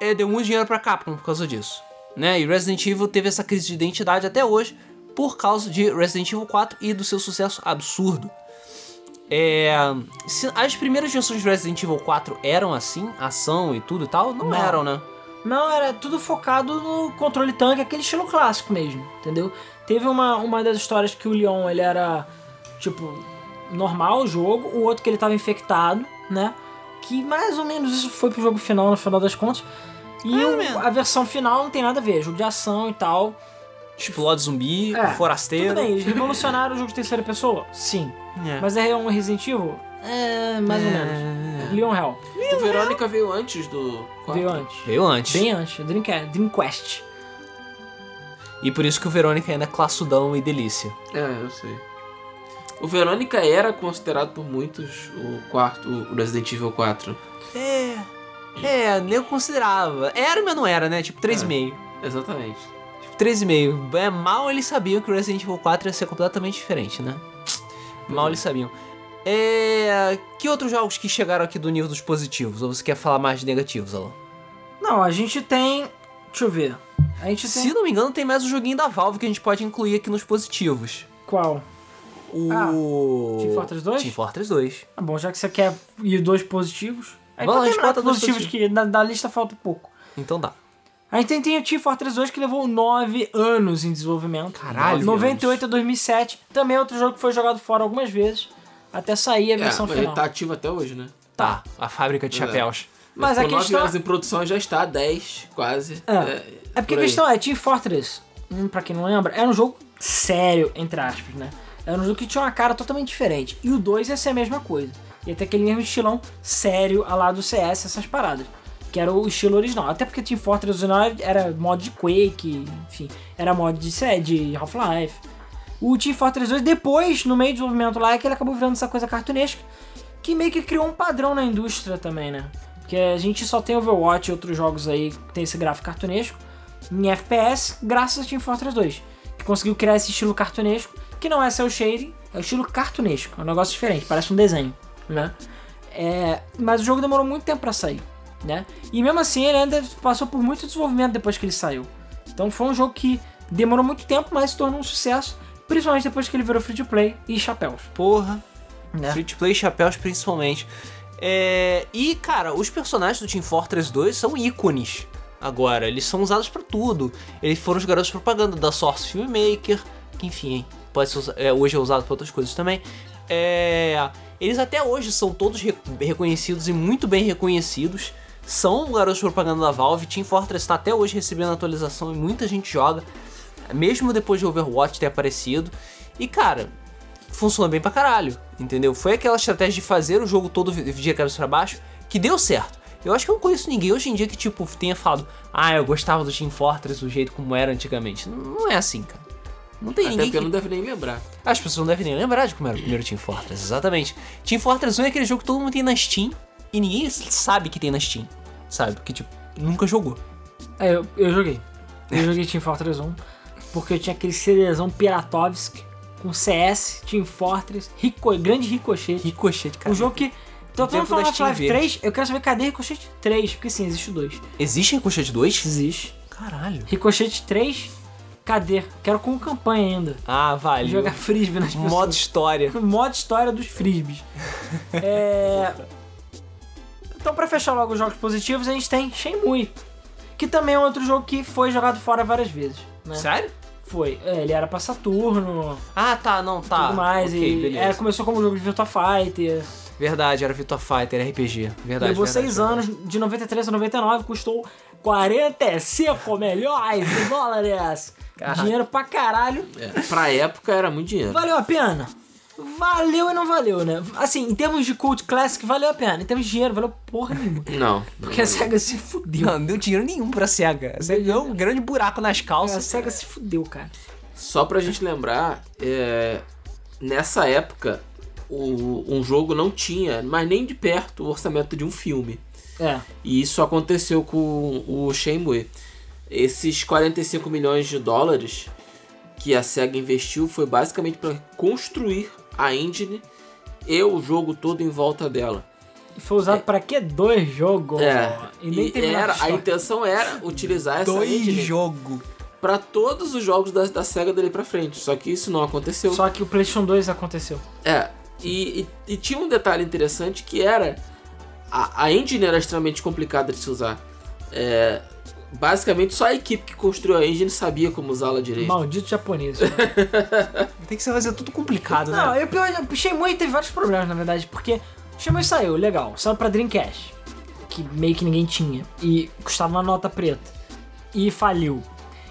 é, deu muito dinheiro pra Capcom por causa disso. Né? E Resident Evil teve essa crise de identidade até hoje por causa de Resident Evil 4 e do seu sucesso absurdo. É, as primeiras versões de Resident Evil 4 eram assim, ação e tudo e tal? Não, Não. eram, né? Não, era tudo focado no controle tanque, aquele estilo clássico mesmo, entendeu? Teve uma, uma das histórias que o Leon, ele era, tipo, normal o jogo, o outro que ele tava infectado, né? Que mais ou menos isso foi pro jogo final, no final das contas. E ou o- a versão final não tem nada a ver, jogo de ação e tal. Explode zumbi, É, forasteiro. Tudo bem, eles revolucionaram o jogo de terceira pessoa? Sim. É. Mas é um Resident Evil? É, mais ou menos. Leon Hell. O Verônica veio antes do. Veio antes. Veio antes. Bem antes, Dreamcast. Dreamquest. E por isso que o Verônica ainda é classudão e delícia. É, eu sei. O Verônica era considerado por muitos o quarto, o Resident Evil 4. É. É, eu considerava. Era, mas não era, né? Tipo, 3,5. Exatamente. Tipo, 3,5. É, mal eles sabiam que o Resident Evil 4 ia ser completamente diferente, né? Mal eles sabiam. É. Que outros jogos que chegaram aqui do nível dos positivos? Ou você quer falar mais de negativos, Alan? Não, a gente tem. Deixa eu ver. A gente tem. Se não me engano, tem mais um joguinho da Valve que a gente pode incluir aqui nos positivos. Qual? O. Ah, Team Fortress 2? Team Fortress 2. Tá bom, já que você quer ir dois positivos. Aí Vamos a com dois positivos que na, da lista falta pouco. Então dá. A gente tem, tem o Team Fortress 2 que levou 9 anos em desenvolvimento. Caralho, 98 a 2007. Também é outro jogo que foi jogado fora algumas vezes. Até sair a É, versão mas final. ele tá ativo até hoje, né? Tá, a fábrica de É. chapéus. Mas a questão- anos em produção já está 10, quase. É. É porque por a questão é, Team Fortress, hum, pra quem não lembra, era um jogo sério, entre aspas, né? Era um jogo que tinha uma cara totalmente diferente. E o 2 ia ser a mesma coisa. Ia ter aquele mesmo estilão sério, a lá do CS, essas paradas. Que era o estilo original. Até porque Team Fortress original era mod de Quake, enfim, era mod de, de Half-Life. O Team Fortress 2, depois, no meio do desenvolvimento lá, é que ele acabou virando essa coisa cartunesca, que meio que criou um padrão na indústria também, né? Porque a gente só tem Overwatch e outros jogos aí que tem esse gráfico cartunesco em FPS, graças a Team Fortress 2, que conseguiu criar esse estilo cartunesco, que não é cel shading, é o estilo cartunesco, é um negócio diferente, parece um desenho, né? É, mas o jogo demorou muito tempo pra sair, né? E mesmo assim ele ainda passou por muito desenvolvimento depois que ele saiu. Então foi um jogo que demorou muito tempo, mas se tornou um sucesso, principalmente depois que ele virou free to play e chapéus, Porra. né? Free to play chapéus principalmente. É, E, cara, os personagens do Team Fortress 2 são ícones agora. Eles são usados pra tudo. Eles foram os garotos de propaganda da Source Filmmaker, que enfim, pode ser, é, hoje é usado pra outras coisas também. É, Eles até hoje são todos re- reconhecidos e muito bem reconhecidos. São garotos de propaganda da Valve. Team Fortress está até hoje recebendo atualização e muita gente joga. Mesmo depois de Overwatch ter aparecido. E cara, funciona bem pra caralho, entendeu? Foi aquela estratégia de fazer o jogo todo de cabeça pra baixo que deu certo. Eu acho que eu não conheço ninguém hoje em dia que, tipo, tenha falado Ah, eu gostava do Team Fortress do jeito como era antigamente. Não, não é assim, cara. Não tem Até ninguém porque que... não deve nem lembrar. As pessoas não devem nem lembrar de como era o primeiro Team Fortress, exatamente. Team Fortress 1 é aquele jogo que todo mundo tem na Steam e ninguém sabe que tem na Steam, sabe? Porque, tipo, nunca jogou. É, eu, eu joguei. Eu joguei Team Fortress 1, porque eu tinha aquele CDzão Piratovsk com CS, Team Fortress, Rico, grande Ricochete. Ricochete, cara. Um jogo que. Falando da Steam Half-Life verde. 3, eu quero saber cadê Ricochete 3, porque sim, existe o 2. Existe Ricochete 2? Existe. Caralho. Ricochete 3, cadê? Quero com campanha ainda. Ah, vale. Jogar frisbee nas pessoas. Modo história. Modo história dos frisbees. é... Então, pra fechar logo os jogos positivos, a gente tem Shenmue. Que também é outro jogo que foi jogado fora várias vezes. Né? Sério? Foi. É, ele era pra Saturno, Ah, tá, não, tá. tudo mais. Ok, e beleza. era, começou como jogo de Virtua Fighter. Verdade, era Virtua Fighter, RPG. Verdade, levou verdade, seis verdade. anos, de 93 a 99, custou 45 milhões de dólares. Caralho. Dinheiro pra caralho. É, pra época era muito dinheiro. Valeu a pena? Valeu e não valeu, né? Assim, em termos de Cult Classic, valeu a pena. Em termos de dinheiro, valeu porra nenhuma. Não. Porque a SEGA se fudeu. Não, não deu dinheiro nenhum pra SEGA. A SEGA ganhou um grande buraco nas A calças. SEGA se fudeu, cara. Só pra gente lembrar, é, nessa época, o- um jogo não tinha, mas nem de perto, o orçamento de um filme. É. E isso aconteceu com o Shenmue. Esses 45 milhões de dólares que a SEGA investiu foi basicamente para construir a engine e o jogo todo em volta dela. E foi usado pra quê? Dois jogos. É, E nem e terminou era, a intenção era utilizar essa Dois engine jogo. para todos os jogos da, da SEGA dali pra frente. Só que isso não aconteceu. Só que o PlayStation 2 aconteceu. É, e, e- e tinha um detalhe interessante que era a, a engine era extremamente complicada de se usar. É, basicamente, só a equipe que construiu a engine sabia como usá-la direito. Maldito japonês. Tem que ser fazer tudo complicado, Não, né? eu, pior, o Shenmue teve vários problemas, na verdade, porque Shenmue saiu, legal, saiu pra Dreamcast, que meio que ninguém tinha, e custava uma nota preta, e faliu.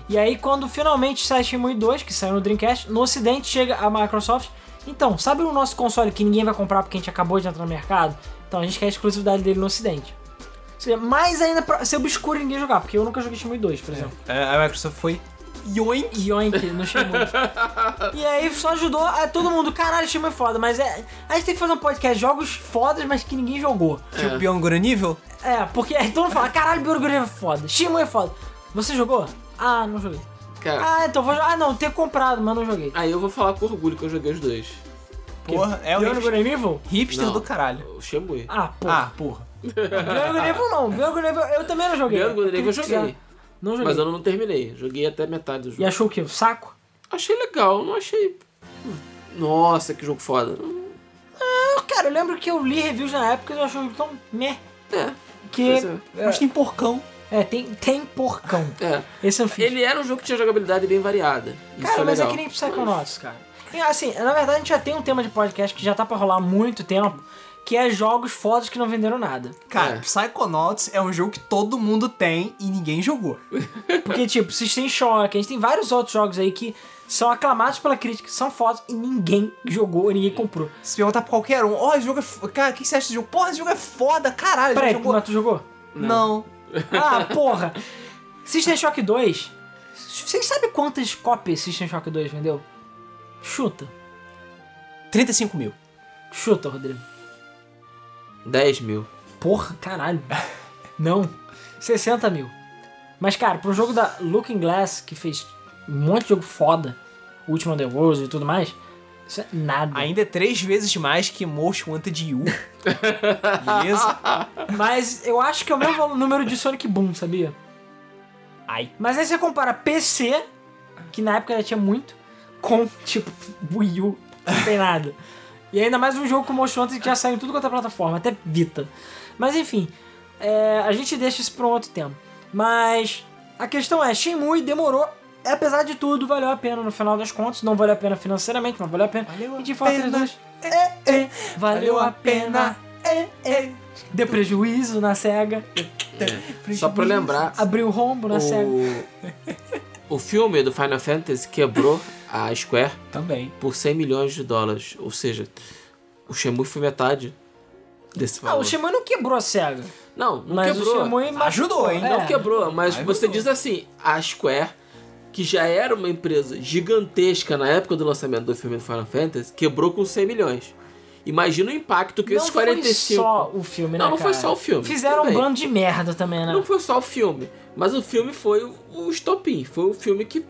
E aí, quando finalmente sai Shenmue 2, que saiu no Dreamcast, no ocidente chega a Microsoft, então, sabe o nosso console que ninguém vai comprar porque a gente acabou de entrar no mercado? Então a gente quer a exclusividade dele no ocidente. Seja, mais ainda pra ser obscuro e ninguém jogar, porque eu nunca joguei Shenmue 2, por exemplo. É, A Microsoft foi yoink. Yoink no Shenmue. e aí só ajudou a todo mundo, caralho, Shenmue é foda, mas é. A gente tem que fazer um podcast, jogos fodas, mas que ninguém jogou. Tipo Beyond Good and Evil. É, porque aí todo mundo fala, caralho, Biorgulho é foda, Shenmue é foda. Você jogou? Ah, não joguei. Cara, Ah, então vou jogar. Ah, não, ter comprado, mas não joguei. aí eu vou falar com orgulho que eu joguei os dois. Porra, é o and Evil? hipster Não. do caralho. O Shenmue. Ah, porra. Ah, porra. Beyond Good Evil não, Beyond Good Evil eu também não joguei. Beyond Good Evil eu joguei. Não joguei. Mas eu não terminei. Joguei até metade do jogo. E achou o quê? O saco? Achei legal, não achei. Nossa, que jogo foda. Cara, eu lembro que eu li reviews na época e eu achei o jogo tão meh. É, Que. É. Mas tem porcão. É, tem, tem porcão. é. Esse é um filme. Ele era um jogo que tinha jogabilidade bem variada. Cara, é mas legal. é que nem Psychonauts, cara. E, assim, na verdade a gente já tem um tema de podcast que já tá pra rolar há muito tempo, que é jogos fodas que não venderam nada. Cara, É. Psychonauts é um jogo que todo mundo tem e ninguém jogou. Porque, tipo, System Shock, a gente tem vários outros jogos aí que são aclamados pela crítica, são fodas e ninguém jogou, ninguém comprou. Se perguntar pra qualquer um, ó, esse jogo é. f- Cara, o que você acha desse jogo? Porra, esse jogo é foda, caralho. Peraí, jogou? mas tu jogou? Não. Ah, porra! System Shock 2. Vocês sabem quantas cópias System Shock 2 vendeu? Chuta. 35 mil. Chuta, Rodrigo. 10 mil. Porra, caralho. Não. 60 mil. Mas, cara, pro jogo da Looking Glass, que fez um monte de jogo foda, o último The World e tudo mais, isso é nada. Ainda é três vezes mais que Most Wanted U. Beleza? Mas eu acho que é o mesmo número de Sonic Boom, sabia? Ai. Mas aí você compara PC, que na época já tinha muito, com, tipo, Wii U, não tem nada. E ainda mais um jogo como o Wanted que já saiu em tudo quanto é plataforma, até Vita. Mas enfim, é, a gente deixa isso pra um outro tempo. Mas a questão é, Shenmue demorou, e apesar de tudo, valeu a pena no final das contas. Não valeu a pena financeiramente, mas valeu a pena. Valeu a e de Fortress pena. 2, é, é, valeu a pena. É, é. Deu prejuízo na SEGA, Só pra lembrar, abriu rombo na SEGA. o, o filme do Final Fantasy quebrou a Square Também. por 100 milhões de dólares. Ou seja, o Shenmue foi metade desse Ah, valor. o Shenmue não quebrou a SEGA. Não, não Mas quebrou. o Shenmue Ajudou, hein? é. Não quebrou, mas Ajudou. você diz assim, a Square, que já era uma empresa gigantesca na época do lançamento do filme do Final Fantasy, quebrou com 100 milhões. Imagina o impacto que não esses 45... foi só o filme, né, Não, não foi só o filme. Fizeram um Também. bando de merda também, né? Não foi só o filme, mas o filme foi o, o estopim. Foi o filme que...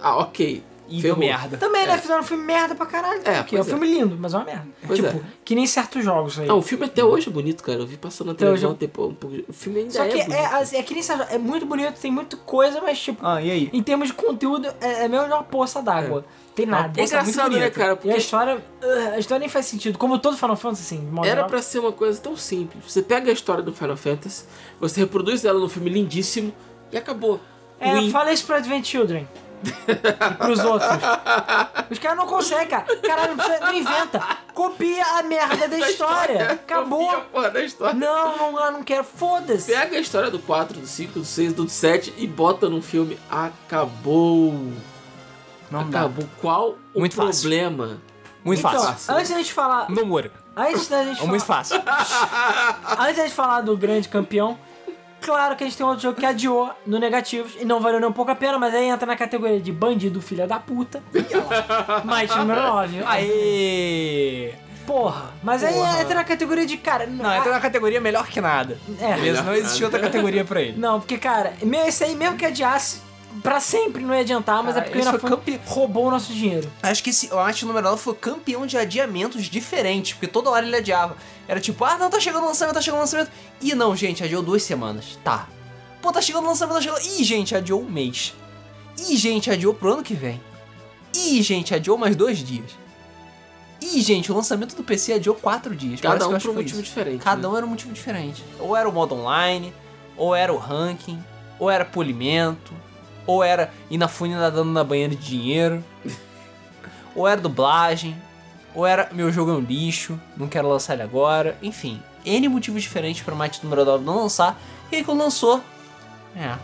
Ah, ok. E ferrou. deu merda. Também, né? É. Fizeram um filme merda pra caralho. É, porque é um é. filme lindo, mas é uma merda. Pois tipo, é. que nem certos jogos aí. Não, o filme até hoje é bonito, cara. Eu vi passando na Até televisão hoje tem pô, um pouco... O filme ainda Só é que bonito. é, assim, é que nem certos- é muito bonito, tem muita coisa, mas tipo, Ah, e aí? em termos de conteúdo, é, é meio uma poça d'água. Tem nada. É muito engraçado, né, cara? E a Porque história. A história nem faz sentido. Como todo Final Fantasy, assim, Era geral. pra ser uma coisa tão simples. Você pega a história do Final Fantasy, você reproduz ela num filme lindíssimo e acabou. É, Win. fala isso pro Advent Children. E pros outros. Os caras não conseguem, cara. Caralho, não, precisa- não inventa. Copia a merda da história. Acabou. Copia a porra da história. Não, não, eu não quero. Foda-se. Pega a história do 4, do 5, do 6, do 7 e bota num filme. Acabou. Não dá. Acabou. Qual o Muito fácil. problema? Muito então, fácil. antes da gente falar. Nomura. Antes da gente É muito falar, fácil. antes da gente falar do grande campeão, Claro que a gente tem outro jogo que adiou no negativos e não valeu nem um pouco a pena, mas aí entra na categoria de bandido filha da puta. Might número 9. Aê! Porra. Mas aí Porra. entra na categoria de, cara. Não, entra na categoria melhor que nada. É. Beleza? Não existia outra categoria pra ele. Não, porque, cara, esse aí mesmo que adiasse, pra sempre não ia adiantar, mas Cara, é porque Inafune foi campe- roubou o nosso dinheiro. Acho que esse, eu acho que o número 9 foi campeão de adiamentos diferentes, porque toda hora ele adiava. Era tipo, ah, não, tá chegando o lançamento, tá chegando o lançamento. Ih, não, gente, adiou duas semanas. Tá. Pô, tá chegando o lançamento, tá chegando. Ih, gente, adiou um mês. Ih, gente, adiou pro ano que vem. Ih, gente, adiou mais dois dias. Ih, gente, o lançamento do PC adiou quatro dias. Parece Cada eu um por um motivo isso. diferente. Cada né? um era um motivo diferente. Ou era o modo online, ou era o ranking, ou era polimento, ou era Inafune nadando na banheira de dinheiro, ou era dublagem, ou era meu jogo é um lixo, não quero lançar ele agora. Enfim, N motivos diferentes para o Might número 9 não lançar. E aí quando lançou, é.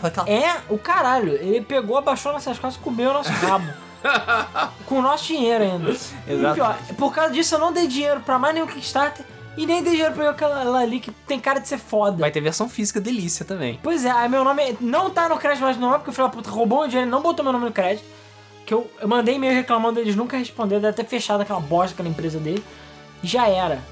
Aquela... É o caralho. Ele pegou, abaixou nossas costas e comeu o nosso rabo. Com o nosso dinheiro ainda. E Exatamente. pior, por causa disso eu não dei dinheiro pra mais nenhum Kickstarter e nem dei dinheiro pra aquela ali que tem cara de ser foda. Vai ter versão física delícia também. Pois é, aí meu nome não tá no crédito mais normal, porque o filho da puta roubou o dinheiro e não botou meu nome no crédito. Que eu, eu mandei e-mail reclamando, eles nunca responderam, deve ter fechado aquela bosta, aquela empresa dele. Já era.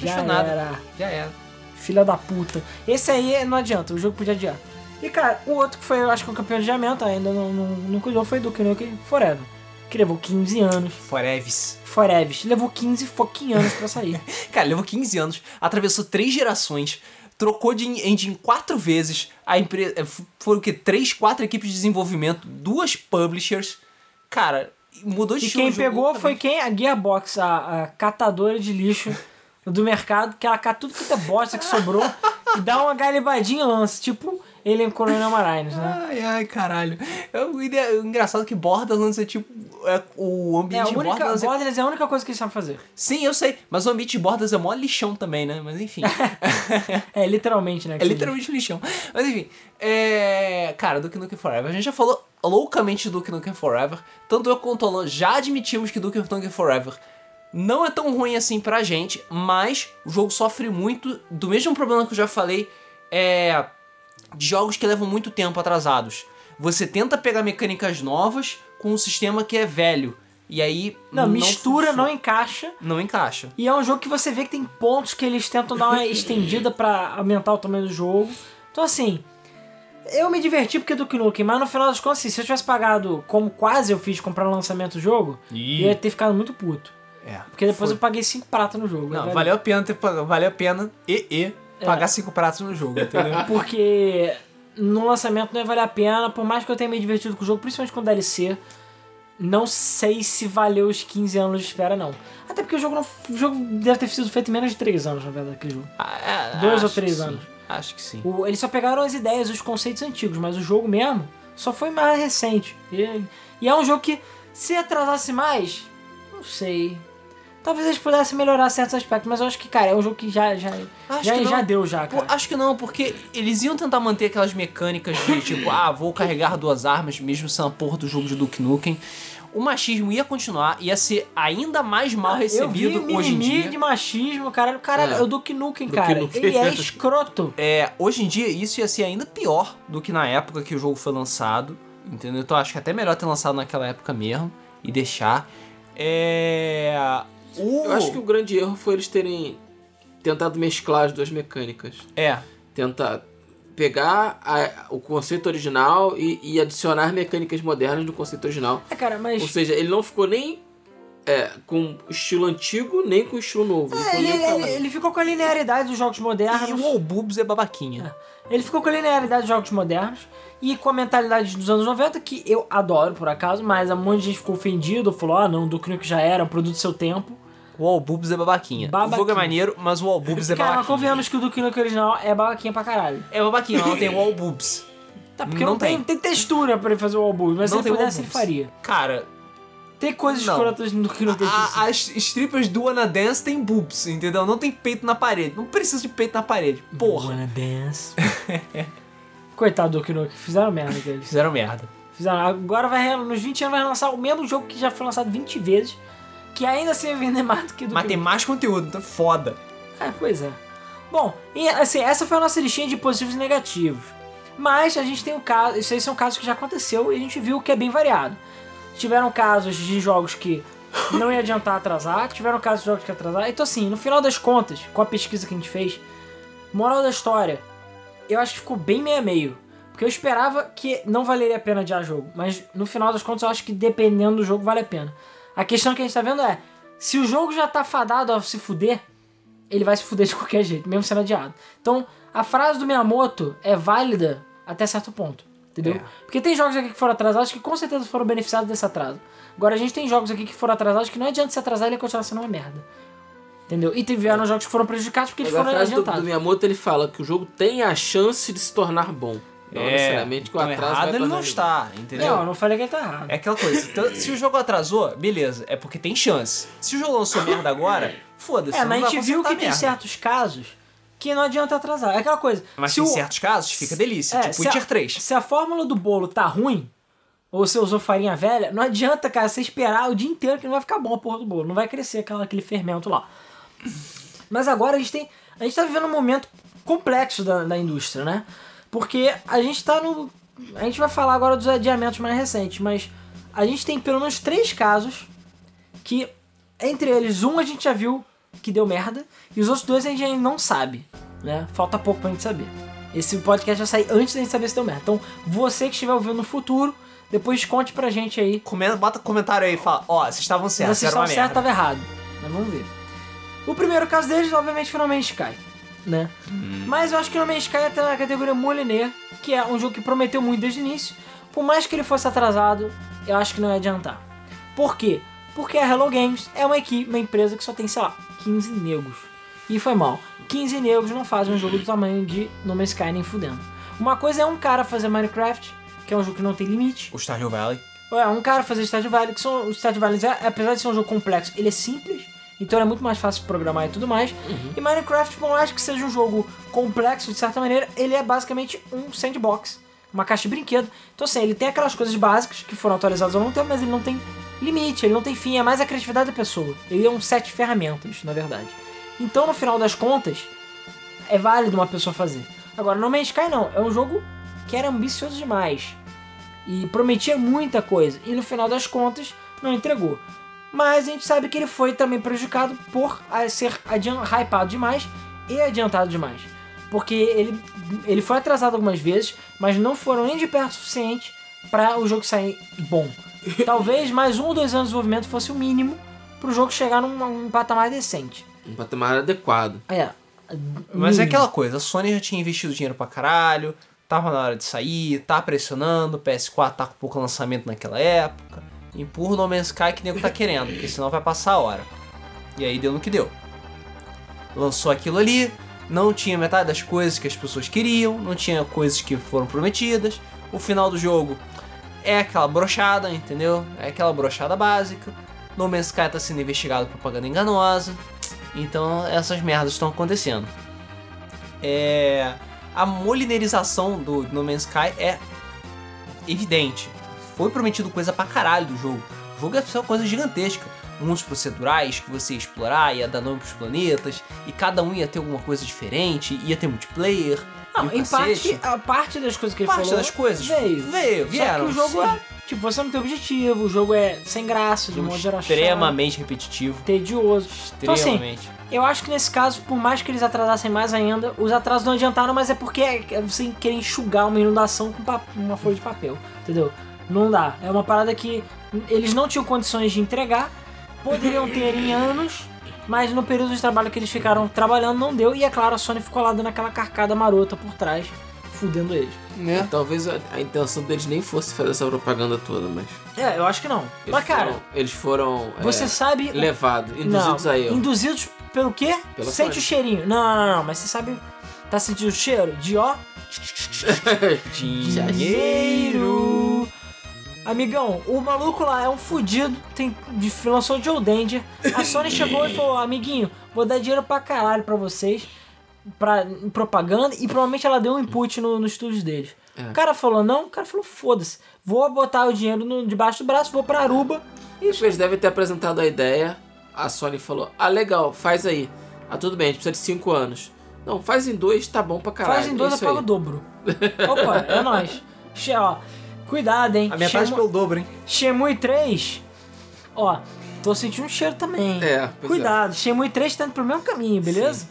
Já Fechou nada. era. Já era. Filha da puta. Esse aí não adianta, o jogo podia adiar. E cara, o outro que foi, eu acho que o campeão de adiamento ainda não, não, não cuidou foi do Nukem Forever. Que levou 15 anos. Foreves. Forever. Levou 15 fucking anos pra sair. Cara, levou 15 anos, atravessou três gerações, trocou de engine quatro vezes, a empresa. Foram o quê? Três, quatro equipes de desenvolvimento, duas publishers. Cara, mudou de E quem pegou foi quem? A Gearbox, a, a catadora de lixo do mercado, que ela cata tudo que é bosta que sobrou e dá uma galibadinha e lança. Tipo, ele em Coronel Marines, né? Ai, ai, caralho. É o, ide- o engraçado é que Borderlands é tipo. É, o É, ambiente a de única, Borderlands. É... Borderlands é a única coisa que eles sabem fazer. Sim, eu sei. Mas o ambiente de Borderlands é mó lixão também, né? Mas enfim. É, literalmente, né? É literalmente um lixão. Mas enfim, é. Cara, Duke Nukem Forever. A gente já falou loucamente de Duke Nukem Forever. Tanto eu quanto o já admitimos que Duke Nukem Forever não é tão ruim assim pra gente, mas o jogo sofre muito do mesmo problema que eu já falei, é. De jogos que levam muito tempo atrasados. Você tenta pegar mecânicas novas com um sistema que é velho. E aí. Não, mistura, funciona. não encaixa. Não encaixa. E é um jogo que você vê que tem pontos que eles tentam dar uma estendida pra aumentar o tamanho do jogo. Então, assim, eu me diverti porque do Nukem, mas no final das contas, assim, se eu tivesse pagado como quase eu fiz comprar no lançamento do jogo, ia ter ficado muito puto. É. Porque depois Foi. eu paguei 5 prata no jogo. Não, né, valeu a pena ter valeu a pena e, e É. pagar cinco pratos no jogo, entendeu? Porque no lançamento não ia valer a pena, por mais que eu tenha me divertido com o jogo, principalmente com o DLC. Não sei se valeu os 15 anos de espera, não. Até porque o jogo, não, o jogo deve ter sido feito em menos de 3 anos, na verdade, aquele jogo. Ah, é, Dois ou três sim. anos. Acho que sim. O- eles só pegaram as ideias, os conceitos antigos, mas o jogo mesmo só foi mais recente. E, e é um jogo que, se atrasasse mais, não sei. Talvez eles pudessem melhorar certos aspectos, mas eu acho que, cara, é um jogo que já, já, Acho já, já deu, já, Pô, cara. acho que não, porque eles iam tentar manter aquelas mecânicas de tipo, ah, vou carregar duas armas, mesmo sendo a porra do jogo de Duke Nukem. O machismo ia continuar, ia ser ainda mais mal recebido eu vi hoje em dia. de machismo, caralho. Caralho, É. é o Duke Nukem, Duke cara. Nukem. Ele é escroto. É, hoje em dia isso ia ser ainda pior do que na época que o jogo foi lançado, entendeu? Então acho que é até melhor ter lançado naquela época mesmo e deixar. É. O... Eu acho que o grande erro foi eles terem tentado mesclar as duas mecânicas. É, Tentar pegar a- o conceito original e, e adicionar mecânicas modernas no conceito original. É, cara, mas... Ou seja, ele não ficou nem é, com estilo antigo, nem com estilo novo. Ele, É, ficou ele, ele- ele ficou com a linearidade dos jogos modernos. e o All Boobs é babaquinha. Ele ficou com a linearidade dos jogos modernos e com a mentalidade dos anos 90, que eu adoro por acaso, mas um monte de gente ficou ofendido, falou: ah, não, Duke Nukem já era, um produto do seu tempo. O All Boobs é babaquinha. O Babaquinha. jogo é maneiro, mas o All Boobs é Cara, babaquinha. convenhamos que o Duke Nukem original é babaquinha pra caralho. É babaquinha, mas não tem o All Boobs. Tá, porque Não não, tem. tem. tem textura pra ele fazer o All mas Não se tem ele o pudesse, ele faria. Cara, Tem coisas Não. escrotas no Duke Nukem. a- as strippers do Wanna Dance tem boobs, entendeu? Não tem peito na parede. Não precisa de peito na parede. Porra. Wanna dance. Coitado do Nukem, fizeram merda com eles. Fizeram merda. Fizeram, agora vai, nos 20 anos vai lançar o mesmo jogo que já foi lançado 20 vezes, que ainda assim vai vender mais do que do Mas tem mais conteúdo, então foda. É, pois é. Bom, e, assim, essa foi a nossa listinha de positivos e negativos. Mas a gente tem um caso, isso aí são casos que já aconteceu e a gente viu que é bem variado. Tiveram casos de jogos que não ia adiantar atrasar, tiveram casos de jogos que atrasar. Então assim, no final das contas, com a pesquisa que a gente fez, moral da história, eu acho que ficou bem meio a meio. Porque eu esperava que não valeria a pena adiar jogo, mas no final das contas eu acho que dependendo do jogo vale a pena. A questão que a gente tá vendo é, se o jogo já tá fadado a se fuder, ele vai se fuder de qualquer jeito, mesmo sendo adiado. Então, a frase do Miyamoto é válida até certo ponto, entendeu? É. Porque tem jogos aqui que foram atrasados que com certeza foram beneficiados desse atraso. Agora, a gente tem jogos aqui que foram atrasados que não adianta se atrasar, ele continuar sendo uma merda. Entendeu? E tiveram jogos que foram prejudicados porque eles Mas a foram frase do, adiantados. do Miyamoto ele fala que o jogo tem a chance de se tornar bom. Não necessariamente que o então atraso errado ele não está, entendeu? Não, eu não falei que ele tá errado. É aquela coisa, então, se o jogo atrasou, beleza, é porque tem chance. Se o jogo lançou merda agora, foda-se. É, não mas a gente viu que tem certos casos que não adianta atrasar. É aquela coisa. Mas se em o- certos casos fica delícia, É, tipo Witcher a, 3. Se a fórmula do bolo tá ruim, ou você usou farinha velha, não adianta, cara, você esperar o dia inteiro que não vai ficar bom a porra do bolo. Não vai crescer aquela, aquele fermento lá. Mas agora a gente tem. A gente tá vivendo um momento complexo da, da indústria, né? Porque a gente tá no. A gente vai falar agora dos adiamentos mais recentes, mas a gente tem pelo menos três casos que, entre eles, um a gente já viu que deu merda, e os outros dois a gente ainda não sabe, né? Falta pouco pra gente saber. Esse podcast vai sair antes da gente saber se deu merda. Então, você que estiver ouvindo no futuro, depois conte pra gente aí Comenta, bota comentário aí e fala, ó, vocês estavam certos, vocês estavam certo, merda. estava errado. Mas vamos ver. O primeiro caso deles, obviamente, foi No Né? Mas eu acho que No Man's Sky entra na categoria Moliné, que é um jogo que prometeu muito desde o início. Por mais que ele fosse atrasado, eu acho que não ia adiantar. Por quê? Porque a Hello Games é uma equipe, uma empresa que só tem, sei lá, 15 negros. E foi mal. 15 negros não fazem um jogo do tamanho de No Man's Sky nem fudendo. Uma coisa é um cara fazer Minecraft, que é um jogo que não tem limite. O Stardew Valley. É, um cara fazer Stardew Valley, que são, o Stardew Valley, apesar de ser um jogo complexo, ele é simples, então é muito mais fácil de programar e tudo mais. E Minecraft, por mais que seja um jogo complexo de certa maneira, ele é basicamente um sandbox, uma caixa de brinquedo. Então assim, ele tem aquelas coisas básicas que foram atualizadas ao longo do tempo, mas ele não tem limite, ele não tem fim, é mais a criatividade da pessoa. Ele é um set de ferramentas, na verdade. Então, no final das contas, é válido uma pessoa fazer. Agora, No Man's Sky não, é um jogo que era ambicioso demais e prometia muita coisa e no final das contas não entregou. Mas a gente sabe que ele foi também prejudicado por ah, ser hypado demais e adiantado demais. Porque ele, ele foi atrasado algumas vezes, mas não foram nem de perto o suficiente para o jogo sair bom. Talvez mais um ou dois anos de desenvolvimento fosse o mínimo para o jogo chegar num, num patamar decente. Um patamar adequado. É. Mas é aquela coisa, a Sony já tinha investido dinheiro pra caralho, tava na hora de sair, tá pressionando, o PS4 tá com pouco lançamento naquela época. Empurra o No Man's Sky que o nego tá querendo, porque senão vai passar a hora. E aí deu no que deu. Lançou aquilo ali, não tinha metade das coisas que as pessoas queriam, não tinha coisas que foram prometidas. O final do jogo é aquela brochada, entendeu? É aquela brochada básica. No Man's Sky tá sendo investigado por propaganda enganosa. Então essas merdas estão acontecendo. É, a molinerização do No Man's Sky é evidente. Foi prometido coisa pra caralho do jogo. O jogo é uma coisa gigantesca. Mundos procedurais que você ia explorar, ia dar nome pros planetas, e cada um ia ter alguma coisa diferente, ia ter multiplayer. Não, em cacete. parte, a parte das coisas que ele Parte falou das coisas veio. veio, Só vieram. que o jogo sim. é, tipo, você não tem objetivo, o jogo é sem graça, de um modo geral, extremamente repetitivo. tedioso. Então assim, Extremamente. eu acho que nesse caso, por mais que eles atrasassem mais ainda, os atrasos não adiantaram, mas é porque é você querer enxugar uma inundação com uma folha de papel, entendeu? Não dá. É uma parada que eles não tinham condições de entregar, poderiam ter em anos, mas no período de trabalho que eles ficaram trabalhando não deu, e é claro, a Sony ficou lá dando aquela carcada marota por trás, fudendo eles. né? Talvez a, a intenção deles nem fosse fazer essa propaganda toda, mas. É, eu acho que não. Eles mas cara, foram, eles foram é, você sabe. o- levados, induzidos não, a erro. Induzidos pelo quê? Pela Sente Sony. o cheirinho. Não, não, não, não, mas você sabe. Tá sentindo o cheiro? De ó. Dinheiro. Amigão, o maluco lá é um fudido, tem, de, lançou o Joe Danger. A Sony chegou e falou: Amiguinho, vou dar dinheiro pra caralho pra vocês, pra propaganda, e provavelmente ela deu um input no, no estúdios deles. É. O cara falou: Não, o cara falou: Foda-se, vou botar o dinheiro no, debaixo do braço, vou pra Aruba. Acho que eles devem ter apresentado a ideia. A Sony falou: Ah, legal, faz aí. Ah, tudo bem, a gente precisa de 5 anos. Não, faz em dois, tá bom pra caralho. Faz em dois, é eu pago o dobro. Opa, é nóis. Ó, cuidado, hein? A metade Shemu- pelo dobro, hein? Shemui 3, ó, tô sentindo um cheiro também. É, pois Cuidado, Shemui 3 tá indo pro mesmo caminho, beleza?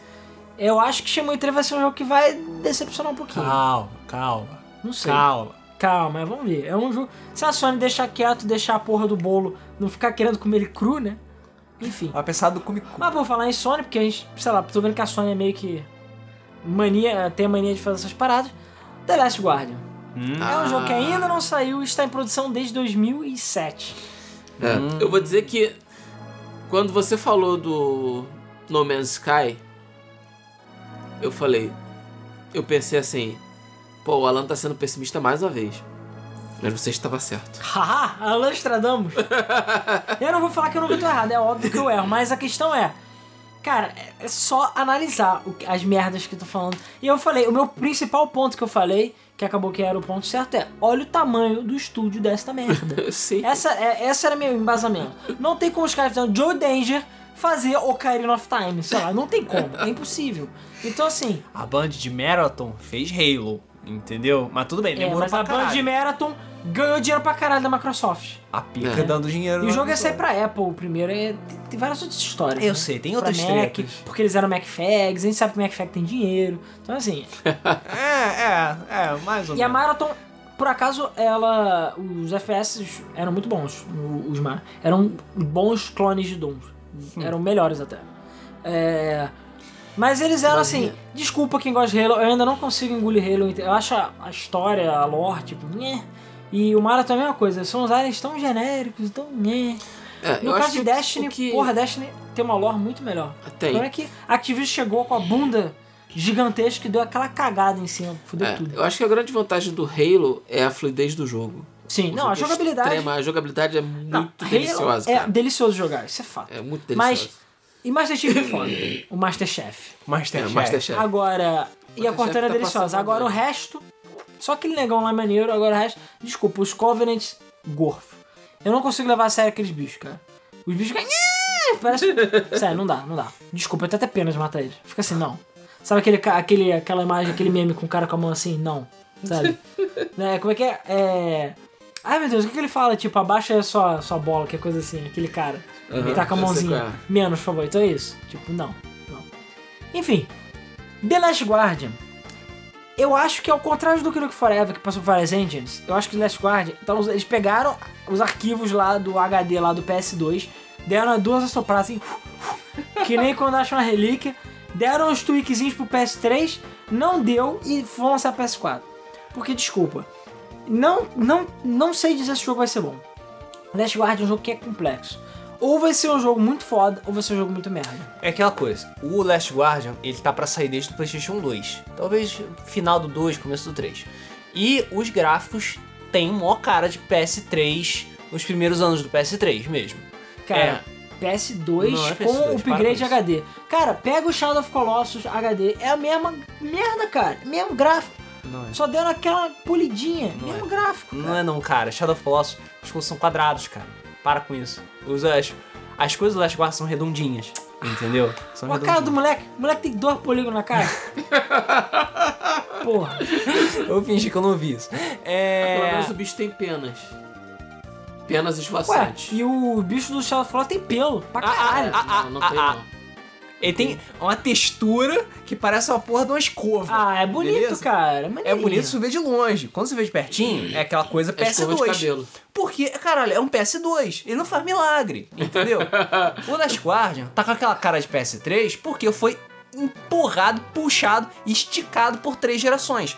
Eu acho que Shemui 3 vai ser um jogo que vai decepcionar um pouquinho. Calma, calma. Não sei. Calma. Calma, mas vamos ver. É um jogo. Se a Sony deixar quieto, deixar a porra do bolo, não ficar querendo comer ele cru, né? Enfim. Vai pensar do Comic Mas vou falar em Sony, porque a gente, sei lá, tô vendo que a Sony é meio que. mania, tem a mania de fazer essas paradas. The Last Guardian. Hum. É um jogo que ainda não saiu e está em produção desde 2007. É, Hum. Eu vou dizer que quando você falou do No Man's Sky, eu falei, eu pensei assim, pô, o Alan tá sendo pessimista mais uma vez. Mas você estava certo. Haha, Alan Stradamus. eu não vou falar que eu nunca tô errado, é óbvio que eu erro, mas a questão é. Cara, é só analisar o as merdas que eu tô falando. E eu falei, o meu principal ponto que eu falei, que acabou que era o ponto certo, é: olha o tamanho do estúdio desta merda. Sim. Essa, é, essa era meu embasamento. Não tem como os caras fizeram Joe Danger fazer Ocarina of Time, sei lá, não tem como, é impossível. Então assim, A Band de Marathon fez Halo, entendeu? Mas tudo bem, é, demorou mas pra a Band caralho. Marathon ganhou dinheiro pra caralho da Microsoft. A pica É. dando dinheiro. E o jogo ia sair pessoa. pra Apple, o primeiro. É, tem, tem várias outras histórias. Eu né? sei, tem outras Mac, tretas. porque eles eram MacFags, a gente sabe que o MacFag tem dinheiro. Então assim. É, é, é, mais ou e a menos. Marathon, por acaso, ela. Os FPS eram muito bons. Os Mar. Eram bons clones de Doom. Hum. Eram melhores até. É. Mas eles eram Mas assim, é- desculpa quem gosta de Halo, eu ainda não consigo engolir Halo. Eu acho a, a história, a lore, tipo, nhé. E o Marathon é a mesma coisa, são os aliens tão genéricos, tão nhé. É, No caso de que Destiny, o que... porra, Destiny tem uma lore muito melhor. Tem. Como é que a Activision chegou com a bunda gigantesca e deu aquela cagada em cima, fudeu É, tudo. eu acho que a grande vantagem do Halo é a fluidez do jogo. Sim, O não, a jogo é jogabilidade. extrema, a jogabilidade é Não, muito Halo deliciosa, É cara. delicioso jogar, isso é fato. É muito deliciosa. Mas. E Master Chief é foda. o Masterchef. É, Masterchef. Masterchef. Agora. E a Masterchef Cortana é tá deliciosa. passando Agora o resto. Só aquele negão lá maneiro, agora o resto. Desculpa, os Covenants, gorfo. Eu não consigo levar a sério aqueles bichos, cara. Os bichos ficam. Parece. Sério, não dá, não dá. Desculpa, eu tenho até pena de matar eles. Fica assim, não. Sabe aquele, aquele, aquela imagem, aquele meme com o cara com a mão assim? Não. Sabe? né, como é que é? É. Ai meu Deus, o que, que ele fala? Tipo, abaixa a sua, sua bola, que é coisa assim, aquele cara. Aham, Ele tá com a mãozinha. é. Menos, por favor. Então é isso. Tipo, não. Não. Enfim. The Last Guardian. Eu acho que ao contrário do Nuke Forever, que passou por várias engines, eu acho que Last Guardian, então eles pegaram os arquivos lá do HD, lá do PS2, deram duas assopradas assim, que nem quando acham uma relíquia, deram uns tweakzinhos pro PS3, não deu e vão lançar PS4. Porque, desculpa, não, não, não sei dizer se o jogo vai ser bom. Last Guardian é um jogo que é complexo. Ou vai ser um jogo muito foda, ou vai ser um jogo muito merda. É aquela coisa, o Last Guardian, ele tá pra sair desde o PlayStation 2. Talvez final do 2, começo do 3. E os gráficos têm maior cara de PS3, os primeiros anos do PS3 mesmo. Cara, PS2 Não, é com PS2, para upgrade com isso. HD. Cara, pega o Shadow of Colossus HD, é a mesma merda, cara. Mesmo gráfico. É. Só deram aquela polidinha. Não mesmo é. gráfico. Não é não, cara. Shadow of Colossus, coisas são quadrados, cara. Para com isso. Os, as, as coisas do Last Guardian são redondinhas, entendeu? São Olha a cara do moleque. O moleque tem dois polígonos na cara. Porra. Eu fingi que eu não vi isso. Pelo É... menos o bicho tem penas. Penas Ué, esvoaçantes. e o bicho do Shadow Colossus tem pelo. Pra Ah, caralho. ah, ah, não, não ah, tem ah. não. Ele tem uma textura que parece uma porra de uma escova. Ah, é bonito, beleza? cara. É maneirinho. bonito se vê de longe. Quando você vê de pertinho, é aquela coisa É escova de PS2. cabelo. Porque, caralho, é um PS2. Ele não faz milagre, entendeu? o Last Guardian tá com aquela cara de PS3 porque foi empurrado, puxado e esticado por três gerações.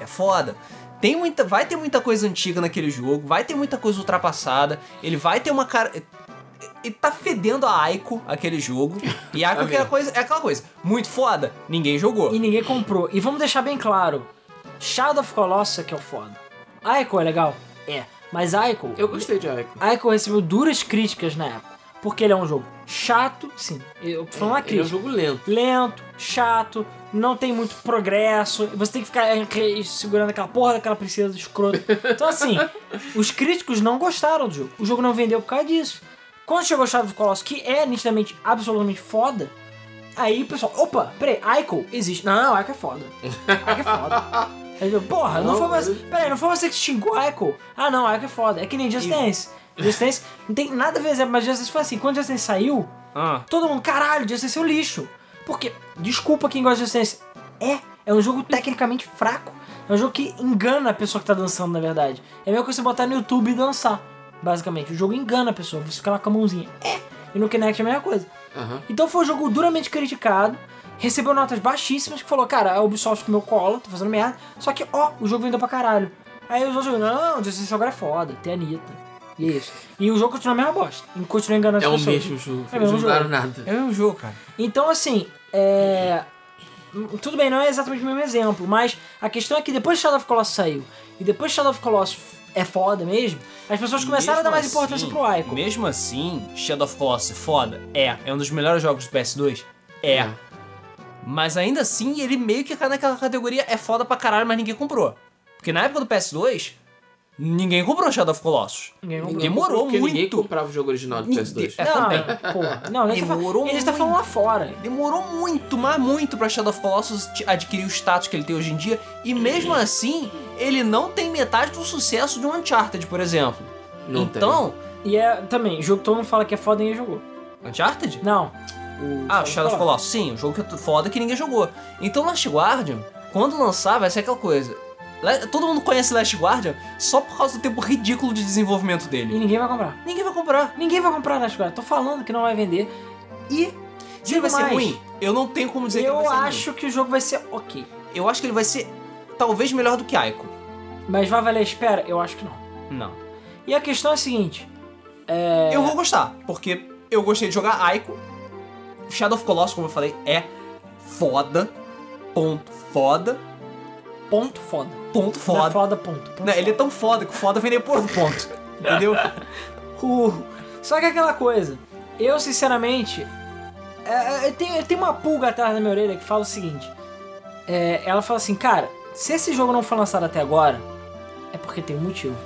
É foda. Tem muita, vai ter muita coisa antiga naquele jogo, vai ter muita coisa ultrapassada, ele vai ter uma cara. Ele tá fedendo a Aiko, aquele jogo. E a Aiko é Tá coisa, é aquela coisa. Muito foda, ninguém jogou. E ninguém comprou. E vamos deixar bem claro: Shadow of Colossus que é o foda. Aiko é legal? É. Mas Aiko. Eu gostei de Ico. Aiko recebeu duras críticas na época. Porque ele é um jogo chato, sim. Eu tô falando uma Ele é um crítica. jogo lento. Lento, chato, não tem muito progresso. Você tem que ficar eh, segurando aquela porra daquela princesa escrota. Então, assim, os críticos não gostaram do jogo. O jogo não vendeu por causa disso. Quando chegou Shadow of the Colossus, que é nitidamente absolutamente foda, Aí o pessoal, opa, peraí, Ico existe. Não, Ico é foda. Ico é foda. Aí eu, porra, não, Não, foi você. Peraí, não foi você que xingou Ico? Ah, não, Ico é foda. É que nem Just Dance. Just Dance não tem nada a ver, mas Just Dance foi assim. Quando Just Dance saiu, Ah, todo mundo, caralho, Just Dance é um lixo. Porque, desculpa quem gosta de Just Dance, é, é um jogo tecnicamente fraco. É um jogo que engana a pessoa que tá dançando, na verdade. É coisa que você botar no YouTube e dançar, basicamente. O jogo engana a pessoa, você fica lá com a mãozinha. É, e no Kinect é a mesma coisa. Aham. Então foi um jogo duramente criticado, recebeu notas baixíssimas, que falou, cara, a Ubisoft comeu cola, tá fazendo merda. Só que, ó, o jogo vendeu pra caralho. Aí os outros, não, Just Dance agora é foda, tem a Anitta. E é isso. E o jogo continua a mesma bosta. E continua enganando É as o pessoas. mesmo jogo. É o Eles mesmo jogo. nada. é o mesmo jogo, cara. Então, assim, é. Tudo bem, não é exatamente o mesmo exemplo, mas a questão é que depois que Shadow of Colossus saiu e depois que Shadow of Colossus é foda mesmo, as pessoas começaram a dar mais Mesmo importância assim- pro Ico. Mesmo assim, Shadow of Colossus é foda? É. É um dos melhores jogos do PS2? É. Mas ainda assim, ele meio que cai naquela categoria é foda pra caralho, mas ninguém comprou. Porque na época do PS2, ninguém comprou Shadow of Colossus. Ninguém comprou. Demorou Porque ninguém muito. comprava o jogo original do Ninguém- PS2. É, não, também. porra. Não, tá, falando, Demorou ele tá falando lá fora. Demorou muito, mas muito pra Shadow of Colossus adquirir o status que ele tem hoje em dia. E mesmo assim, ele não tem metade do sucesso de um Uncharted, por exemplo. Não tem. então, E é também, jogo que todo mundo fala que é foda e ninguém jogou. Uncharted? Não. O Ah, o Shadow of Colossus, sim, um jogo que é foda que ninguém jogou. Então Last Guardian, quando lançar, vai ser aquela coisa. Todo mundo conhece Last Guardian só por causa do tempo ridículo de desenvolvimento E dele. ninguém vai comprar. Ninguém vai comprar. Ninguém vai comprar Last Guardian. Tô falando que não vai vender. E. Se ele vai ser mais, ruim, eu não tenho como dizer que Eu vai ser acho que o jogo vai ser ok. ruim. Eu acho que ele vai ser talvez melhor do que Ico. Mas vai valer a espera? Eu acho que não. Não. E a questão é a seguinte. É. Eu vou gostar, porque eu gostei de jogar Ico. Shadow of Colossus, como eu falei, é foda. Ponto foda. Ponto foda. Ponto é foda. foda, ponto. ponto Não, ele é tão foda que o foda vem depois do ponto. Entendeu? Uh, só que é aquela coisa, eu sinceramente. É, é, tem, tem uma pulga atrás da minha orelha que fala o seguinte: é, ela fala assim, cara, se esse jogo não foi lançado até agora, é porque tem um motivo.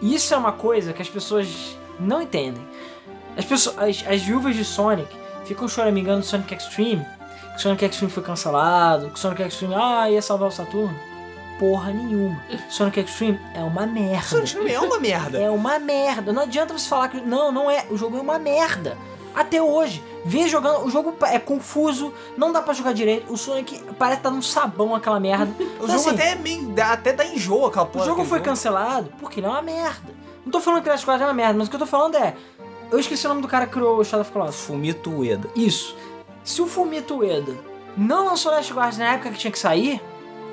Isso é uma coisa que as pessoas não entendem. As, pessoas, as, as viúvas de Sonic ficam choramingando do Sonic Extreme, que Sonic Extreme foi cancelado, que Sonic Extreme ah, ia salvar o Saturno. Porra nenhuma. Sonic Extreme é uma merda. Sonic Extreme é uma merda. É uma merda. Não adianta você falar que. Não, não é. O jogo é uma merda. Até hoje. Vê jogando. O jogo é confuso. Não dá pra jogar direito. O Sonic parece estar num sabão aquela merda. O Então, jogo assim, até, é meio, até dá enjoo aquela O porra. jogo daquele foi cancelado porque ele é uma merda. Não tô falando que Last Guardian é uma merda, mas o que eu tô falando é. Eu esqueci o nome do cara que criou o Shadow of Colossus. Fumito Ueda. Isso. Se o Fumito Ueda não lançou Last Guardian na época que tinha que sair,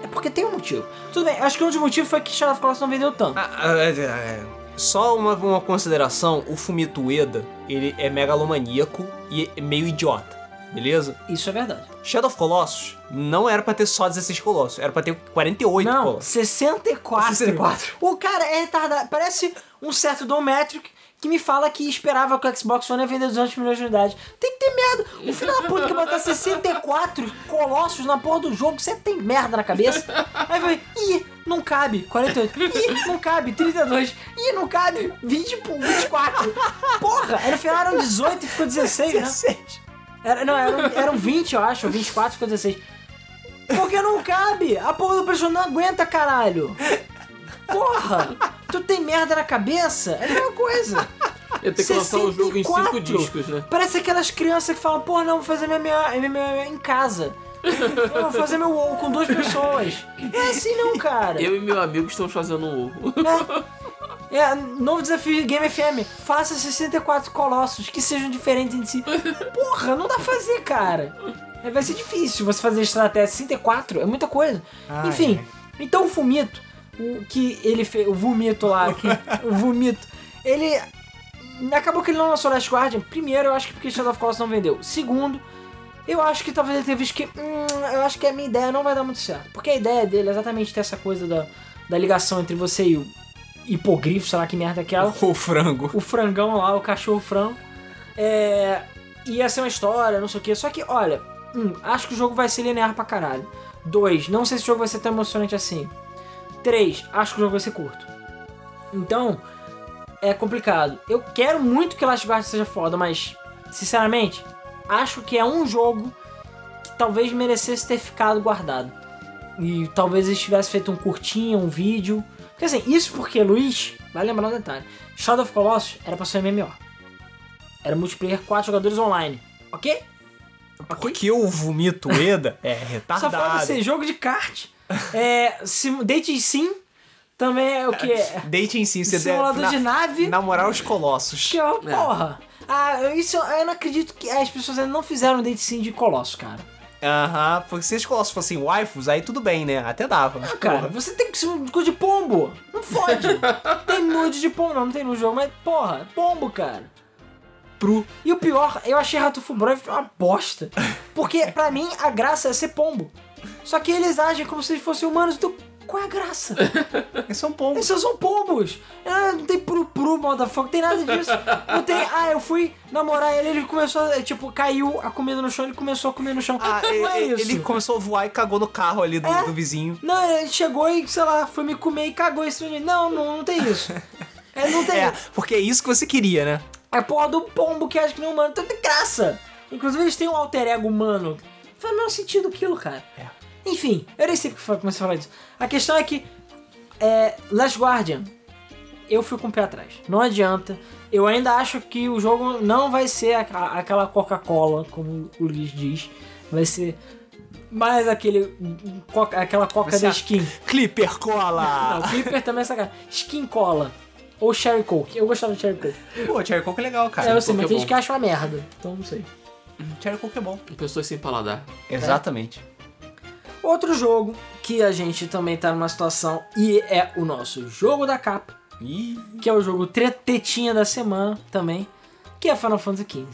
é porque tem um motivo. Tudo bem, acho que um dos motivos foi que Shadow of Colossus não vendeu tanto. Ah, ah, é, é, Só uma, uma consideração, o Fumito Ueda, ele é megalomaníaco e é meio idiota, beleza? Isso é verdade. Shadow of Colossus não era pra ter só 16 colossos, era pra ter 48 Não, colossos. 64. 64. O cara é retardado. Parece um certo Don Metric que me fala que esperava que o Xbox One ia vender 200 milhões de unidades. Tem que ter merda. O filho da puta que botar 64 colossos na porra do jogo, você tem merda na cabeça. Aí vai, ih, não cabe. 48. Ih, não cabe. 32. Ih, não cabe. 20, pô, 24. Porra, aí no final eram 18 e ficou 16, né? 16. Era, não, eram, eram 20, eu acho, ou 24, ficou 16. Porque não cabe! A porra do PlayStation não aguenta, caralho! Porra! Tu tem merda na cabeça? É a mesma coisa. Ia ter que lançar o jogo em 5 64. discos, né? Parece aquelas crianças que falam, porra, não, vou fazer minha, minha em casa. Eu vou fazer meu WoW com duas pessoas. É assim não, cara. Eu e meu amigo estamos fazendo um ovo. É, é, novo desafio Game FM. Faça 64 colossos que sejam diferentes entre si. Porra, não dá pra fazer, cara. É, Vai ser difícil você fazer estratégia 64, é muita coisa. Ai, Enfim, ai. então o Fumito, o que ele fez, o Vomito lá, que, o Vomito, ele acabou que ele não lançou Last Guardian. Primeiro, eu acho que porque Shadow of Colossus não vendeu. Segundo, eu acho que talvez ele tenha visto que, hum, eu acho que a minha ideia não vai dar muito certo. Porque a ideia dele é exatamente ter essa coisa da, da ligação entre você e o hipogrifo, sei lá que merda é aquela O frango. o frangão lá, o cachorro frango. É. Ia ser uma história, não sei o que. Só que, olha, um, acho que o jogo vai ser linear pra caralho. Dois, não sei se o jogo vai ser tão emocionante assim. Três, acho que o jogo vai ser curto. Então, é complicado. Eu quero muito que Last Guard seja foda, mas, sinceramente, acho que é um jogo que talvez merecesse ter ficado guardado. E talvez eles tivessem feito um curtinho, um vídeo. Porque assim, isso porque, Luiz, vai lembrar um detalhe: Shadow of Colossus era pra ser MMO. Era multiplayer 4 jogadores online. Ok? Porque o vomito Eda é Só retardado. falta ser jogo de kart. É. sim- Dating Sim também é o que? Date em si, você Simulador deve de nave. namorar os colossos. Que é uma porra. Ah, isso eu não acredito que as pessoas ainda não fizeram um date sim de Colossus, cara. Aham, porque se os colossos fossem waifus, aí tudo bem, né? Até dava. mas, Cara, porra. você tem que ser um de pombo. Não fode. tem nude de pombo, não, não tem no jogo, mas porra, pombo, cara. Pro. E o pior, eu achei Rato Fubrov uma bosta. Porque pra mim a graça é ser pombo. Só que eles agem como se eles fossem humanos, então qual é a graça? Eles são pombos. Esses são pombos. Ah, não tem pru-pru, motherfucker, não tem nada disso. Não tem, ah, eu fui namorar ele, ele começou, a, tipo, caiu a comida no chão, ele começou a comer no chão. Ah, não é ele, isso. ele começou a voar e cagou no carro ali do, É? do vizinho. Não, ele chegou e, sei lá, foi me comer e cagou menino. Não, não, não tem isso. É, não tem. É, porque é isso que você queria, né? É porra do pombo que acha que não é humano. Então tem graça. Inclusive eles têm um alter ego humano. Faz o menor sentido aquilo, cara. É. Enfim, eu nem sei porque comecei a falar disso. A questão é que é, Last Guardian, eu fui com o pé atrás. Não adianta. Eu ainda acho que o jogo não vai ser a- aquela Coca-Cola, como o Luiz diz. Vai ser mais aquele coca- aquela Coca da skin. Clipper cola! Não, Clipper também é sacanagem. Skin Cola. Ou Cherry Coke. Eu gostava de Cherry Coke. Pô, Cherry Coke é legal, cara. é, eu sei, mas é tem gente que acha uma merda. Então não sei. Cherry Coke é bom. Pessoas sem paladar. Exatamente. Outro jogo que a gente também tá numa situação e é o nosso jogo da capa, Ih, que é o jogo tretetinha da semana também, que é Final Fantasy XV.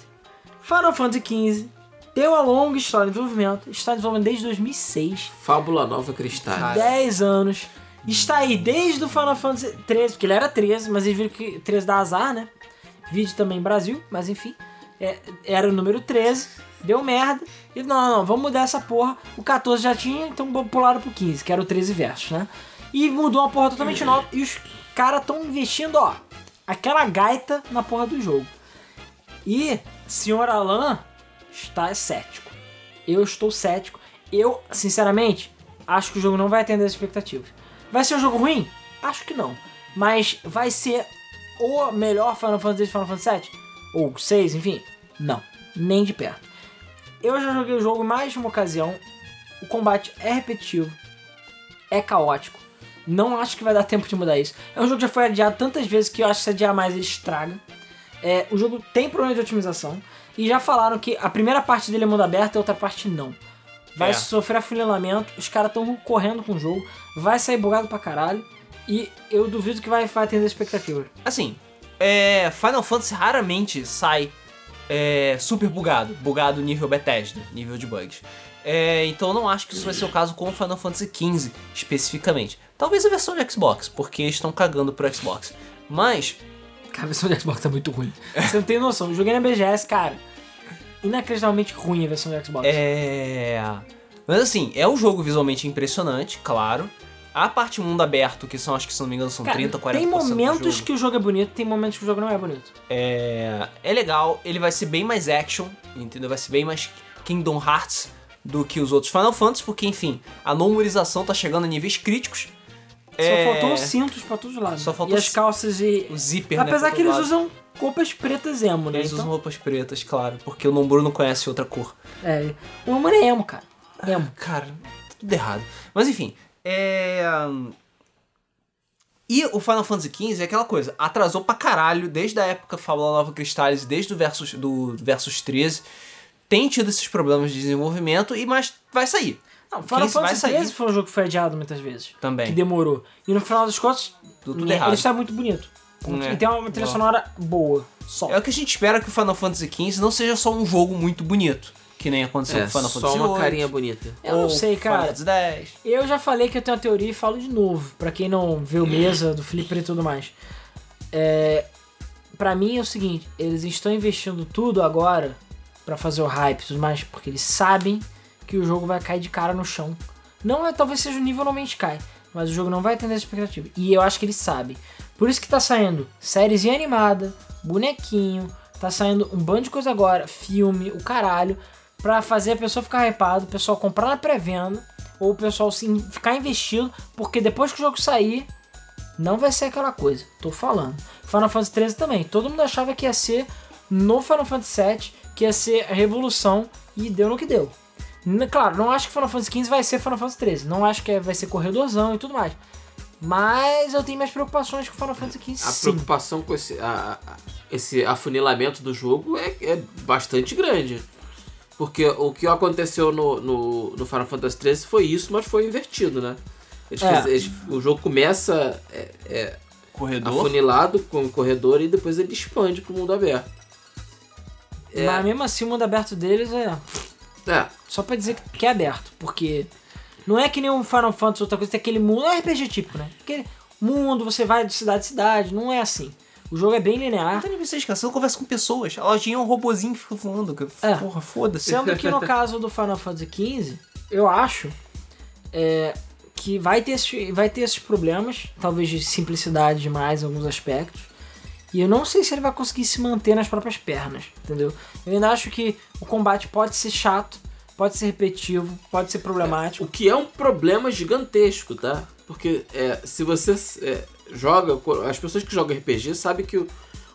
Final Fantasy XV tem uma longa história de desenvolvimento, está em desenvolvimento desde 2006, Fábula Nova Cristal. Cara. 10 anos. Está aí desde o Final Fantasy 13, porque ele era 13, mas eles viram que 13 dá azar, né? Vídeo também em Brasil, mas enfim. É, era o número 13, deu merda. E não, não, não, vamos mudar essa porra. O 14 já tinha, então pularam pro 15, que era o 13 versos, né? E mudou uma porra totalmente nova. E os caras estão investindo, ó, aquela gaita na porra do jogo. E senhor Alan está cético. Eu estou cético. Eu, sinceramente, acho que o jogo não vai atender as expectativas. Vai ser um jogo ruim? Acho que não. Mas vai ser o melhor Final Fantasy desde Final Fantasy VII? Ou 6, enfim? Não. Nem de perto. Eu já joguei o jogo mais de uma ocasião. O combate é repetitivo. É caótico. Não acho que vai dar tempo de mudar isso. É um jogo que já foi adiado tantas vezes que eu acho que se adiar mais ele estraga. É, o jogo tem problema de otimização. E já falaram que a primeira parte dele é mundo aberto e a outra parte não. Vai É. sofrer afunilamento, os caras estão correndo com o jogo, vai sair bugado pra caralho. E eu duvido que vai, vai atender as expectativas. Assim, é, Final Fantasy raramente sai é, super bugado. Bugado nível Bethesda, nível de bugs. É, então eu não acho que isso vai ser o caso com o Final Fantasy XV especificamente. Talvez a versão de Xbox, porque eles estão cagando pro Xbox. Mas, Cara, a versão de Xbox tá muito ruim. Você não tem noção. Eu joguei na BGS, cara. Inacreditavelmente ruim a versão do Xbox. é. Mas assim, é um jogo visualmente impressionante, claro. A parte mundo aberto, que são, acho que se não me engano, são Cara, 30, 40% tem momentos que o jogo é bonito, tem momentos que o jogo não é bonito. É, é legal, ele vai ser bem mais action, entendeu? Vai ser bem mais Kingdom Hearts do que os outros Final Fantasy, porque enfim, a numerização tá chegando a níveis críticos. Só É, faltou os cintos pra todos os lados. Só faltou e as calças e. o zíper, né, Apesar pra que eles lado. usam roupas pretas emo, né? Eles Então, usam roupas pretas, claro, porque o Nomburo não conhece outra cor. É. O humano é emo, cara. Emo. Cara, tá tudo errado. Mas enfim, é. E o Final Fantasy XV é aquela coisa, atrasou pra caralho desde a época Fábula Nova Cristales, desde o Versus, do Versus 13. Tem tido esses problemas de desenvolvimento, e mas vai sair. Não, Final 15 vai Fantasy. 13 foi um jogo que foi adiado muitas vezes. Também. Que demorou. E no final dos contos, Deu tudo né, errado. ele está muito bonito. É. E tem uma trilha sonora boa. Só. É o que a gente espera que o Final Fantasy XV não seja só um jogo muito bonito, que nem aconteceu É, com o Final só Fantasy uma VIII, carinha bonita. Eu não ou sei, Final cara. Eu já falei que eu tenho uma teoria e falo de novo, pra quem não viu mesa do Flipper e tudo mais. É, para mim é o seguinte, eles estão investindo tudo agora pra fazer o hype e tudo mais, porque eles sabem que o jogo vai cair de cara no chão. Não é, talvez seja o nível normalmente cai, mas o jogo não vai atender a expectativa. E eu acho que eles sabem. Por isso que tá saindo sériezinha animada, bonequinho, tá saindo um bando de coisa agora, filme, o caralho, pra fazer a pessoa ficar hypado, o pessoal comprar na pré-venda, ou o pessoal sim, ficar investido, porque depois que o jogo sair, não vai ser aquela coisa. Tô falando. Final Fantasy 13 também. Todo mundo achava que ia ser no Final Fantasy VII, que ia ser a revolução, e deu no que deu. Claro, não acho que Final Fantasy XV vai ser Final Fantasy 13. Não acho que vai ser corredorzão e tudo mais. Mas eu tenho minhas preocupações com Final Fantasy XV. A sim. preocupação com esse, a- a- esse afunilamento do jogo é, é bastante grande. Porque o que aconteceu no, no, no Final Fantasy XIII foi isso, mas foi invertido, né? Eles É. fiz- eles- o jogo começa é, é, Corredor. afunilado com o corredor e depois ele expande pro mundo aberto. É. Mas mesmo assim, o mundo aberto deles é. É, Só pra dizer que- é aberto. Porque não é que nem um Final Fantasy outra coisa, tem aquele mundo. É RPG típico, né? Aquele mundo, você vai de cidade em cidade. Não é assim. O jogo é bem Não linear. tem nem vocês, cara. Você não conversa com pessoas. A lojinha é um robozinho que fica voando. É. Porra, foda-se. Sendo que no caso do Final Fantasy XV, eu acho é, que vai ter, esse- vai ter esses problemas, talvez de simplicidade demais em alguns aspectos. E eu não sei se ele vai conseguir se manter nas próprias pernas, entendeu? Eu ainda acho que o combate pode ser chato, pode ser repetitivo, pode ser problemático. O que é um problema gigantesco, tá? Porque é, se você é, joga. As pessoas que jogam RPG sabem que o,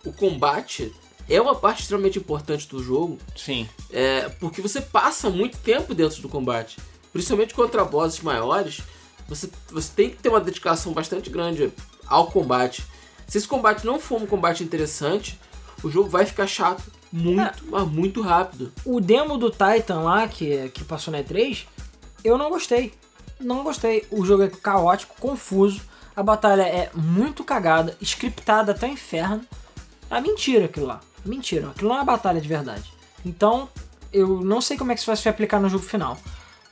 o combate é uma parte extremamente importante do jogo. Sim. É, porque você passa muito tempo dentro do combate. Principalmente contra bosses maiores, você, você tem que ter uma dedicação bastante grande ao combate. Se esse combate não for um combate interessante, o jogo vai ficar chato muito, mas muito rápido. O demo do Titan lá, que, que passou na E3, eu não gostei. Não gostei. O jogo é caótico, confuso. A batalha é muito cagada, scriptada até o inferno. É mentira aquilo lá. Mentira. Aquilo não é uma batalha de verdade. Então, eu não sei como é que isso vai se aplicar no jogo final.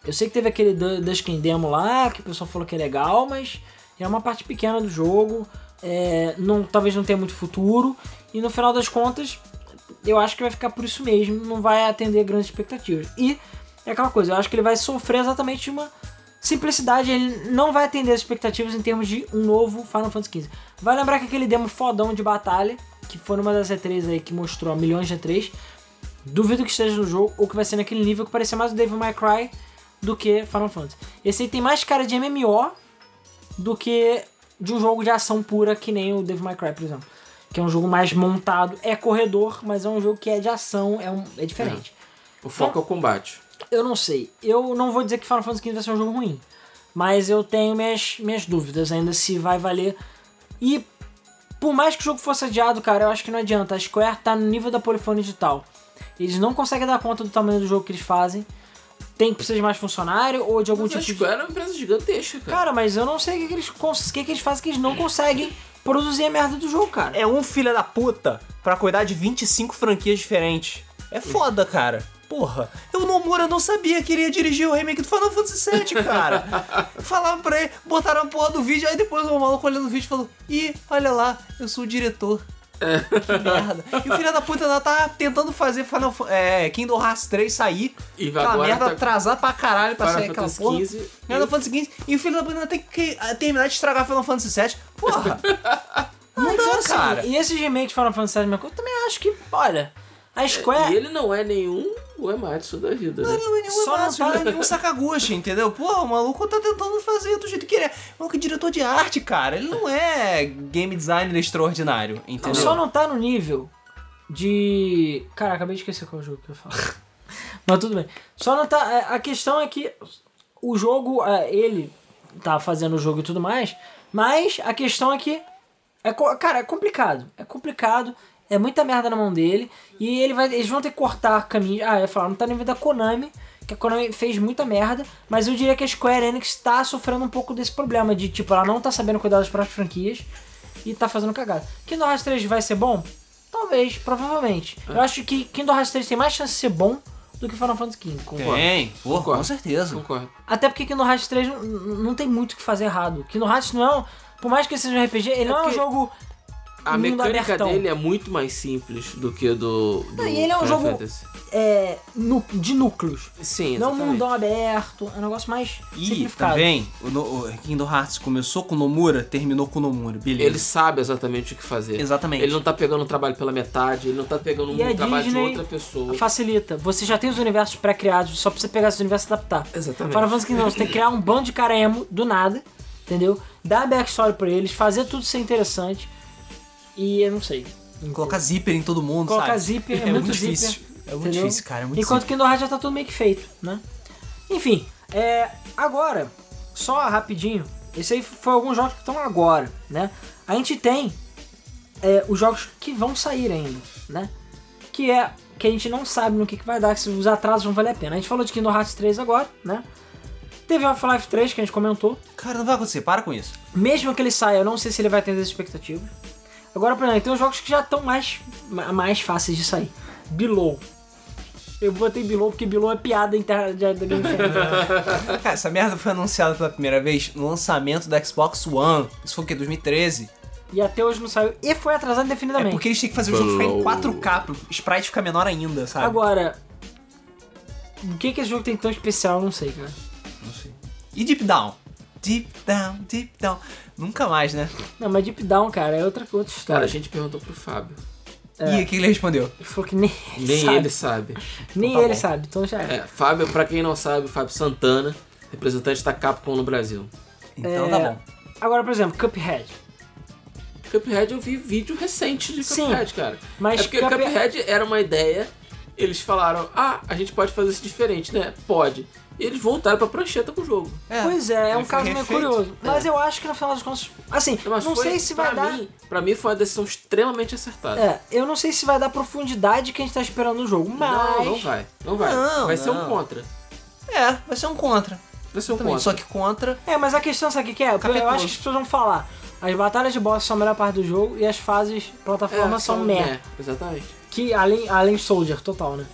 Eu sei que teve aquele Du- Duskin Demo lá, que o pessoal falou que é legal, mas é uma parte pequena do jogo. é, não, talvez não tenha muito futuro. E no final das contas, eu acho que vai ficar por isso mesmo, não vai atender grandes expectativas. E é aquela coisa, eu acho que ele vai sofrer exatamente uma simplicidade, ele não vai atender as expectativas em termos de um novo Final Fantasy XV. Vai lembrar que aquele demo fodão de batalha, que foi numa das E3 aí que mostrou milhões de E3, duvido que esteja no jogo, ou que vai ser naquele nível que parecia mais o Devil May Cry do que Final Fantasy. Esse aí tem mais cara de MMO do que de um jogo de ação pura que nem o Devil May Cry, por exemplo. Que é um jogo mais montado, é corredor, mas é um jogo que é de ação, é, um, é diferente. O foco é o combate. Eu não sei. Eu não vou dizer que Final Fantasy XV vai ser um jogo ruim. Mas eu tenho minhas, minhas dúvidas ainda se vai valer. E por mais que o jogo fosse adiado, cara, eu acho que não adianta. A Square tá no nível da Polyphony Digital. Eles não conseguem dar conta do tamanho do jogo que eles fazem. Tem que precisar de mais funcionário ou de algum Mas a tipo de. Square é uma empresa gigantesca, cara. Cara, mas eu não sei o que, que eles, cons- o que, que eles fazem que eles não conseguem produzir a merda do jogo, cara. É um filho da puta pra cuidar de 25 franquias diferentes. É foda, cara. Porra, eu no Nomura não sabia que ele ia dirigir o remake do Final Fantasy VII, cara. Falaram pra ele, botaram a porra do vídeo, aí depois o maluco olhando o vídeo falou: Ih, olha lá, eu sou o diretor. Que merda. E o filho da puta lá tá tentando fazer Final, é, Kingdom Hearts 3 sair. E vai aquela merda tá- atrasar pra caralho pra Final sair aquela Fantasy porra. XV. Final Fantasy XV. E o filho da puta ainda tem que eh, terminar de estragar Final Fantasy VII. Porra. Não Mas, dá, assim, cara. E esses remakes de Final Fantasy VII, eu também acho que, olha, a Square. E ele não é nenhum Uematsu da vida, né? Não é nenhum Só não tá- não é nenhum Sakaguchi, entendeu? Pô, o maluco tá tentando fazer do jeito que ele é. O maluco é diretor de arte, cara. Ele não é game designer extraordinário, entendeu? Só não tá no nível de. Cara, acabei de esquecer qual jogo que eu falo. Mas tudo bem. Só não tá. é, A questão é que o jogo, é, ele tá fazendo o jogo e tudo mais, mas a questão é que. É, cara, é complicado. É complicado. É muita merda na mão dele. E ele vai, eles vão ter que cortar caminho. Ah, eu ia falar, não tá no nível da Konami. Que a Konami fez muita merda. Mas eu diria que a Square Enix tá sofrendo um pouco desse problema. De tipo, ela não tá sabendo cuidar das próprias franquias. E tá fazendo cagada. Kingdom Hearts 3 vai ser bom? Talvez, provavelmente. Eu acho que Kingdom Hearts 3 tem mais chance de ser bom do que Final Fantasy XV. Tem, pô, Concordo. com certeza. Concordo. Até porque Kingdom Hearts 3 não, não tem muito o que fazer errado. Kingdom Hearts não é um, Por mais que ele seja um RPG, ele não é um jogo A mundo mecânica abertão. dele é muito mais simples do que do, do Não, e ele é um Final jogo-. É, nu- de núcleos. Sim, Não um exatamente. mundão aberto, é um negócio mais E simplificado. também, o, no- o Kingdom Hearts começou com Nomura, terminou com Nomura, beleza. Ele sabe exatamente o que fazer. Exatamente. Ele não tá pegando um trabalho pela metade, ele não tá pegando um E a trabalho de Disney outra pessoa. Facilita. Você já tem os universos pré-criados, só pra você pegar esses universos e adaptar. Exatamente. Final Fantasy XV, você tem que criar um bando de cara emo do nada, entendeu? Dar backstory pra eles, fazer tudo ser interessante. E eu não sei. Colocar zíper em todo mundo, Colocar sabe? zíper é muito zíper, difícil. É muito entendeu? difícil, cara. É muito Enquanto zíper. que Kingdom Hearts já tá tudo meio que feito, né? Enfim, é, agora, só rapidinho, esse aí foi alguns jogos que estão agora, né? A gente tem é, os jogos que vão sair ainda, né? Que é que a gente não sabe no que, que vai dar, se os atrasos vão valer a pena. A gente falou de Kingdom Hearts 3 agora, né? Teve Half-Life 3 que a gente comentou. Cara, não vai acontecer, para com isso. Mesmo que ele saia, eu não sei se ele vai atender as expectativas. Agora, por exemplo, tem os jogos que já estão mais, ma- mais fáceis de sair. Below. Eu botei Below porque Below é piada interna da da Game. Cara, essa merda foi anunciada pela primeira vez no lançamento da Xbox One. Isso foi o quê? 2013? e até hoje não saiu. E foi atrasado É indefinidamente. porque eles têm que fazer o jogo ficar em Blow. 4K, pro sprite ficar menor ainda, sabe? Agora, o que, que esse jogo tem tão especial, eu não sei, cara. Não sei. E Deep Down? Deep Down, Deep Down. Nunca mais, né? Não, mas Deep Down, cara, é outra, outra história. Cara, a gente perguntou pro Fábio. E o que ele respondeu? Ele falou que nem ele Nem sabe. ele sabe. Nem Então tá ele bom. sabe, então já é. É, Fábio, pra quem não sabe, Fábio Santana, representante da Capcom no Brasil. Então É, tá bom. Agora, por exemplo, Cuphead. Cuphead eu vi vídeo recente de Sim, Cuphead, cara. mas é porque Cuphead- Cuphead era uma ideia, eles falaram, ah, a gente pode fazer isso diferente, né? Pode. E eles voltaram pra prancheta com o jogo. É, pois é, é ele um caso meio curioso. Mas eu acho que no final das contas. Assim, Mas não foi- sei se vai pra dar. Mim, pra mim foi uma decisão extremamente acertada. É, eu não sei se vai dar profundidade que a gente tá esperando no jogo, mas. Não, não vai. Não vai. Não, vai ser um não. contra. É, vai ser um contra. Vai ser um Também. contra. Só que contra. É, mas a questão sabe o que que é? Eu Capetudo. acho que as pessoas vão falar. As batalhas de boss são a melhor parte do jogo e as fases plataforma É, são são- meh. é, exatamente. Que além, além Soldier, total, né?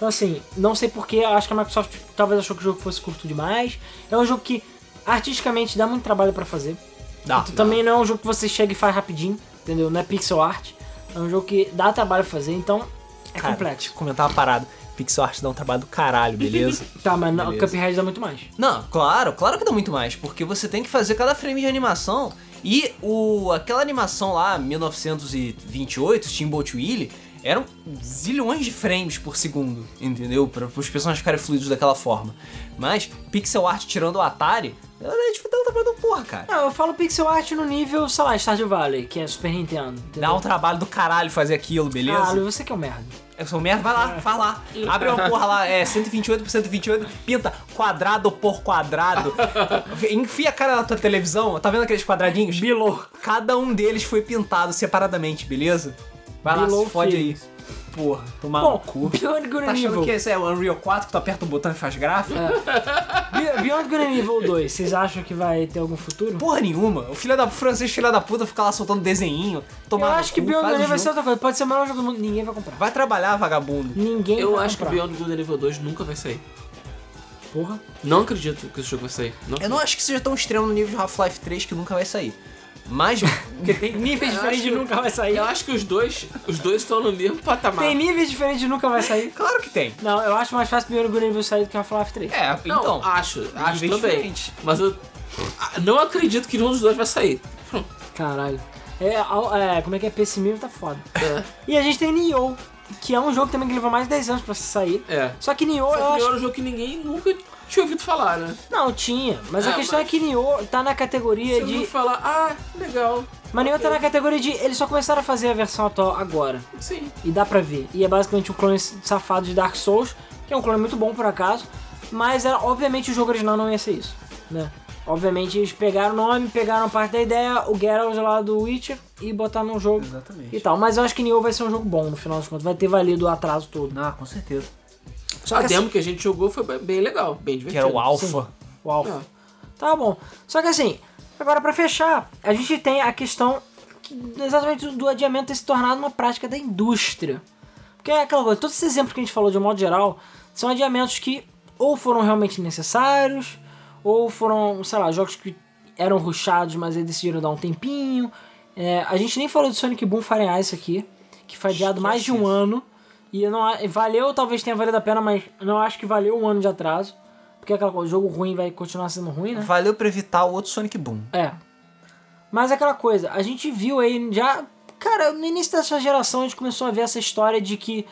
Então assim, não sei porquê, acho que a Microsoft talvez achou que o jogo fosse curto demais. É um jogo que artisticamente dá muito trabalho pra fazer. Dá. Então, também não é um jogo que você chega e faz rapidinho, entendeu? Não é pixel art. É um jogo que dá trabalho pra fazer, então é Cara, complexo. Comentar uma parada. Pixel Art dá um trabalho do caralho, beleza? Tá, mas Beleza. Cuphead dá muito mais. Não, claro, claro que dá muito mais, porque você tem que fazer cada frame de animação e o aquela animação lá, 1928, Steamboat Willie, eram zilhões de frames por segundo, entendeu? Para os personagens ficarem fluidos daquela forma. Mas pixel art tirando o Atari, é tipo, dá um trabalho do porra, cara. Não, eu falo pixel art no nível, sei lá, Stardew Valley, que é Super Nintendo. Entendeu? Dá um trabalho do caralho fazer aquilo, beleza? Lu, você que é um merda. Eu sou um merda, vai lá, vai lá. Abre uma porra lá, é 128 por 128, pinta quadrado por quadrado. Enfia a cara na tua televisão, tá vendo aqueles quadradinhos? Below. Cada um deles foi pintado separadamente, beleza? Vai lá, Below se fode aí. Porra, tomar Bom, no cu. Beyond Good Tá achando Evil. que esse é o Unreal 4 que tu aperta um botão e faz gráfico? Be- Beyond Good and Evil 2, vocês acham que vai ter algum futuro? Porra nenhuma. O filho da o francês, filho da puta, fica lá soltando desenho. eu Tomar no acho que cu, Beyond faz Good and o Evil vai ser jogo. outra coisa. Pode ser o melhor jogo do mundo, ninguém vai comprar. Vai trabalhar, vagabundo. Ninguém Eu vai acho que. Beyond Good and Evil 2 nunca vai sair. Porra. Não acredito que esse jogo vai sair. Não Eu não acho que seja tão extremo no nível de Half-Life 3 que nunca vai sair. Mas. Porque tem níveis diferentes que- nunca vai sair. Eu acho que os dois, os dois estão no mesmo patamar. Tem níveis diferentes nunca vai sair. claro que tem. Não, eu acho mais fácil Good and Evil sair do que Half-Life 3. É, Não, então. acho, acho também. diferentes. Mas eu ah, não acredito que nenhum dos dois vai sair. Caralho. É, é, como é que é? Pessimismo tá foda. É, E a gente tem Nioh, que é um jogo também que levou mais de 10 anos pra sair. é. Só que Nioh, Só eu que acho... era um jogo que ninguém nunca tinha ouvido falar, né? Não, tinha. Mas a É, questão mas- é que Nioh tá na categoria Você de... ouviu falar, ah, legal. Mas Nioh tá na categoria de... Eles só começaram a fazer a versão atual agora. Sim. E dá pra ver. E é basicamente um clone safado de Dark Souls, que é um clone muito bom por acaso. Mas era, obviamente o jogo original não ia ser isso, né? Obviamente eles pegaram o nome, pegaram parte da ideia, o Geralt lá do Witcher e botaram no jogo Exatamente. e tal. Mas eu acho que Nioh vai ser um jogo bom no final das contas, vai ter valido o atraso todo. Ah, com certeza. Só a que demo que a gente jogou foi bem- legal, bem Que divertido. era o Alpha. O Alpha. É. Tá bom. Só que assim, agora pra fechar, a gente tem a questão que- exatamente do- adiamento ter se tornado uma prática da indústria. Porque é aquela coisa, todos esses exemplos que a gente falou de um modo geral são adiamentos que ou foram realmente necessários, ou foram, sei lá, jogos que eram rushados, mas eles decidiram dar um tempinho. É, a gente nem falou do Sonic Boom Fire Ice aqui, que foi adiado mais de um ano. E eu não, valeu, talvez tenha valido a pena, mas não acho que valeu um ano de atraso. Porque aquela coisa, o jogo ruim vai continuar sendo ruim, né? Valeu pra evitar o outro Sonic Boom. É. Mas aquela coisa, a gente viu aí já. Cara, no início dessa geração a gente começou a ver essa história de que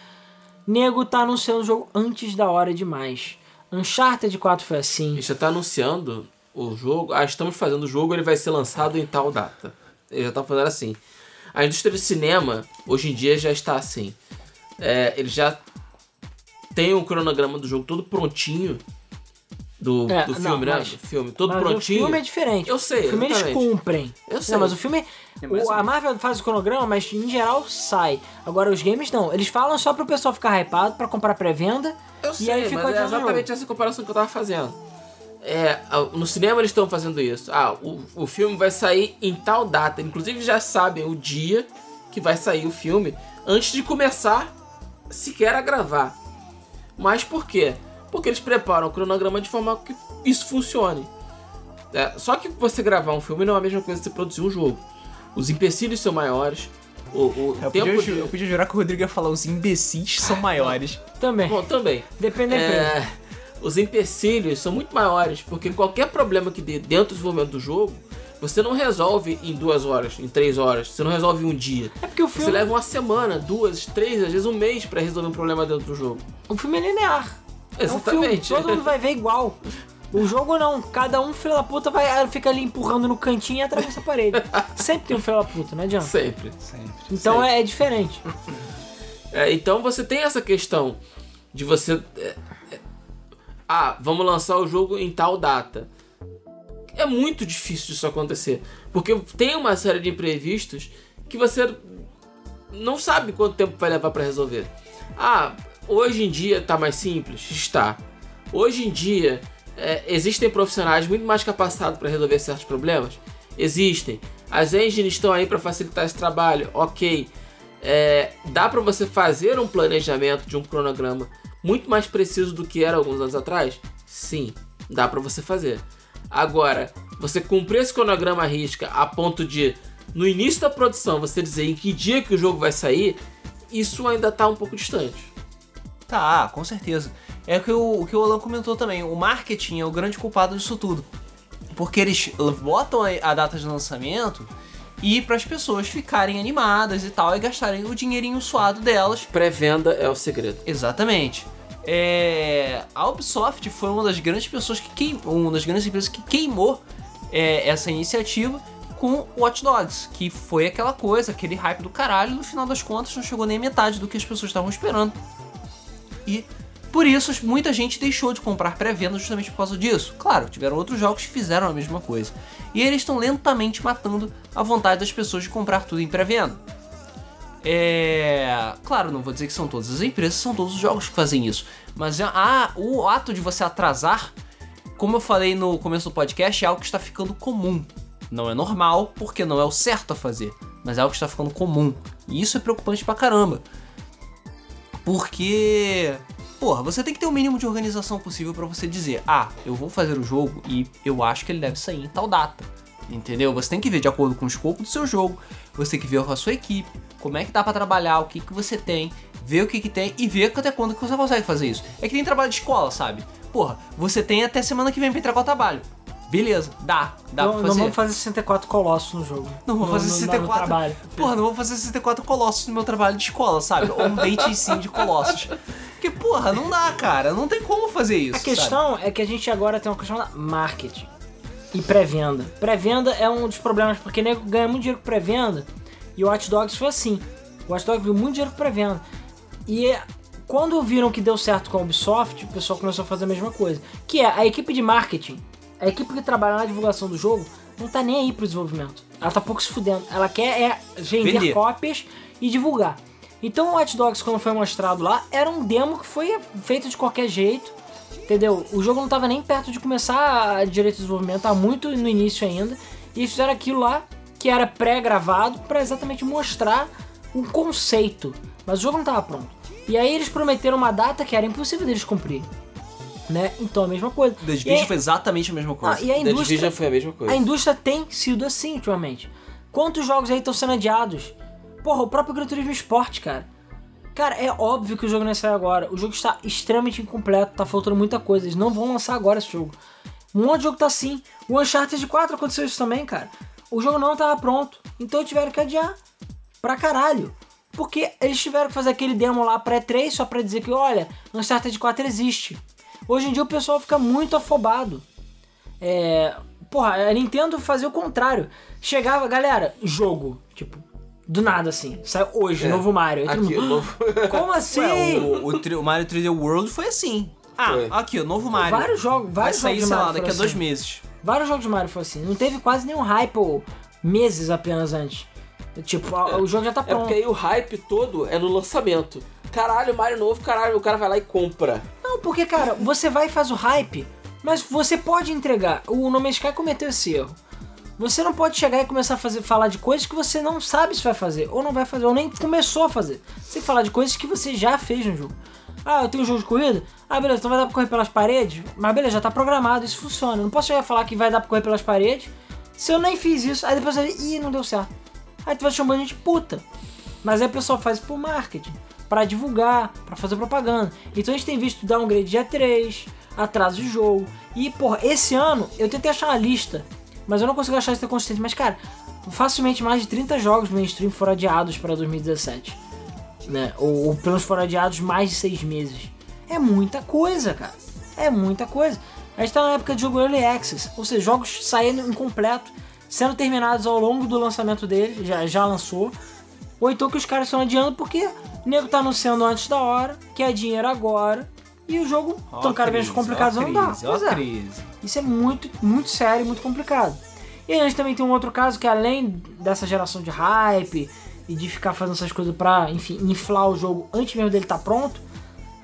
nego tá anunciando o jogo antes da hora demais. Uncharted 4 foi assim. Ele já tá anunciando o jogo. Ah, estamos fazendo o jogo, ele vai ser lançado em tal data. Ele já tá fazendo assim. A indústria do cinema, hoje em dia, já está assim. É, ele já tem um cronograma do jogo todo prontinho. Do, É, do não, filme, né? mas- Do filme, todo mas prontinho. o filme é diferente. Eu sei, O filme eles exatamente. cumprem. Eu sei. Não, mas o filme. mais o- a Marvel faz o cronograma, mas em geral sai. Agora os games não. Eles falam só pro pessoal ficar hypado pra comprar pré-venda. Eu e sei, aí fica mas é o exatamente essa comparação que eu tava fazendo. É, no cinema eles estão fazendo isso. Ah, o, o filme vai sair em tal data. Inclusive já sabem o dia que vai sair o filme antes de começar sequer a gravar. Mas por quê? Porque eles preparam o cronograma de forma que isso funcione. É, só que você gravar um filme não é a mesma coisa que você produzir um jogo. Os empecilhos são maiores. O, o Eu tempo podia, de... eu podia jurar que o Rodrigo ia falar os imbecis são maiores. Também. Bom, também. Depende da. É, os empecilhos são muito maiores, porque qualquer problema que dê dentro do desenvolvimento do jogo, você não resolve em duas horas, em três horas, você não resolve em um dia. É porque o Você filme, leva uma semana, duas, três, às vezes um mês pra resolver um problema dentro do jogo. o filme é linear. É um filme, Exatamente. todo mundo vai ver igual. O jogo não, cada um filho da puta vai fica ali empurrando no cantinho e atravessa a parede. Sempre tem um filho da puta, não adianta. Sempre. Sempre. Então é, é diferente. É, então você tem essa questão de você. é, é, ah, vamos lançar o jogo em tal data. É muito difícil isso acontecer. Porque tem uma série de imprevistos que você não sabe quanto tempo vai levar para resolver. Ah, hoje em dia tá mais simples? Está. Hoje em dia é, existem profissionais muito mais capacitados para resolver certos problemas? Existem. As engines estão aí para facilitar esse trabalho, ok. É, dá para você fazer um planejamento de um cronograma muito mais preciso do que era alguns anos atrás? Sim, dá para você fazer. Agora, você cumprir esse cronograma risca a ponto de, no início da produção, você dizer em que dia que o jogo vai sair, isso ainda tá um pouco distante. Tá, com certeza. É o que o, o que o Alan comentou também. O marketing é o grande culpado disso tudo. Porque eles botam a, a data de lançamento e para as pessoas ficarem animadas e tal e gastarem o dinheirinho suado delas. Pré-venda é o segredo. Exatamente. É, a Ubisoft foi uma das grandes pessoas que queimou, uma das grandes empresas que queimou é, essa iniciativa com Watch Dogs, que foi aquela coisa, aquele hype do caralho, no final das contas não chegou nem a metade do que as pessoas estavam esperando. E por isso muita gente deixou de comprar pré-venda justamente por causa disso. Claro, tiveram outros jogos que fizeram a mesma coisa. E eles estão lentamente matando a vontade das pessoas de comprar tudo em pré-venda. É. Claro, não vou dizer que são todas as empresas, são todos os jogos que fazem isso. Mas é- a, o ato de você atrasar, como eu falei no começo do podcast, é algo que está ficando comum. Não é normal, porque não é o certo a fazer, mas é algo que está ficando comum. E isso é preocupante pra caramba. Porque. Porra, você tem que ter o mínimo de organização possível pra você dizer: ah, eu vou fazer o jogo e eu acho que ele deve sair em tal data. Entendeu? Você tem que ver de acordo com o escopo do seu jogo, você tem que ver com a sua equipe, como é que dá pra trabalhar, o que, que você tem, ver o que, que tem e ver até quando que você consegue fazer isso. É que tem trabalho de escola, sabe? Porra, você tem até semana que vem pra entregar o trabalho. Beleza, dá, dá não, pra não fazer. vamos fazer 64 colossos no jogo. Não vou fazer no- no 64. trabalho. Porra, não vou fazer 64 colossos no meu trabalho de escola, sabe? Ou um date sim de colossos. Porque, porra, não dá, cara. Não tem como fazer isso. A questão é que a gente agora tem uma questão da marketing e pré-venda. Pré-venda é um dos problemas, porque nego ganha muito dinheiro com pré-venda e o Watch Dogs foi assim. O Watch Dogs viu muito dinheiro com pré-venda. E quando viram que deu certo com a Ubisoft, o pessoal começou a fazer a mesma coisa. Que é a equipe de marketing, a equipe que trabalha na divulgação do jogo, não tá nem aí pro desenvolvimento. Ela tá pouco se fudendo. Ela quer é vender Vender. cópias e divulgar. Então o Watch Dogs, quando foi mostrado lá, era um demo que foi feito de qualquer jeito. Entendeu? O jogo não tava nem perto de começar a direito de desenvolvimento, tá muito no início ainda. E eles fizeram aquilo lá, que era pré-gravado, pra exatamente mostrar um conceito. Mas o jogo não tava pronto. E aí eles prometeram uma data que era impossível deles cumprir. Né? Então a mesma coisa. The Division aí- foi exatamente a mesma coisa. Ah, e a indústria, foi a mesma coisa. a indústria tem sido assim ultimamente. Quantos jogos aí estão sendo adiados? Porra, o próprio Gran Turismo Sport, cara. Cara, é óbvio que o jogo não sai agora. O jogo está extremamente incompleto, tá faltando muita coisa. Eles não vão lançar agora esse jogo. Um monte de jogo tá assim. O Uncharted 4 aconteceu isso também, cara. O jogo não tava pronto, então tiveram que adiar. Pra caralho. Porque eles tiveram que fazer aquele demo lá pré-3 só pra dizer que, olha, Uncharted 4 existe. Hoje em dia o pessoal fica muito afobado. É. Porra, a Nintendo fazia o contrário. Chegava, galera, jogo. Do nada assim. Saiu hoje, É, novo Mario. Aqui, mundo, o novo. Como assim? Ué, o, o, o Mario 3D World foi assim. Ah, Foi. aqui, o novo Mario. Vários jogos, Vai vários sair, jogos de sei lá, Mario daqui a foram dois assim. meses. Vários jogos de Mario foi assim. Não teve quase nenhum hype ou meses apenas antes. Tipo, a- o jogo já tá É pronto. porque aí o hype todo é no lançamento. Caralho, Mario novo, caralho, o cara vai lá e compra. Não, porque, cara, você vai e faz o hype, mas você pode entregar. O No Man's Sky cometeu esse erro. Você não pode chegar e começar a fazer, falar de coisas que você não sabe se vai fazer, ou não vai fazer, ou nem começou a fazer. Você tem que falar de coisas que você já fez no jogo. Ah, eu tenho um jogo de corrida? Ah, beleza, então vai dar pra correr pelas paredes? Mas beleza, já tá programado, isso funciona. Eu não posso chegar e falar que vai dar pra correr pelas paredes se eu nem fiz isso. Aí depois eu ih, não deu certo. Aí tu vai chamando de puta. Mas aí o pessoal faz por marketing, pra divulgar, pra fazer propaganda. Então a gente tem visto downgrade de E3, atraso de jogo. E, porra, esse ano eu tentei achar uma lista, mas eu não consigo achar a lista consistente. Mas, cara, facilmente mais de 30 jogos mainstream foram adiados para 2017. Né? Ou, ou pelo menos foram adiados mais de 6 meses. É muita coisa, cara. É muita coisa. A gente tá na época de jogo Early Access, ou seja, jogos saindo incompleto, sendo terminados ao longo do lançamento dele, já, já lançou. Ou então que os caras estão adiando porque o nego tá anunciando antes da hora, que é dinheiro agora, e o jogo a cada vez a não dá. Pois é. crise. Isso é muito, muito sério e muito complicado. E a gente também tem um outro caso que além dessa geração de hype e de ficar fazendo essas coisas pra, enfim, inflar o jogo antes mesmo dele estar pronto,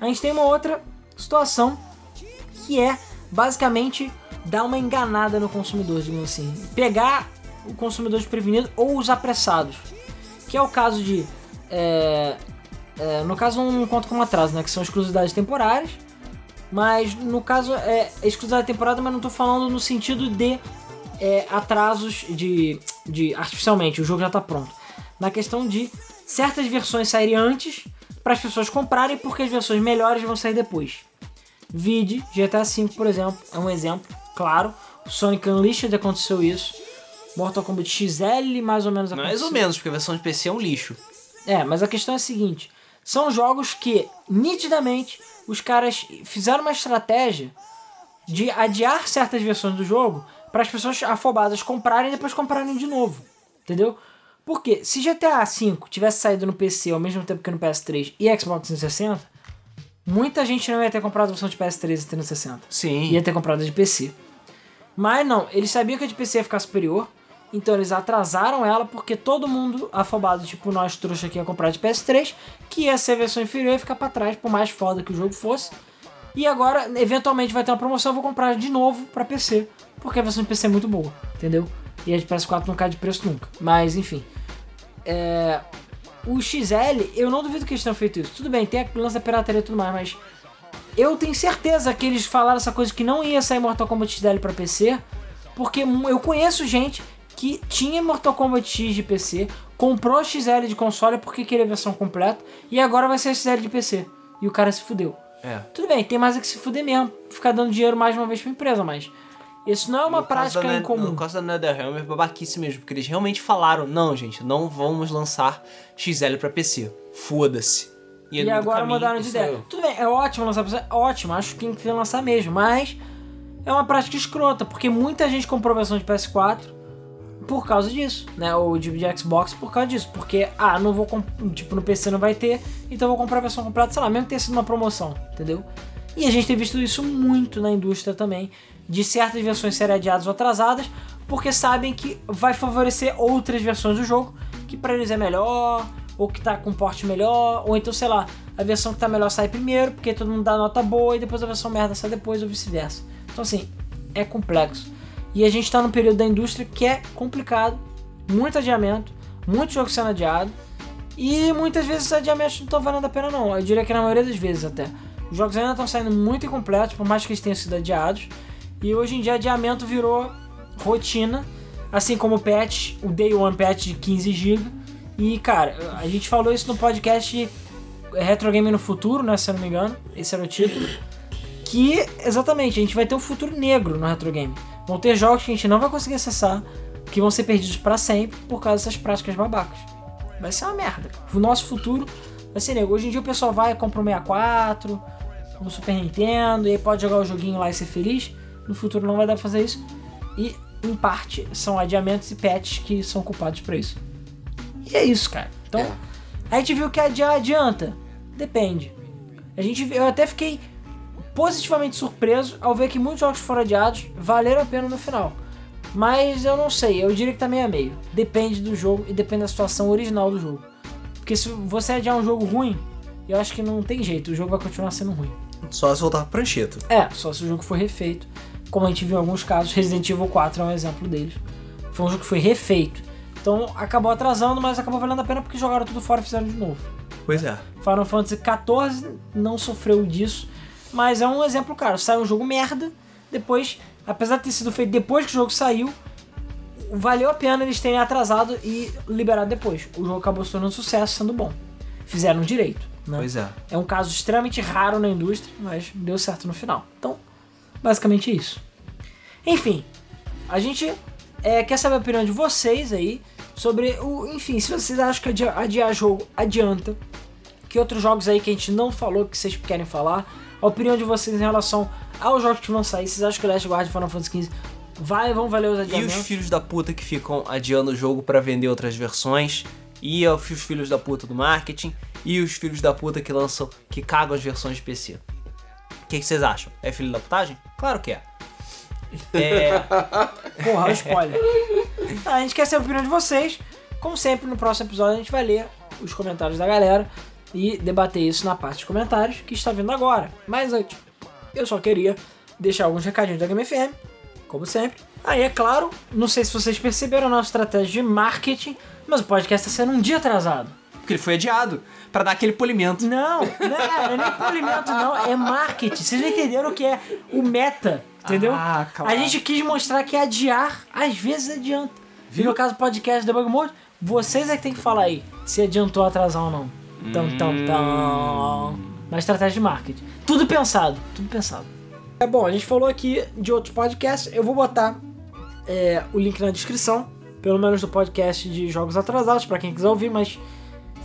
a gente tem uma outra situação que é basicamente dar uma enganada no consumidor, digamos assim. Pegar o consumidor desprevenido ou os apressados. Que é o caso de. é, é, no caso não conta como atraso, né? Que são exclusividades temporárias. Mas no caso é exclusividade temporária, mas não tô falando no sentido de é, atrasos de, de. artificialmente, o jogo já tá pronto. Na questão de certas versões saírem antes para as pessoas comprarem, porque as versões melhores vão sair depois. Vide, GTA V, por exemplo, é um exemplo, claro. Sonic Unleashed aconteceu isso. Mortal Kombat XL mais ou menos aconteceu. Mais ou menos, porque a versão de PC é um lixo. É, mas a questão é a seguinte: são jogos que, nitidamente, os caras fizeram uma estratégia de adiar certas versões do jogo para as pessoas afobadas comprarem e depois comprarem de novo. Entendeu? Porque se GTA V tivesse saído no PC ao mesmo tempo que no PS3 e Xbox 360, muita gente não ia ter comprado a versão de PS3 e 360 Sim. ia ter comprado a de PC. Mas não, eles sabiam que a de PC ia ficar superior, então eles atrasaram ela porque todo mundo afobado, tipo nós trouxa que ia comprar de PS3, que ia ser a versão inferior e ficar pra trás, por mais foda que o jogo fosse. E agora, eventualmente, vai ter uma promoção, eu vou comprar de novo pra PC, porque a versão de PC é muito boa, entendeu? E a de PS4 não cai de preço nunca. Mas, enfim. É... O XL, eu não duvido que eles tenham feito isso. Tudo bem, tem a lance da pirataria e tudo mais, mas eu tenho certeza que eles falaram essa coisa que não ia sair Mortal Kombat XL pra PC, porque eu conheço gente que tinha Mortal Kombat X de PC, comprou XL de console porque queria a versão completa, e agora vai ser XL de PC. E o cara se fudeu. É. Tudo bem, tem mais é que se fuder mesmo, ficar dando dinheiro mais uma vez pra empresa, mas isso não é uma No prática da incomum. No caso da NetherRealm é babaquice mesmo, porque eles realmente falaram, não, gente, não vamos lançar XL pra PC. Foda-se. E no agora caminho, mudaram de ideia. aí. Tudo bem, é ótimo lançar pra você, é ótimo, acho que tem que lançar mesmo, mas é uma prática escrota, porque muita gente comprou versão de PS4 por causa disso, né? Ou de, de Xbox por causa disso, porque, ah, não vou, tipo, no PC não vai ter, então vou comprar a versão completa, sei lá, mesmo que tenha sido uma promoção, entendeu? E a gente tem visto isso muito na indústria também, de certas versões serem adiadas ou atrasadas, porque sabem que vai favorecer outras versões do jogo, que pra eles é melhor, ou que tá com porte melhor, ou então, sei lá, a versão que tá melhor sai primeiro, porque todo mundo dá nota boa, e depois a versão merda sai depois, ou vice-versa. Então, assim, é complexo. E a gente tá num período da indústria que é complicado, muito adiamento, muito jogo sendo adiado, e muitas vezes os adiamentos não estão valendo a pena não. Eu diria que na maioria das vezes até. Os jogos ainda estão saindo muito incompletos, por mais que eles tenham sido adiados. E hoje em dia adiamento virou rotina. Assim como o patch, o Day One patch de 15 GB. E, cara, a gente falou isso no podcast Retro Game no Futuro, né? Se eu não me engano. Esse era o título. Que, exatamente, a gente vai ter um futuro negro no Retro Game. Vão ter jogos que a gente não vai conseguir acessar, que vão ser perdidos para sempre por causa dessas práticas babacas. Vai ser uma merda. O nosso futuro vai ser negro. Hoje em dia o pessoal vai e compra um 64, um Super Nintendo, e aí pode jogar o joguinho lá e ser feliz. No futuro não vai dar pra fazer isso. E, em parte, são adiamentos e patches que são culpados por isso. E é isso, cara. Então, É. a gente viu que adiar adianta. Depende. A gente, eu até fiquei positivamente surpreso ao ver que muitos jogos foram adiados valeram a pena no final. Mas eu não sei, eu diria que tá meio a meio. Depende do jogo e depende da situação original do jogo. Porque se você adiar um jogo ruim, eu acho que não tem jeito, o jogo vai continuar sendo ruim. Só se voltar pra prancheta. É, só se o jogo for refeito. Como a gente viu em alguns casos, Resident Evil 4 é um exemplo deles. Foi um jogo que foi refeito. Então acabou atrasando, mas acabou valendo a pena porque jogaram tudo fora e fizeram de novo. Pois é. Final Fantasy XIV não sofreu disso, mas é um exemplo, cara. Sai um jogo merda, depois, apesar de ter sido feito depois que o jogo saiu, valeu a pena eles terem atrasado e liberado depois. O jogo acabou se tornando sucesso, sendo bom. Fizeram direito, né? Pois é. É um caso extremamente raro na indústria, mas deu certo no final. Então, basicamente é isso. Enfim, a gente é, quer saber a opinião de vocês aí sobre o. Enfim, se vocês acham que adiar, adiar jogo adianta, que outros jogos aí que a gente não falou que vocês querem falar, a opinião de vocês em relação aos jogos que vão sair, vocês acham que o Last Guard e Final Fantasy XV vai, vão valer os E adiamentos? os filhos da puta que ficam adiando o jogo pra vender outras versões. E os filhos da puta do marketing. E os filhos da puta que lançam, que cagam as versões de PC. O que, que vocês acham? É filho da putagem? Claro que é. É. Porra, olha o spoiler. Ah, a gente quer saber a opinião de vocês. Como sempre, no próximo episódio a gente vai ler os comentários da galera e debater isso na parte de comentários que está vindo agora. Mas antes, eu só queria deixar alguns recadinhos da Game FM, como sempre. Aí, é claro, não sei se vocês perceberam a nossa estratégia de marketing, mas o podcast está sendo um dia atrasado. Porque ele foi adiado. Pra dar aquele polimento. Não, não é, não é nem polimento, não. É marketing. Vocês não entenderam o que é o meta, entendeu? Ah, claro. A gente quis mostrar que adiar, às vezes adianta. Viu? No caso do podcast Debug Mode, vocês é que tem que falar aí se adiantou atrasar ou não. Tam, tam, tam. Na estratégia de marketing. Tudo pensado, tudo pensado. É bom, a gente falou aqui de outros podcasts. Eu vou botar é, o link na descrição, pelo menos do podcast de jogos atrasados, pra quem quiser ouvir, mas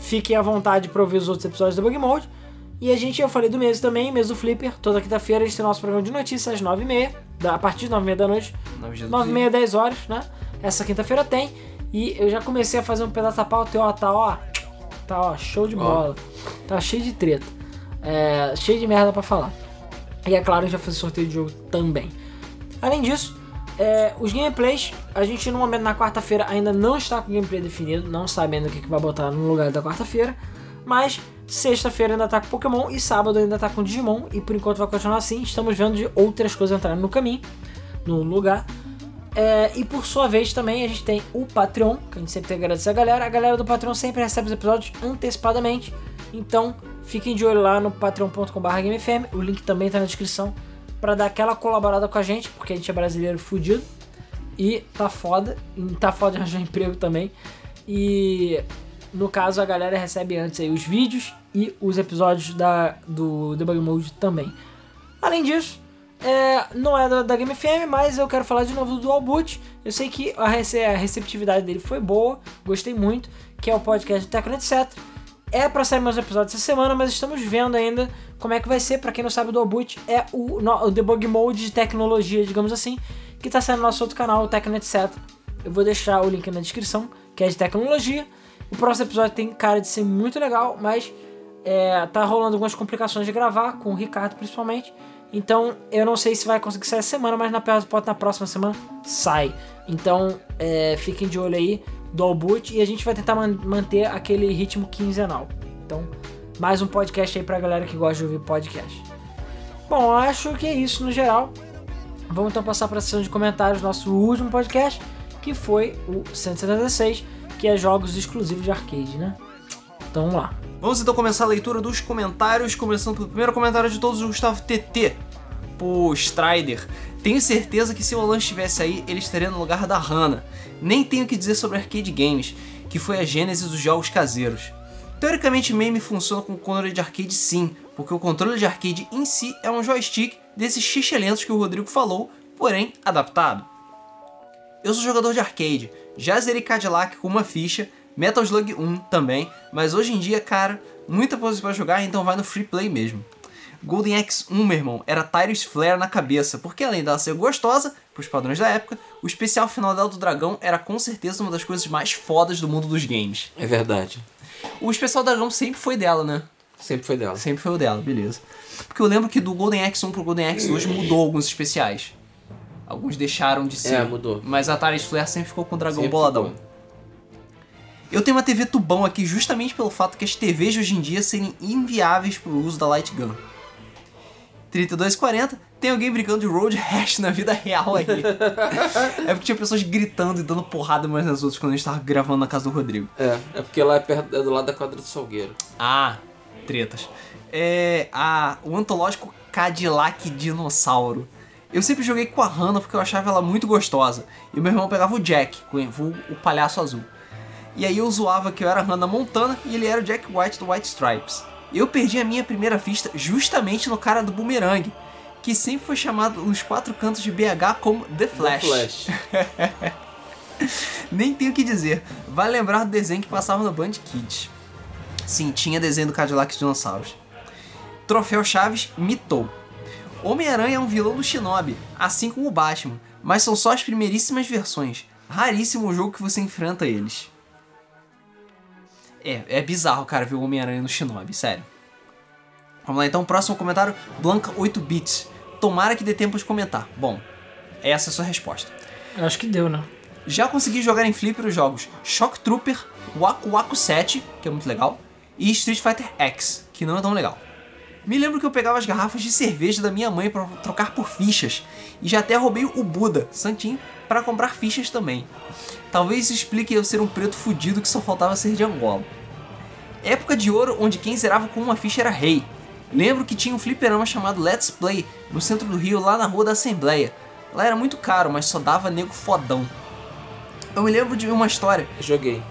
fiquem à vontade pra ouvir os outros episódios do Bug Mode. E a gente, eu falei do mês também, mês do Flipper. Toda quinta-feira a gente tem nosso programa de notícias às 9h30, da- a partir de 9h30 da noite. Na medida do 9h30, 10 horas, né? Essa quinta-feira tem. E eu já comecei a fazer um pedaço da pauta e ó, tá ó. Tá ó, show de bola. Tá cheio de treta. É, cheio de merda pra falar. E é claro, vai fazer sorteio de jogo também. Além disso, é, os gameplays, a gente no momento na quarta-feira ainda não está com o gameplay definido, não sabendo o que, que vai botar no lugar da quarta-feira. Mas sexta-feira ainda tá com Pokémon e sábado ainda tá com Digimon. E por enquanto vai continuar assim. Estamos vendo de outras coisas entrarem no caminho, no lugar. É, e por sua vez também a gente tem o Patreon, que a gente sempre tem que agradecer a galera. A galera do Patreon sempre recebe os episódios antecipadamente. Então fiquem de olho lá no patreon.com.br GameFM. O link também tá na descrição para dar aquela colaborada com a gente, porque a gente é brasileiro fudido. E tá foda. E tá foda de arranjar emprego também. E no caso a galera recebe antes aí os vídeos e os episódios da, do Debug Mode também. Além disso, é, não é da, da Game FM, mas eu quero falar de novo do Dual Boot. Eu sei que a, rece- a receptividade dele foi boa, gostei muito, que é o podcast Tecno Etc. É pra sair mais episódios essa semana, mas estamos vendo ainda como é que vai ser. Pra quem não sabe, o Dual Boot é o, no- o debug mode de tecnologia, digamos assim, que tá saindo no nosso outro canal, o Tecno Etc. Eu vou deixar o link na descrição, que é de tecnologia. O próximo episódio tem cara de ser muito legal, mas é, tá rolando algumas complicações de gravar, com o Ricardo principalmente. Então eu não sei se vai conseguir sair essa semana, mas na pior pode na próxima semana sai. Então é, fiquem de olho aí do All Boot e a gente vai tentar man- manter aquele ritmo quinzenal. Então, mais um podcast aí pra galera que gosta de ouvir podcast. Bom, acho que é isso no geral. Vamos então passar para a sessão de comentários nosso último podcast, que foi o 176, que é jogos exclusivos de arcade, né? Então vamos lá. Vamos então começar a leitura dos comentários, começando pelo primeiro comentário de todos, o Gustavo TT. tipo Strider. Tenho certeza que se o Alan estivesse aí, ele estaria no lugar da Hannah. Nem tenho o que dizer sobre arcade games, que foi a gênese dos jogos caseiros. Teoricamente, meme funciona com controle de arcade sim, porque o controle de arcade em si é um joystick desses xixelentos que o Rodrigo falou, porém adaptado. Eu sou jogador de arcade, já zerei Cadillac com uma ficha, Metal Slug 1 também, mas hoje em dia, cara, muita coisa pra jogar, então vai no free play mesmo. Golden Axe 1, meu irmão, era Tyrus Flare na cabeça, porque além dela ser gostosa, pros padrões da época, o especial final dela do dragão era com certeza uma das coisas mais fodas do mundo dos games. É verdade. O especial do dragão sempre foi dela, né? Sempre foi dela. Sempre foi o dela, beleza. Porque eu lembro que do Golden Axe 1 pro Golden Axe 2 mudou alguns especiais. Alguns deixaram de ser. É, mudou. Mas a Tyrus Flare sempre ficou com o dragão Sempre boladão. ficou. Eu tenho uma TV tubão aqui justamente pelo fato que as TVs de hoje em dia serem inviáveis pro uso da Light Gun. 3240, tem alguém brincando de Road Rash na vida real aí. é porque tinha pessoas gritando e dando porrada umas nas outras quando a gente tava gravando na casa do Rodrigo. É, é porque lá é, perto, é do lado da quadra do Salgueiro. Ah, tretas. É a, o antológico Cadillac Dinossauro. Eu sempre joguei com a Hannah porque eu achava ela muito gostosa. E meu irmão pegava o Jack, com o, o palhaço azul. E aí eu zoava que eu era Hannah Montana e ele era o Jack White do White Stripes. Eu perdi a minha primeira vista justamente no cara do Boomerang, que sempre foi chamado nos quatro cantos de BH como The Flash. The Flash. Nem tenho o que dizer. Vai lembrar do desenho que passava no Band Kids. Sim, tinha desenho do Cadillac Dinossauros. Troféu Chaves mitou. Homem-Aranha é um vilão do Shinobi, assim como o Batman, mas são só as primeiríssimas versões. Raríssimo o jogo que você enfrenta eles. É, é bizarro, cara, ver o Homem-Aranha no Shinobi, sério. Vamos lá, então, próximo comentário, Blanca 8 bits. Tomara que dê tempo de comentar. Bom, essa é a sua resposta. Eu acho que deu, né? Já consegui jogar em Flipper os jogos Shock Trooper, Waku Waku 7, que é muito legal, e Street Fighter X, que não é tão legal. Me lembro que eu pegava as garrafas de cerveja da minha mãe para trocar por fichas, e já até roubei o Buda, Santinho, para comprar fichas também. Talvez isso explique eu ser um preto fudido que só faltava ser de Angola. Época de ouro onde quem zerava com uma ficha era rei. Lembro que tinha um fliperama chamado Let's Play no centro do Rio, lá na rua da Assembleia. Lá era muito caro, mas só dava nego fodão. Eu me lembro de uma história. Joguei.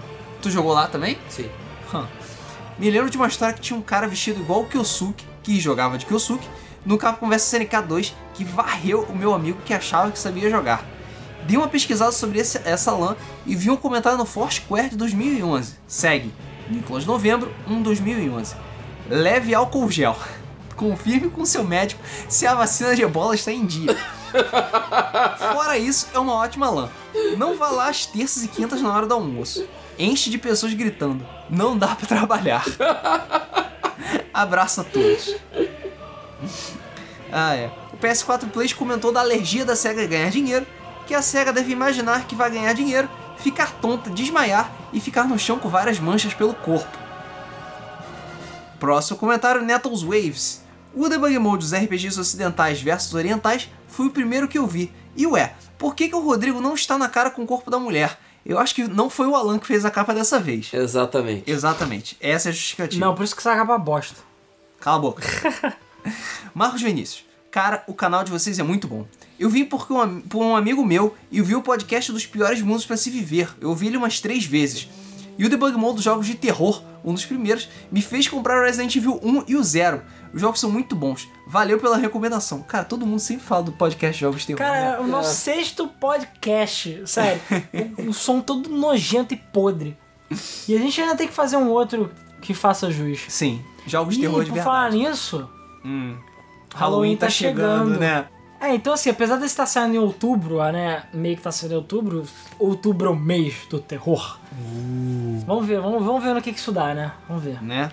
Tu jogou lá também? Sim. Hum. Me lembro de uma história que tinha um cara vestido igual o Kyosuke, que jogava de Kyosuke, no Capcom vs SNK 2, que varreu o meu amigo que achava que sabia jogar. Dei uma pesquisada sobre esse, essa LAN e vi um comentário no Foursquare de 2011. Segue. Nicolas Novembro, 1 2011. Leve álcool gel. Confirme com seu médico se a vacina de ebola está em dia. Fora isso, é uma ótima LAN. Não vá lá às terças e quintas na hora do almoço. Enche de pessoas gritando. Não dá pra trabalhar. Abraço a todos. Ah, é. O PS4 Play comentou da alergia da SEGA ganhar dinheiro, que a SEGA deve imaginar que vai ganhar dinheiro, ficar tonta, desmaiar e ficar no chão com várias manchas pelo corpo. Próximo comentário, Nettles Waves. O Debug Mode dos RPGs ocidentais versus orientais foi o primeiro que eu vi. E ué, por que, que o Rodrigo não está na cara com o corpo da mulher? Eu acho que não foi o Alan que fez a capa dessa vez. Exatamente. Exatamente, essa é a justificativa. Não, por isso que essa capa bosta. Cala a boca. Marcos Vinícius. Cara, o canal de vocês é muito bom. Eu vim porque um, por um amigo meu e vi o podcast dos piores mundos para se viver. Eu ouvi ele umas três vezes. E o Debug Mode dos jogos de terror, um dos primeiros, me fez comprar o Resident Evil 1 e o 0. Os jogos são muito bons. Valeu pela recomendação. Cara, todo mundo sempre fala do podcast de jogos de terror. né? Cara, o nosso sexto podcast, sério, o, o som todo nojento e podre. E a gente ainda tem que fazer um outro que faça jus. Sim, jogos de E terror de por verdade. falar nisso, Hum. Halloween tá chegando. né? É, então assim, apesar desse estar saindo em outubro, ah, né, meio que tá saindo em outubro, outubro é o mês do terror. Uh. Vamos ver, vamos, vamos ver no que que isso dá, né? Vamos ver. né?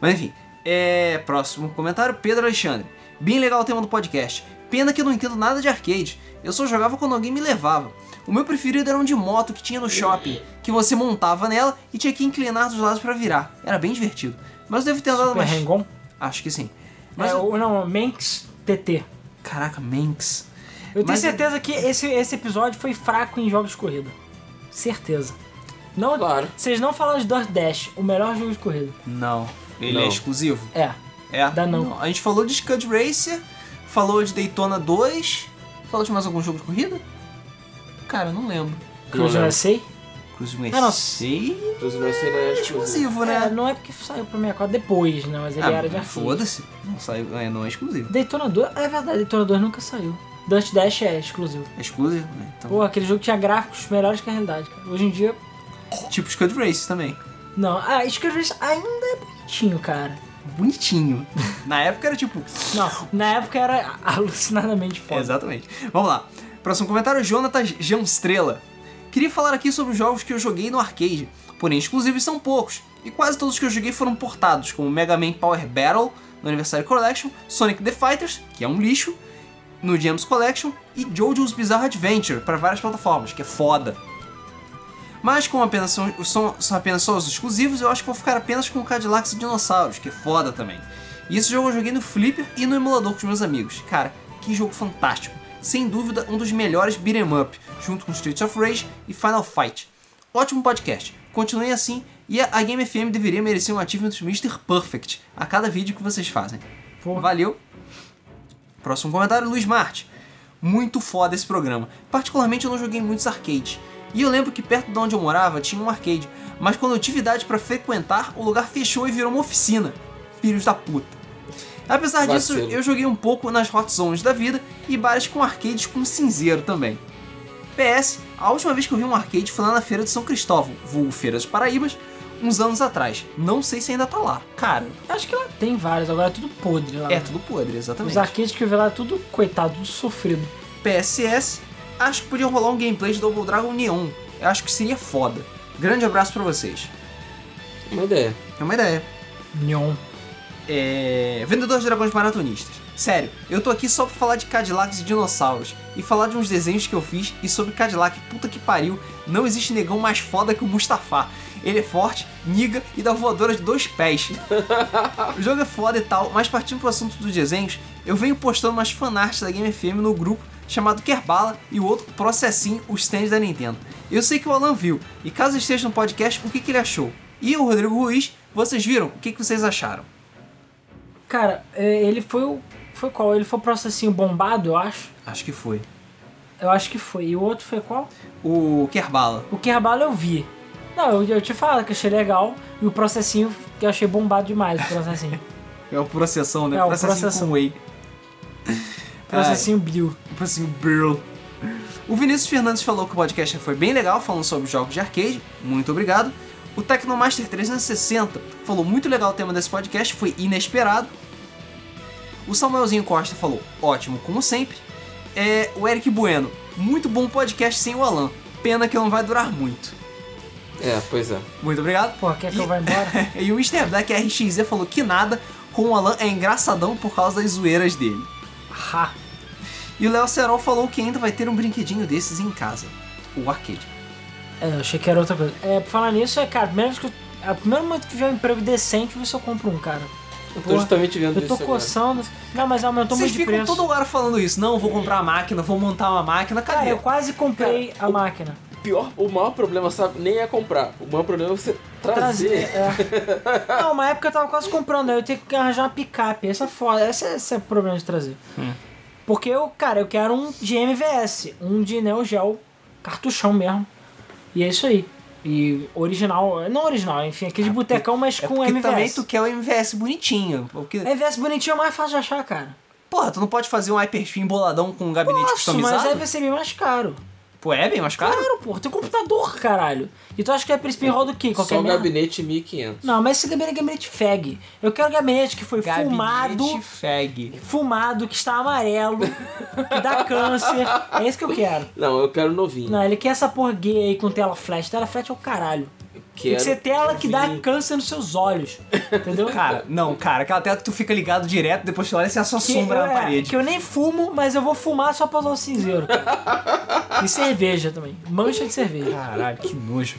Mas enfim, é... próximo comentário, Pedro Alexandre. Bem legal o tema do podcast. Pena que eu não entendo nada de arcade. Eu só jogava quando alguém me levava. O meu preferido era um de moto que tinha no shopping, que você montava nela e tinha que inclinar dos lados pra virar. Era bem divertido. Mas eu devo ter andado Super mais. Hang-On? Acho que sim. Mas É, ou não, Manx TT. Caraca, Manx. Eu tenho Mas- certeza que esse, esse episódio foi fraco em jogos de corrida. Certeza. Não, Claro. Vocês não falaram de DoorDash, o melhor jogo de corrida. Não, ele Não. é exclusivo. É. É. Dá não. A gente falou de Scud Racer, falou de Daytona 2. Falou de mais algum jogo de corrida? Cara, eu não lembro. Cruise lembro. USA? Cruise Ah, vai ser né, é exclusivo, É, né? não é porque saiu pro 64 depois, né? Mas ele Ah, era de arcade. Foda-se. Não, saiu, é, não é exclusivo. Daytona 2, é verdade, Daytona 2 nunca saiu. Dust Dash é exclusivo. É exclusivo, né? Então, Pô, aquele jogo tinha gráficos melhores que a realidade, cara. Hoje em dia, tipo Scud Race também. não. Ah, Scud Race ainda é bonitinho, cara. Bonitinho. Na época era tipo. Não, na época era alucinadamente foda. Exatamente. Vamos lá. Próximo comentário, Jonathan Janstrela. Queria falar aqui sobre os jogos que eu joguei no arcade, porém exclusivos são poucos, e quase todos que eu joguei foram portados, como Mega Man Power Battle no Anniversary Collection, Sonic the Fighters, que é um lixo, no Gems Collection, e JoJo's Bizarre Adventure para várias plataformas, que é foda. Mas como apenas são, são, são apenas só os exclusivos, eu acho que vou ficar apenas com Cadillacs e Dinossauros, que é foda também. E esse jogo eu joguei no Flipper e no emulador com os meus amigos. Cara, que jogo fantástico. Sem dúvida, um dos melhores beat'em up, junto com Streets of Rage e Final Fight. Ótimo podcast. Continuem assim e a Game FM deveria merecer um achievement Mr. Perfect a cada vídeo que vocês fazem. Valeu. Próximo comentário, Luiz Marte. Muito foda esse programa. Particularmente eu não joguei muitos arcades. E eu lembro que perto de onde eu morava tinha um arcade, mas quando eu tive idade pra frequentar, o lugar fechou e virou uma oficina. Filhos da puta. Apesar disso, Vacilo. eu joguei um pouco nas hot zones da vida e bares com arcades com cinzeiro também. PS, a última vez que eu vi um arcade foi lá na Feira de São Cristóvão, vulgo Feira dos Paraíbas, uns anos atrás. Não sei se ainda tá lá. Cara, Acho que lá tem vários, agora é tudo podre lá. é tudo podre, exatamente. Os arcades que eu vi lá, tudo coitado, tudo sofrido. PSS, acho que podia rolar um gameplay de Double Dragon Neon. Eu acho que seria foda. Grande abraço pra vocês. Uma ideia. É uma ideia. Neon. É... Vendedor de Dragões Maratonistas. Sério, eu tô aqui só pra falar de Cadillacs e dinossauros. E falar de uns desenhos que eu fiz e sobre Cadillac. Puta que pariu, não existe negão mais foda que o Mustafa. Ele é forte, niga e dá voadora de dois pés. o jogo é foda e tal, mas partindo pro assunto dos desenhos, eu venho postando umas fanarts da Game FM no grupo chamado Kerbala e o outro Processinho, o stand da Nintendo. Eu sei que o Alan viu, e caso esteja no podcast, o que, que ele achou? E o Rodrigo Ruiz, vocês viram? O que, que vocês acharam? Cara, é, ele foi o. Foi qual? Ele foi o processinho bombado, eu acho. Acho que foi. Eu acho que foi. E o outro foi qual? O Kerbala. O Kerbala eu vi. Não, eu, eu te falo que achei legal. E o processinho que eu achei bombado demais, o processinho. É o processão, né? É, o processinho processão. com whey. processinho Bill. Processinho Burl. O Vinícius Fernandes falou que o podcast foi bem legal, falando sobre jogos de arcade. Muito obrigado. O Tecnomaster 360 falou muito legal o tema desse podcast, foi inesperado. O Samuelzinho Costa falou, ótimo como sempre. É, o Eric Bueno, muito bom podcast sem o Alan. Pena que não vai durar muito. É, pois é. Muito obrigado. Pô, quer que eu E- vá embora? e o Mr. Black RXZ falou que nada, com o Alan é engraçadão por causa das zoeiras dele. Ha. E o Léo Serol falou que ainda vai ter um brinquedinho desses em casa. O arcade. É, eu achei que era outra coisa. É, por falar nisso, é, cara, primeiro que eu, a primeiro momento que tiver um emprego decente, eu compro um, cara. Eu tô Porra, justamente vendo Eu tô isso agora. coçando. Não, mas aumentou Vocês muito de ficam preço. toda hora falando isso. Não, vou comprar uma máquina, vou montar uma máquina. Cara, Cadê? eu quase comprei a máquina. Pior, o maior problema, sabe, nem é comprar. O maior problema é você trazer. é. Não, uma época eu tava quase comprando, aí eu tenho que arranjar uma picape. Essa é foda, esse é, esse é o problema de trazer. Hum. Porque eu, cara, eu quero um de MVS, um de Neo Geo, cartuchão mesmo. E é isso aí. E original, não original, enfim, aquele de botecão, mas É com MVS. também tu quer o MVS bonitinho. Porque, MVS bonitinho é mais fácil de achar, cara. porra, tu não pode fazer um Hyperspin boladão com um gabinete Posso, customizado? mas aí vai ser bem mais caro. Pô, é bem mais caro? Claro, porra, tem um computador, caralho. E tu acha que é Hyperspin roda o quê? Qualquer Só um merda? gabinete 1500. Não, mas esse gabinete é gabinete FEG. Eu quero um gabinete que foi Gabinete fumado, fag. fumado, que está amarelo, que dá câncer. É isso que eu quero. Não, eu quero novinho. Não, ele quer essa porra gay aí com tela flash. Tela flash é o caralho. Tem que Quero ser tela que dá câncer nos seus olhos. Entendeu? Cara, não, cara, aquela tela que tu fica ligado direto, depois tu olha se é a sua Que sombra eu- na é, parede. Que eu nem fumo, mas eu vou fumar só pra usar o cinzeiro. e cerveja também. Mancha de cerveja. Caralho, que nojo.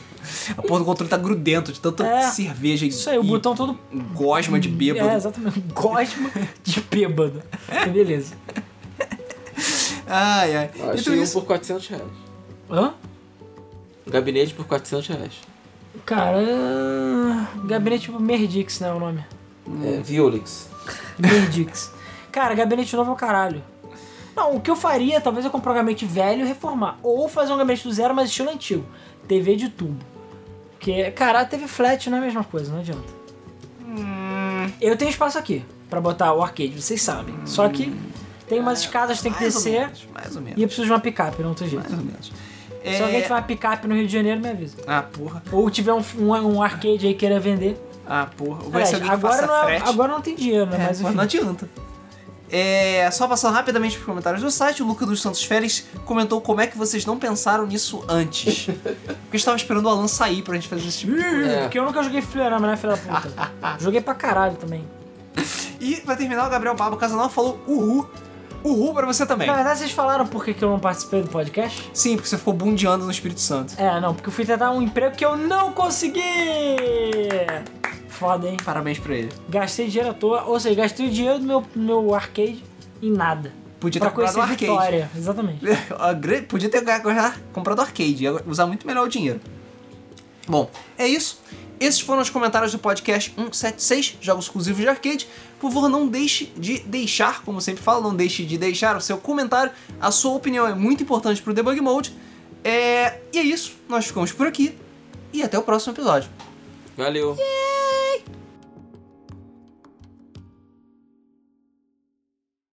A porra do controle tá grudento de tanta É. cerveja e, Isso aí, o botão todo. gosma de bêbado. É, exatamente. Gosma de bêbado. Beleza. Ai, ai. Eu Então achei um isso. por 400 reais. Hã? Gabinete por 400 reais. Cara, gabinete tipo Merdix, né? O nome. É, Violix. Merdix. Cara, gabinete novo é o caralho. Não, o que eu faria, talvez eu comprar um gabinete velho e reformar. Ou fazer um gabinete do zero, mas estilo antigo. TV de tubo. Porque, cara, TV flat não é a mesma coisa, não adianta. Hum. Eu tenho espaço aqui pra botar o arcade, vocês sabem. Só que tem umas escadas, tem que Mais ou descer. menos, mais ou menos. E eu preciso de uma picape, não tem jeito. Mais ou menos. Se É... alguém tiver uma picape no Rio de Janeiro, me avisa. Ah, porra. Ou tiver um, um, um arcade aí queira vender. Ah, porra. Vai Aliás, ser alguém que agora, faça não é- agora não tem dinheiro, né? É, mas não adianta. É, só passando rapidamente pros comentários do site, o Luca dos Santos Félix comentou como é que vocês não pensaram nisso antes. Porque estava esperando o Alan sair pra gente fazer esse tipo de coisa. É. Porque eu nunca joguei fliperama, né, filha da puta? joguei pra caralho também. E pra terminar, o Gabriel Babo Casanal falou uhul. Uhul pra você também. Na verdade, vocês falaram por que que eu não participei do podcast? Sim, porque você ficou bundeando no Espírito Santo. É, não, porque eu fui tentar um emprego que eu não consegui! Foda, hein? Parabéns pra ele. Gastei dinheiro à toa, ou seja, gastei o dinheiro do meu, meu arcade em nada. Podia ter comprado um arcade. Vitória, exatamente. Podia ter comprado arcade, ia usar muito melhor o dinheiro. Bom, é isso. Esses foram os comentários do podcast 176, jogos exclusivos de arcade. Por favor, não deixe de deixar, como eu sempre falo, não deixe de deixar o seu comentário. A sua opinião é muito importante pro Debug Mode. É... E é isso, nós ficamos por aqui e até o próximo episódio. Valeu.